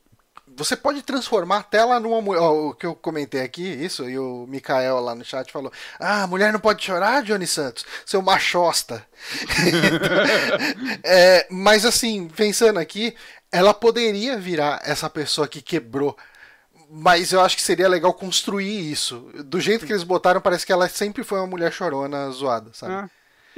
você pode transformar a tela numa mulher. o que eu comentei aqui, isso, e o Mikael lá no chat falou: Ah, mulher não pode chorar, Johnny Santos, seu machosta. é, mas assim, pensando aqui, ela poderia virar essa pessoa que quebrou. Mas eu acho que seria legal construir isso. Do jeito que eles botaram, parece que ela sempre foi uma mulher chorona zoada, sabe? Ah.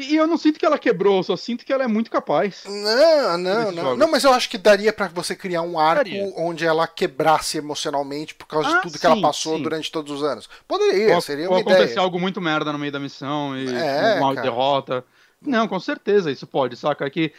E eu não sinto que ela quebrou, só sinto que ela é muito capaz. Não, não, não. Não, mas eu acho que daria para você criar um arco daria. onde ela quebrasse emocionalmente por causa ah, de tudo sim, que ela passou sim. durante todos os anos. Poderia, ou, seria uma ou ideia. acontecer algo muito merda no meio da missão e é, uma cara. derrota. Não, com certeza isso pode, saca? É que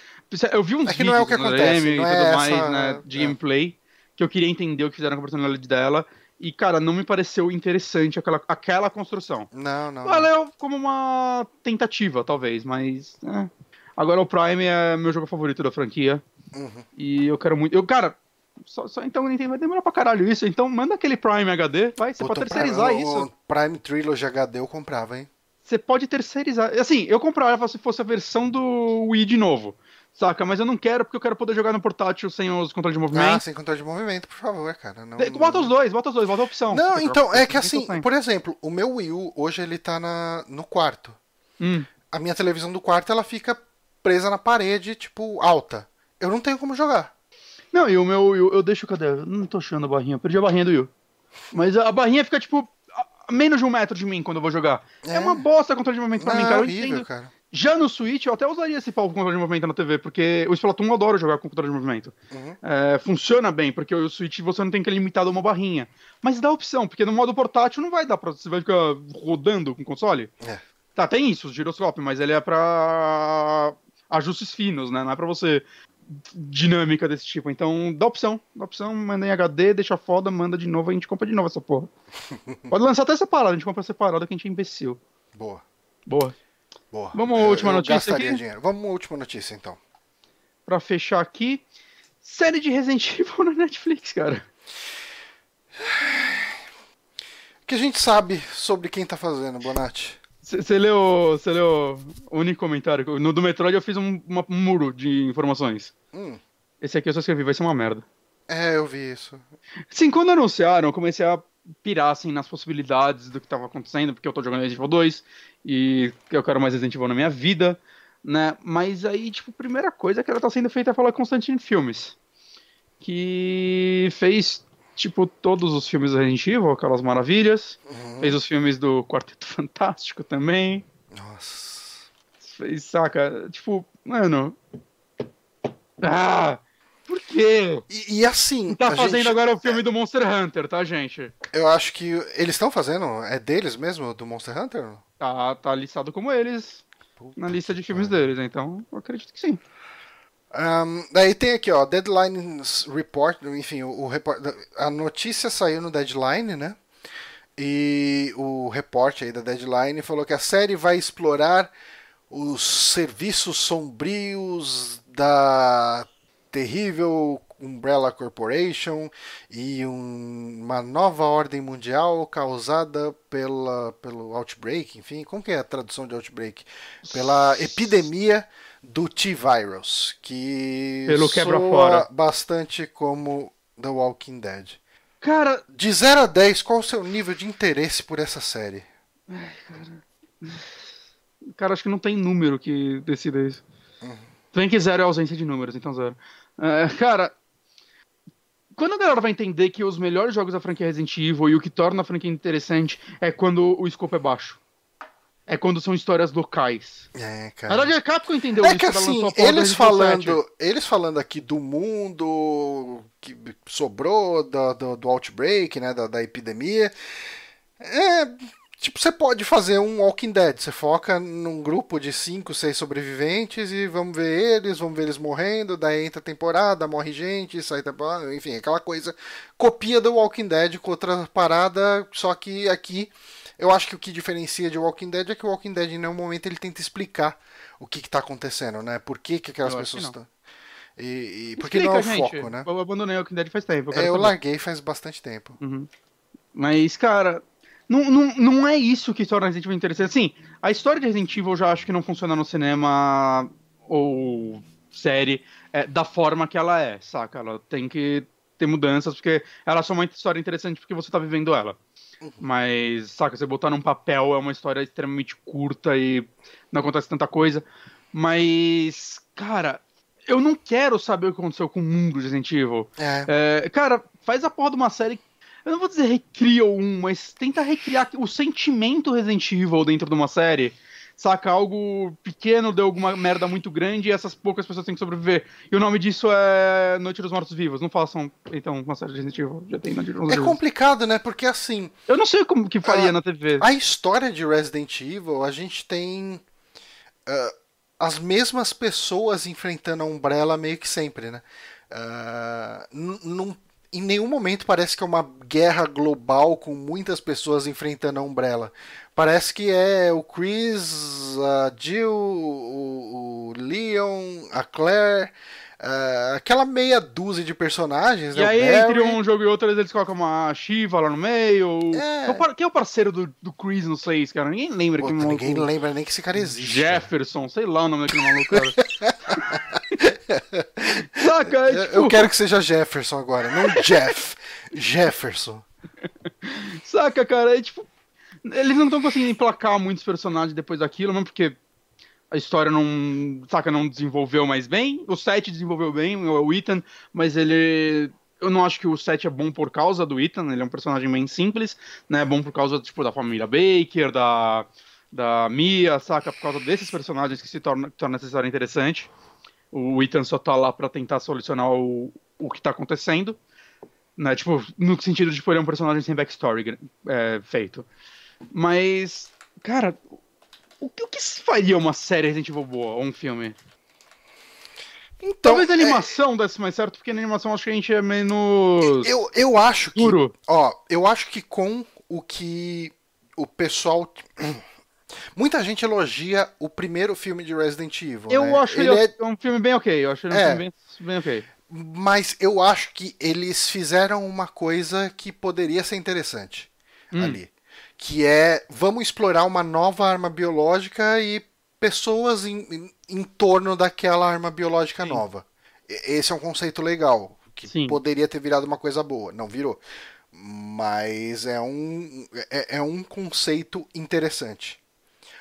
eu vi uns é que não é o que acontece, e tudo é mais, essa... né, de é. gameplay, que eu queria entender o que fizeram com a personalidade dela. E, cara, não me pareceu interessante aquela, aquela construção. Não, não. Valeu como uma tentativa, talvez, mas. É. Agora o Prime é meu jogo favorito da franquia. Uhum. E eu quero muito. Eu, cara, só, só, então Nintendo vai demorar pra caralho isso. Então manda aquele Prime HD, vai, você Puta, pode terceirizar isso. O Prime Trilogy HD eu comprava, hein? Você pode terceirizar. Assim, eu comprava se fosse a versão do Wii de novo. Saca? Mas eu não quero porque eu quero poder jogar no portátil sem os controles de movimento. Ah, sem controle de movimento, por favor, cara. Não, bota os dois, bota os dois, bota a opção. Não, então, é que assim, por exemplo, o meu Wii U, hoje ele tá na, no quarto. Hum. A minha televisão do quarto, ela fica presa na parede, tipo, alta. Eu não tenho como jogar. Não, e o meu Wii U, eu deixo, cadê? Eu não tô achando a barrinha, perdi a barrinha do Wii U. Mas a barrinha fica, tipo, a menos de um metro de mim quando eu vou jogar. É, é uma bosta controle de movimento pra não, mim, cara. É horrível, eu cara. Já no Switch, eu até usaria esse pau com controle de movimento na TV, porque o Splatoon eu adoro jogar com controle de movimento. Uhum. É, funciona bem, porque o Switch você não tem que limitar a uma barrinha. Mas dá opção, porque no modo portátil não vai dar pra. Você vai ficar rodando com o console. É. Tá, tem isso, o giroscópio, mas ele é pra ajustes finos, né? Não é pra você dinâmica desse tipo. Então, dá opção. Dá opção, manda em HD, deixa foda, manda de novo, a gente compra de novo essa porra. Pode lançar até separado, a gente compra separado que a gente é imbecil. Boa. Boa. Boa. Vamos à última eu notícia aqui? Dinheiro. Vamos à última notícia, então. Pra fechar aqui, série de Resident Evil na Netflix, cara. O que a gente sabe sobre quem tá fazendo, Bonatti? Você leu, leu o único comentário? No do Metroid eu fiz um, uma, um muro de informações. Hum. Esse aqui eu só escrevi, vai ser uma merda. É, eu vi isso. Sim, quando anunciaram, eu comecei a pirar assim, nas possibilidades do que estava acontecendo, porque eu tô jogando Resident Evil 2 e eu quero mais Resident Evil na minha vida, né? Mas aí, tipo, a primeira coisa que ela tá sendo feita é falar Constantine Filmes, que fez, tipo, todos os filmes do Resident Evil, aquelas maravilhas, uhum. fez os filmes do Quarteto Fantástico também. Nossa. Fez, saca? Tipo, mano... Ah! Por quê? E, e assim. Tá fazendo gente... agora o filme é... do Monster Hunter, tá, gente? Eu acho que eles estão fazendo. É deles mesmo, do Monster Hunter? Tá, tá listado como eles Puta na lista de filmes deles, então eu acredito que sim. Um, daí tem aqui, ó, Deadline Report, enfim, o, o report, a notícia saiu no Deadline, né? E o reporte aí da Deadline falou que a série vai explorar os serviços sombrios da terrível Umbrella Corporation e um, uma nova ordem mundial causada pela, pelo outbreak, enfim, como que é a tradução de outbreak? Pela epidemia do T-Virus, que pelo quebra fora bastante como The Walking Dead. Cara, de 0 a 10, qual o seu nível de interesse por essa série? Ai, cara. cara, acho que não tem número que decida isso. Uhum. Tem que zero é ausência de números, então zero. É, cara, quando a galera vai entender que os melhores jogos da franquia Resident Evil e o que torna a franquia interessante é quando o escopo é baixo. É quando são histórias locais. É, cara. Na verdade, a Capcom entendeu é isso. Que, assim, eles falando, eles falando aqui do mundo que sobrou do, do, do Outbreak, né, da, da epidemia. É, Tipo, você pode fazer um Walking Dead. Você foca num grupo de 5, 6 sobreviventes e vamos ver eles, vamos ver eles morrendo. Daí entra a temporada, morre gente, sai temporada. Enfim, aquela coisa. Copia do Walking Dead com outra parada. Só que aqui, eu acho que o que diferencia de Walking Dead é que o Walking Dead, em nenhum momento, ele tenta explicar o que está acontecendo, né? Por que, que aquelas eu pessoas estão. E, e porque não é o gente. foco, né? Eu abandonei o Walking Dead faz tempo. Eu, é, eu larguei faz bastante tempo. Uhum. Mas, cara, não, não, não é isso que torna Resident Evil interessante. Assim, a história de Resident Evil eu já acho que não funciona no cinema ou série é, da forma que ela é, saca? Ela tem que ter mudanças, porque ela é só uma história interessante porque você tá vivendo ela. Uhum. Mas, saca, você botar num papel é uma história extremamente curta e não acontece tanta coisa. Mas, cara, eu não quero saber o que aconteceu com o mundo de Resident Evil. É. É, cara, faz a porra de uma série. Eu não vou dizer recria um, mas tenta recriar o sentimento Resident Evil dentro de uma série saca? Algo pequeno deu alguma merda muito grande e essas poucas pessoas têm que sobreviver. E o nome disso é Noite dos Mortos Vivos. Não façam, então, uma série de Resident Evil. Já tem Noite dos Mortos É complicado, né? Porque assim. Eu não sei como que faria a, na TV. A história de Resident Evil, a gente tem. Uh, as mesmas pessoas enfrentando a Umbrella meio que sempre, né? Uh, em nenhum momento parece que é uma guerra global com muitas pessoas enfrentando a Umbrella. Parece que é o Chris, a Jill, o, o Leon, a Claire, uh, aquela meia dúzia de personagens. E né? aí, entre um jogo e outro, eles colocam uma Shiva lá no meio. É. Quem é o parceiro do, do Chris no 6, cara? Ninguém lembra Pô, que Ninguém maluco... lembra nem que esse cara existe. Jefferson, sei lá o nome daquele maluco, cara. Saca? É, tipo... Eu quero que seja Jefferson agora, não Jeff. Jefferson. Saca, cara? É tipo, eles não estão conseguindo emplacar muitos personagens depois daquilo, mesmo porque a história não, saca, não desenvolveu mais bem. O 7 desenvolveu bem, o Ethan, mas ele eu não acho que o 7 é bom por causa do Ethan, ele é um personagem bem simples, né? É bom por causa, tipo, da família Baker, da, da Mia, saca? Por causa desses personagens que se torna, torna essa história interessante. O Ethan só tá lá para tentar solucionar o, o que tá acontecendo. Né? Tipo, no sentido de, tipo, ele é um personagem sem backstory é, feito. Mas, cara, o que, o que faria uma série Resident Evil boa ou um filme? Então, Talvez a é- animação é... desse mais certo, porque na animação acho que a gente é menos. Eu, eu acho que. Ó, eu acho que com o que o pessoal. Muita gente elogia o primeiro filme de Resident Evil. Eu né? acho ele, ele é... um filme bem ok. Eu acho ele é. um filme bem, bem ok. Mas eu acho que eles fizeram uma coisa que poderia ser interessante hum. ali que é vamos explorar uma nova arma biológica e pessoas em, em, em torno daquela arma biológica Sim. nova. Esse é um conceito legal, que Sim. poderia ter virado uma coisa boa, não virou. Mas é um, é, é um conceito interessante.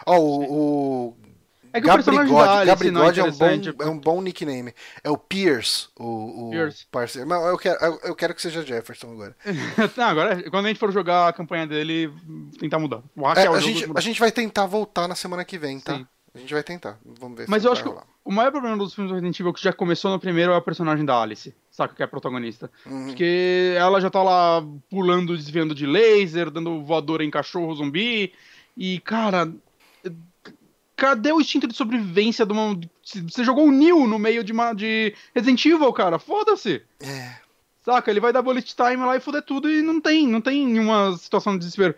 Ó, oh, o, o é que Gabrigode, o personagem Gabrigode é, é, um bom, é um bom nickname. É o Pierce, o, o Pierce. parceiro. Mas eu quero, eu quero que seja Jefferson agora. Não, agora, quando a gente for jogar a campanha dele, tentar mudar. É, é a, gente, a gente vai tentar voltar na semana que vem, tá? Sim. A gente vai tentar. Vamos ver Mas eu acho rolar. que o maior problema dos filmes do Resident Evil que já começou no primeiro é a personagem da Alice, saca? Que é a protagonista. Uhum. Porque ela já tá lá pulando, desviando de laser, dando voadora em cachorro zumbi. E, cara, Cadê o instinto de sobrevivência de uma. Você jogou o Neil no meio de, uma, de Resident Evil, cara. Foda-se. É. Saca? Ele vai dar bullet time lá e foder tudo e não tem, não tem nenhuma situação de desespero.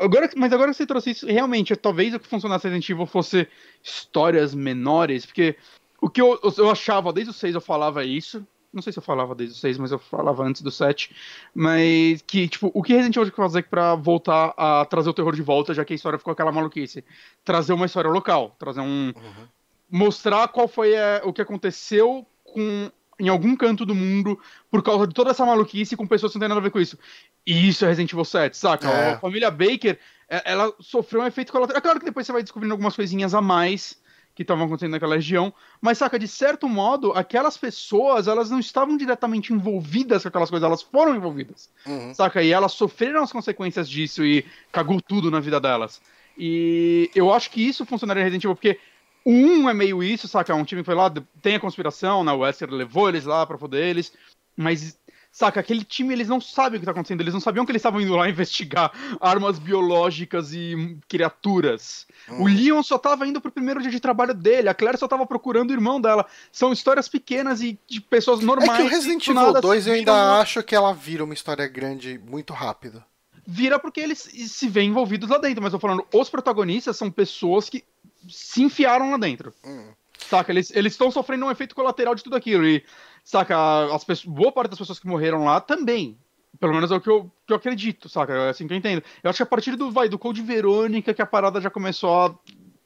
Agora, mas agora que você trouxe isso, realmente, talvez o que funcionasse Resident Evil fosse histórias menores, porque o que eu, eu achava, desde o 6 eu falava isso, não sei se eu falava desde o 6, mas eu falava antes do 7. Mas que, tipo, o que Resident Evil fazer pra voltar a trazer o terror de volta, já que a história ficou aquela maluquice? Trazer uma história local. Trazer um. Uhum. Mostrar qual foi é, o que aconteceu com em algum canto do mundo por causa de toda essa maluquice com pessoas que não tem nada a ver com isso. E isso é Resident Evil 7, saca? É. A família Baker, é, ela sofreu um efeito colateral. É claro que depois você vai descobrindo algumas coisinhas a mais que estavam acontecendo naquela região, mas saca, de certo modo, aquelas pessoas, elas não estavam diretamente envolvidas com aquelas coisas, elas foram envolvidas, uhum. saca, e elas sofreram as consequências disso e cagou tudo na vida delas. E eu acho que isso funcionaria em Resident Evil, porque o 1 é meio isso, saca, um time que foi lá, tem a conspiração, né, o Wesker levou eles lá pra foder eles, mas Saca, aquele time eles não sabem o que tá acontecendo, eles não sabiam que eles estavam indo lá investigar armas biológicas e criaturas. Hum. O Leon só tava indo pro primeiro dia de trabalho dele, a Claire só tava procurando o irmão dela. São histórias pequenas e de pessoas normais. É que o Resident Evil 2 eu ainda acho que ela vira uma história grande muito rápido. Vira porque eles se veem envolvidos lá dentro, mas eu falando, os protagonistas são pessoas que se enfiaram lá dentro. Hum. Saca, eles estão sofrendo um efeito colateral de tudo aquilo. E saca? As pessoas, boa parte das pessoas que morreram lá também. Pelo menos é o que eu, que eu acredito, saca? É assim que eu entendo. Eu acho que a partir do, vai, do Code Verônica que a parada já começou a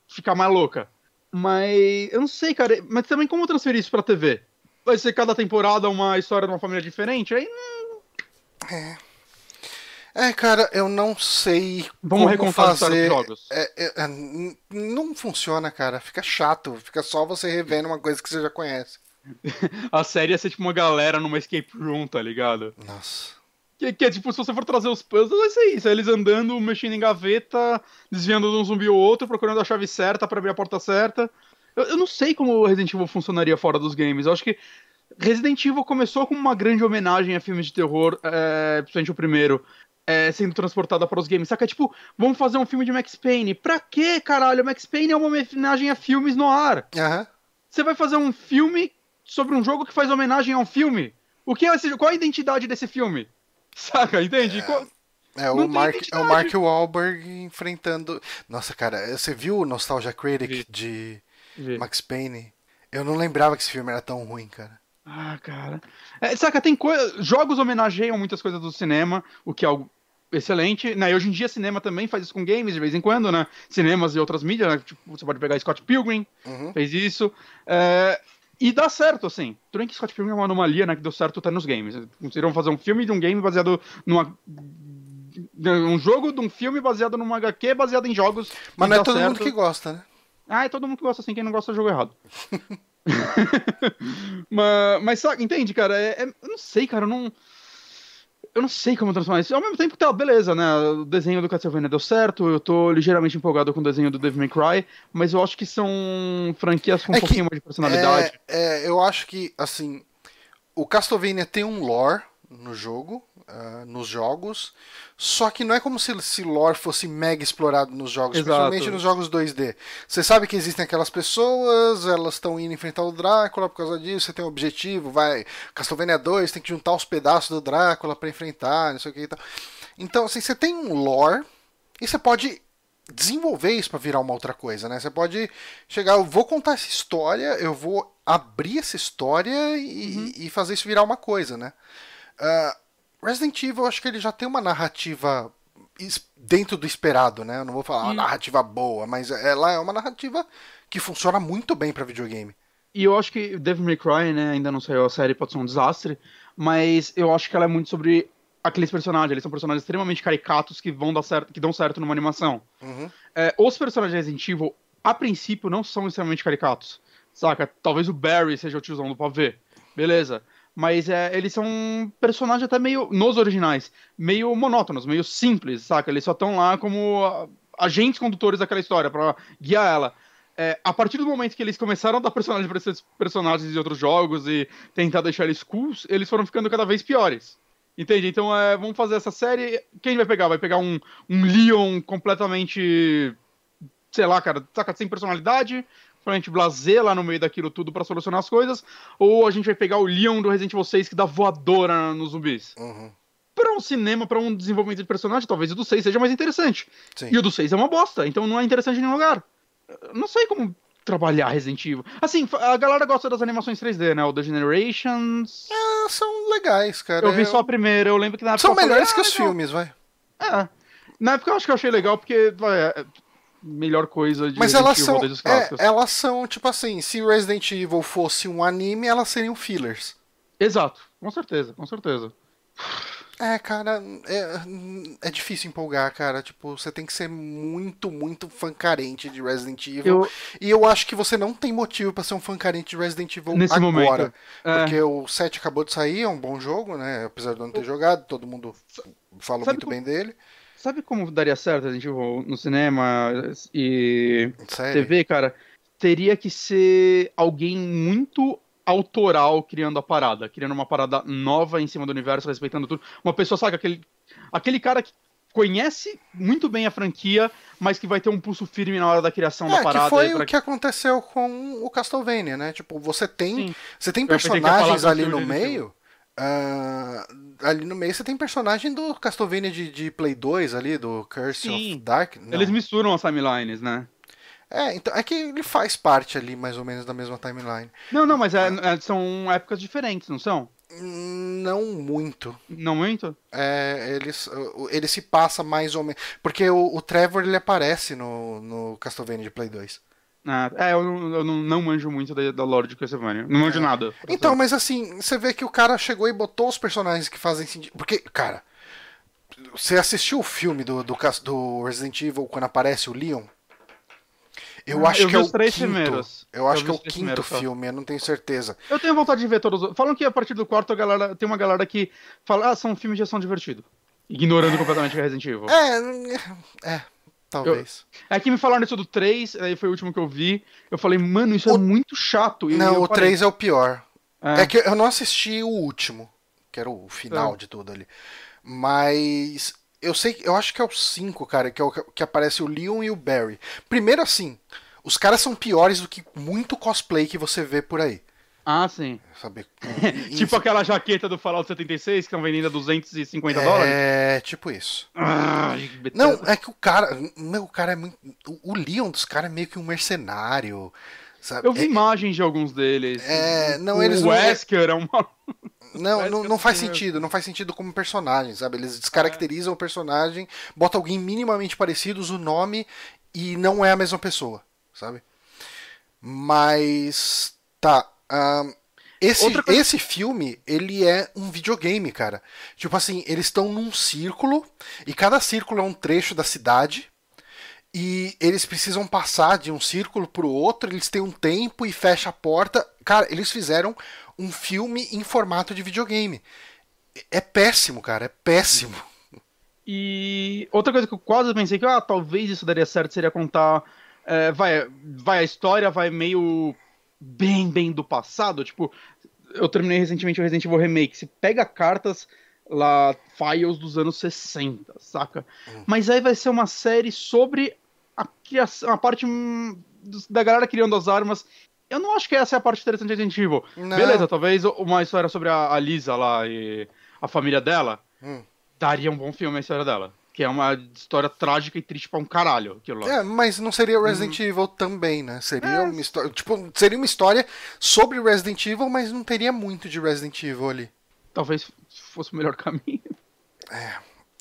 ficar mais louca. Mas eu não sei, cara. Mas também como transferir isso pra TV? vai ser cada temporada uma história de uma família diferente, aí É. É, cara, eu não sei Vamos como fazer. jogos. É, é, é, não funciona, cara. Fica chato. Fica só você revendo uma coisa que você já conhece. a série ia ser tipo uma galera numa escape room, tá ligado? Nossa. Que, que é tipo, se você for trazer os puzzles, vai ser isso. É eles andando, mexendo em gaveta, desviando de um zumbi ou outro, procurando a chave certa pra abrir a porta certa. Eu, eu não sei como o Resident Evil funcionaria fora dos games. Eu acho que Resident Evil começou como uma grande homenagem a filmes de terror, é, principalmente o primeiro, é, sendo transportada para os games. Saca? Tipo, vamos fazer um filme de Max Payne. Pra quê, caralho? Max Payne é uma homenagem a filmes no ar. Aham. Você vai fazer um filme sobre um jogo que faz homenagem a um filme. O que é esse, qual a identidade desse filme? Saca, entende? Qual- É o, Mark, é o. Mark Wahlberg enfrentando. Nossa, cara, você viu o Nostalgia Critic Vi. de Vê. Max Payne? Eu não lembrava que esse filme era tão ruim, cara. Ah, cara. É, saca, tem coisa. Jogos homenageiam muitas coisas do cinema, o que é algo excelente. Né? E hoje em dia, cinema também faz isso com games de vez em quando, né? Cinemas e outras mídias, né? Tipo, você pode pegar Scott Pilgrim, Uhum. fez isso. É, E dá certo, assim. Tudo bem que Scott Pilgrim é uma anomalia, né? Que deu certo até nos games. Conseguiram fazer um filme de um game baseado numa. Um jogo de um filme baseado numa HQ baseado em jogos. Mas não é todo certo. mundo que gosta, né? Ah, é todo mundo que gosta assim, quem não gosta jogo errado. mas, mas sabe, entende, cara? É, é- eu não sei, cara, eu não. Eu não sei como transformar isso. Ao mesmo tempo que tá, beleza, né? O desenho do Castlevania deu certo, eu tô ligeiramente empolgado com o desenho do Devil May Cry, mas eu acho que são franquias com um É que- pouquinho mais de personalidade. É, é, eu acho que, assim, o Castlevania tem um lore no jogo, ah, nos jogos, só que não é como se esse lore fosse mega explorado nos jogos, Exato. principalmente nos jogos 2D. Você sabe que existem aquelas pessoas, elas estão indo enfrentar o Drácula por causa disso, você tem um objetivo, vai, Castlevania 2 tem que juntar os pedaços do Drácula pra enfrentar, não sei o que e tal. Então, assim, você tem um lore e você pode desenvolver isso pra virar uma outra coisa, né? Você pode chegar, eu vou contar essa história, eu vou abrir essa história e, e fazer isso virar uma coisa, né? Ah, Resident Evil, eu acho que ele já tem uma narrativa dentro do esperado, né? Eu não vou falar uma narrativa boa, mas ela é uma narrativa que funciona muito bem pra videogame. E eu acho que Devil May Cry, né, ainda não saiu a série, pode ser um desastre, mas eu acho que ela é muito sobre aqueles personagens, eles são personagens extremamente caricatos que vão dar certo, que dão certo numa animação. Uhum. É, os personagens de Resident Evil, a princípio, não são extremamente caricatos, saca? Talvez o Barry seja o tiozão do pavê, beleza. Mas é, eles são personagens até meio, nos originais, meio monótonos, meio simples, saca? Eles só estão lá como ah, agentes condutores daquela história, pra guiar ela. É, a partir do momento que eles começaram a dar personagem pra esses personagens de outros jogos e tentar deixar eles cools, eles foram ficando cada vez piores. Entende? Então, é, vamos fazer essa série. Quem vai pegar? Vai pegar um, um Leon completamente. Sei lá, cara, saca, sem personalidade, completamente blazer lá no meio daquilo tudo pra solucionar as coisas. Ou a gente vai pegar o Leon do Resident Evil 6 que dá voadora nos zumbis. Uhum. Pra um cinema, pra um desenvolvimento de personagem, talvez o do 6 seja mais interessante. Sim. E o do 6 é uma bosta, então não é interessante em nenhum lugar. Eu não sei como trabalhar Resident Evil. Assim, a galera gosta das animações 3D, né? O The Generations. Ah, são legais, cara. Eu vi Eu- só a primeira, eu lembro que na época. São eu falei, melhores "Ah, que os legal." filmes, vai. É. Na época eu acho que eu achei legal porque vai, é melhor coisa de Mas Resident elas Evil são, é, clássicos. elas são, tipo assim, se Resident Evil fosse um anime, elas seriam fillers. Exato, com certeza, com certeza. É, cara, é, é difícil empolgar, cara. Tipo, você tem que ser muito, muito fã carente de Resident Evil. Eu, E eu acho que você não tem motivo pra ser um fã carente de Resident Evil Nesse agora. momento, é. Porque o 7 acabou de sair, é um bom jogo, né? Apesar de eu não ter jogado, todo mundo fala Sabe muito como- bem dele. Sabe como daria certo Resident Evil no cinema e Sério. TV, cara? Teria que ser alguém muito autoral criando a parada, criando uma parada nova em cima do universo, respeitando tudo. Uma pessoa, sabe, aquele, aquele cara que conhece muito bem a franquia, mas que vai ter um pulso firme na hora da criação da É, parada. que foi pra- o que aconteceu com o Castlevania, né? Tipo, você tem, Sim. você tem personagens ali no meio. Ah, ali no meio você tem personagem do Castlevania de, de Play 2 ali, do Curse Sim. of Dark. Não. Eles misturam as timelines, né? É, então é que ele faz parte ali mais ou menos da mesma timeline. Não, não, mas é- é- são épocas diferentes, não são? Não muito. Não muito? É, eles, o- ele se passa mais ou menos. Porque o, o Trevor ele aparece no, no Castlevania de Play 2. Ah, é, eu, não, eu não, não manjo muito da, da lore de Castlevania. Não manjo nada. pra Então, ser- mas assim, você vê que o cara chegou e botou os personagens que fazem sentido. Porque, cara, você assistiu o filme do, do, do Resident Evil quando aparece o Leon? Eu Ah, acho eu que é o três quinto. primeiros. Eu Eu acho vi que é o quinto filme, eu não tenho certeza. Eu tenho vontade de ver todos os. Falam que a partir do quarto a galera, tem uma galera que fala, ah, são filmes de ação divertido. Ignorando completamente o Resident Evil. É, é, talvez. É que me falaram isso do 3, aí foi o último que eu vi. Eu falei, mano, isso O- é muito chato. E não, eu o parei. 3 é o pior. É. É. que eu não assisti o último, que era o final É. de tudo ali. Mas eu sei, eu acho que é o 5, cara, que é o que aparece o Leon e o Barry. Primeiro assim, os caras são piores do que muito cosplay que você vê por aí. Ah, sim. Sabe? Tipo aquela jaqueta do Fallout 76 que estão vendendo a 250 dólares. É, tipo isso. Bethesda. Não, é que o cara, meu, o cara é muito, o- o Leon dos caras é meio que um mercenário, sabe? Eu vi É- imagens de alguns deles. É, não, o eles não- Wesker é uma. Não, Parece não, não eu faz sentido, não faz sentido como personagem, sabe? Eles descaracterizam o personagem, botam alguém minimamente parecido, usa o nome e não é a mesma pessoa, sabe? Mas tá. Esse, coisa- esse filme, ele é um videogame, cara. Tipo assim, eles estão num círculo e cada círculo é um trecho da cidade. E eles precisam passar de um círculo pro outro, eles têm um tempo e fecha a porta. Cara, eles fizeram um filme em formato de videogame. É péssimo, cara, é péssimo. E outra coisa que eu quase pensei que, ah, talvez isso daria certo seria contar. é, vai, vai a história, vai meio bem, bem do passado. Tipo, eu terminei recentemente o Resident Evil Remake. Se pega cartas lá, files dos anos 60, saca? Mas aí vai ser uma série sobre a criação, a parte hum, da galera criando as armas. Eu não acho que essa é a parte interessante de Resident Evil. Não. Beleza, talvez uma história sobre a, a Lisa lá e a família dela Hum. daria um bom filme a história dela. Que é uma história trágica e triste pra um caralho, aquilo lá. É, mas não seria Resident Evil também, né? Seria uma história. Tipo, seria uma história sobre Resident Evil, mas não teria muito de Resident Evil ali. Talvez fosse o melhor caminho.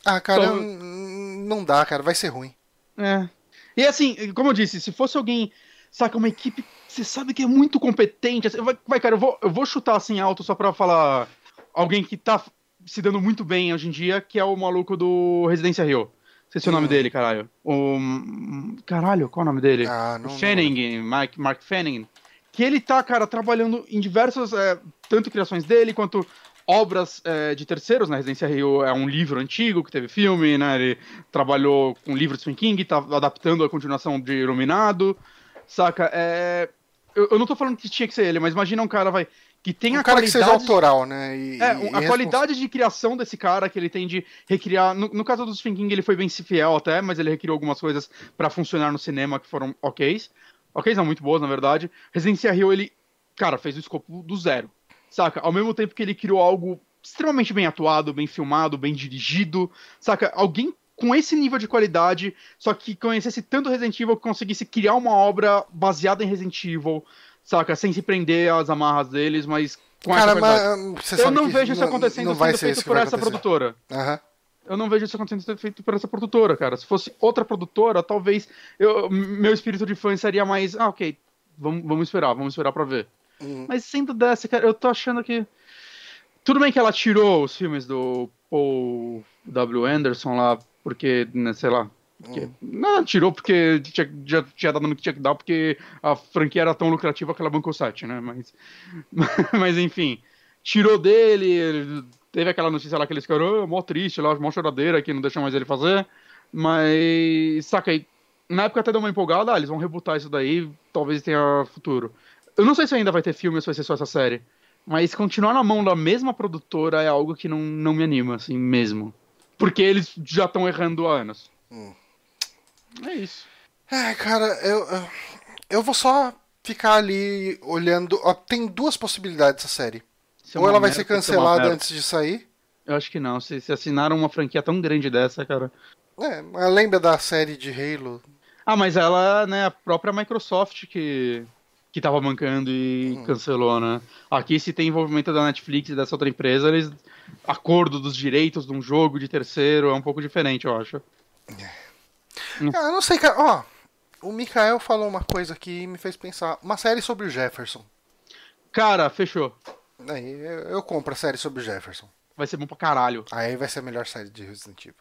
Ah, cara, Então- não dá, cara, vai ser ruim. É. E assim, como eu disse, se fosse alguém, saca, uma equipe, você sabe que é muito competente. assim, vai, vai, cara, eu vou, eu vou chutar assim alto só pra falar alguém que tá se dando muito bem hoje em dia, que é o maluco do Residência Rio. Esqueci o nome dele, caralho. O. Caralho, qual é o nome dele? Ah, não. o Fanning, Mike, Mark Fanning, que ele tá, cara, trabalhando em diversas, é, tanto criações dele quanto obras é, de terceiros, né? Residência Rio é um livro antigo que teve filme, né? Ele trabalhou com o livro de Stephen King, tá adaptando a continuação de Iluminado, saca? É, eu, eu não tô falando que tinha que ser ele, mas imagina um cara, vai, que tem Um a cara que qualidade... seja autoral, né? E, É, e- a e qualidade de criação desse cara que ele tem de recriar. No, no caso do Stephen King, ele foi bem fiel até, mas ele recriou algumas coisas pra funcionar no cinema que foram ok's. Ok's não, muito boas, na verdade. Residência Rio, ele, cara, fez o escopo do zero. Saca? Ao mesmo tempo que ele criou algo extremamente bem atuado, bem filmado, bem dirigido. Saca? Alguém com esse nível de qualidade, só que conhecesse tanto Resident Evil que conseguisse criar uma obra baseada em Resident Evil, saca? Sem se prender às amarras deles, mas com essa Cara, qualidade. mas você Eu não vejo isso não- acontecendo não vai sendo feito por essa acontecer. produtora. Aham. Eu não vejo isso acontecendo sendo feito por essa produtora, cara. Se fosse outra produtora, talvez eu- meu espírito de fã seria mais. Ah, ok, vamos, vamos esperar, vamos esperar pra ver. Hum. Mas sendo dessa, cara, eu tô achando que. Tudo bem que ela tirou os filmes do Paul W. Anderson lá, porque, né, sei lá. Porque- Não, tirou porque tinha, já tinha dado no que tinha que dar, porque a franquia era tão lucrativa que ela bancou sete, né? Mas, mas enfim, tirou dele, ele- teve aquela notícia lá que eles ficaram, oh, mó triste lá, mó choradeira que não deixa mais ele fazer. Mas, saca aí, na época até deu uma empolgada, ah, eles vão rebutar isso daí, talvez tenha futuro. Eu não sei se ainda vai ter filme ou se vai ser só essa série. Mas continuar na mão da mesma produtora é algo que não, não me anima, assim, mesmo. Porque eles já estão errando há anos. Hum. É isso. É, cara, eu, eu- vou só ficar ali olhando. Ó, tem duas possibilidades essa série. Isso é Ou ela vai merda, ser é cancelada merda. antes de sair. Eu acho que não. Se, se assinaram uma franquia tão grande dessa, cara. É, lembra da série de Halo? Ah, mas ela, né, a própria Microsoft que, que tava mancando e cancelou, né? Aqui, se tem envolvimento da Netflix e dessa outra empresa, eles. Acordo dos direitos de um jogo de terceiro é um pouco diferente, eu acho. Ah, eu não sei, cara. Ó, o Mikael falou uma coisa que me fez pensar. Uma série sobre o Jefferson. Cara, fechou. Aí eu, eu compro a série sobre o Jefferson. Vai ser bom pra caralho. Aí vai ser a melhor série de Resident Evil.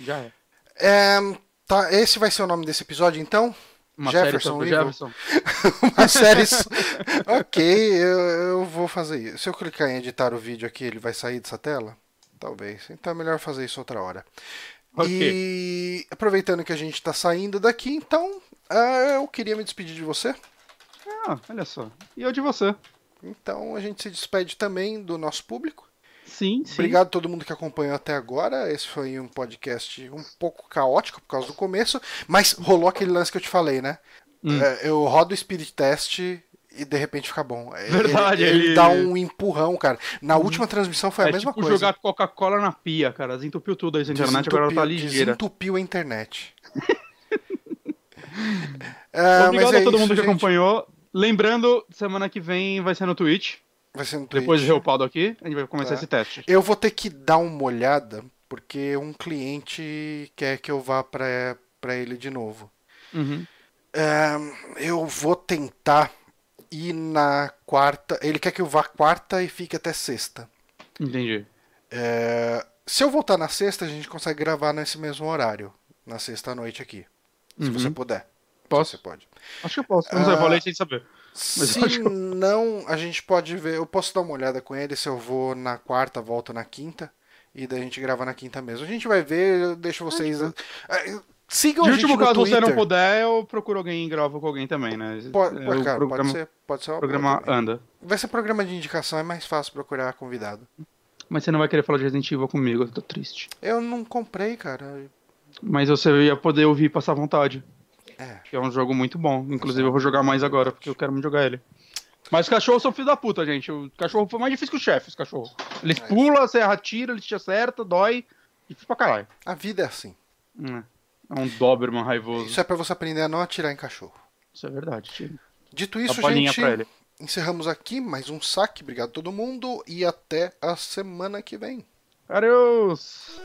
Já é. É, tá, esse vai ser o nome desse episódio, então? Uma Jefferson série? Jefferson. Uma série. ok, eu, eu vou fazer isso. Se eu clicar em editar o vídeo aqui, ele vai sair dessa tela? Talvez. Então é melhor fazer isso outra hora. Ok. E aproveitando que a gente está saindo daqui, então ah, eu queria me despedir de você. Ah, olha só. E eu de você. Então a gente se despede também do nosso público. Sim, sim. Obrigado a todo mundo que acompanhou até agora. Esse foi um podcast um pouco caótico por causa do começo, mas rolou aquele lance que eu te falei, né? Hum. É, eu rodo o Spirit Test e de repente fica bom. É, Verdade, ele, ele ele- dá um empurrão, cara. Na última transmissão foi a é mesma tipo coisa. jogar Coca-Cola na pia, cara. Desentupiu tudo aí na internet, agora ela tá Desentupiu- ligeira. Desentupiu a internet. Ah, Obrigado é a todo isso, mundo que gente. acompanhou. Lembrando, semana que vem vai ser no Twitch. Vai ser no Depois de Twitch. ver o Paulo aqui, a gente vai começar Tá. esse teste. Eu vou ter que dar uma olhada, porque um cliente quer que eu vá pra, pra ele de novo. Uhum. É, eu vou tentar ir na quarta. Ele quer que eu vá quarta e fique até sexta. Entendi. É, se eu voltar na sexta, a gente consegue gravar nesse mesmo horário. Na sexta noite aqui. Se Uhum. você puder. Posso? Você pode. Acho que eu posso. Não sei, eu Ah, falei sem saber. Mas Se eu acho que- não, a gente pode ver. Eu posso dar uma olhada com ele se eu vou na quarta, volto na quinta. E daí a gente grava na quinta mesmo. A gente vai ver, eu deixo vocês. É, Sigam De a gente último caso, Twitter. você não puder, eu procuro alguém e gravo com alguém também, né? Pode, É, pode, o cara, programa, pode ser, pode ser programa anda. Vai ser programa de indicação, é mais fácil procurar convidado. Mas você não vai querer falar de Resident Evil comigo, eu tô triste. Eu não comprei, cara. Mas você ia poder ouvir e passar vontade. É. Que é um jogo muito bom. Inclusive, eu vou jogar mais agora, porque eu quero muito jogar ele. Mas os cachorros são filho da puta, gente. O cachorro foi mais difícil que o chefe, os cachorros. Eles É. pulam, você atira, eles te acertam, dói. Difícil pra caralho. A vida é assim. Hum, É um Doberman raivoso. Isso é pra você aprender a não atirar em cachorro. Isso é verdade, tio. Dito A isso, gente, pra ele. encerramos aqui mais um saque. Obrigado a todo mundo e até a semana que vem. Adeus!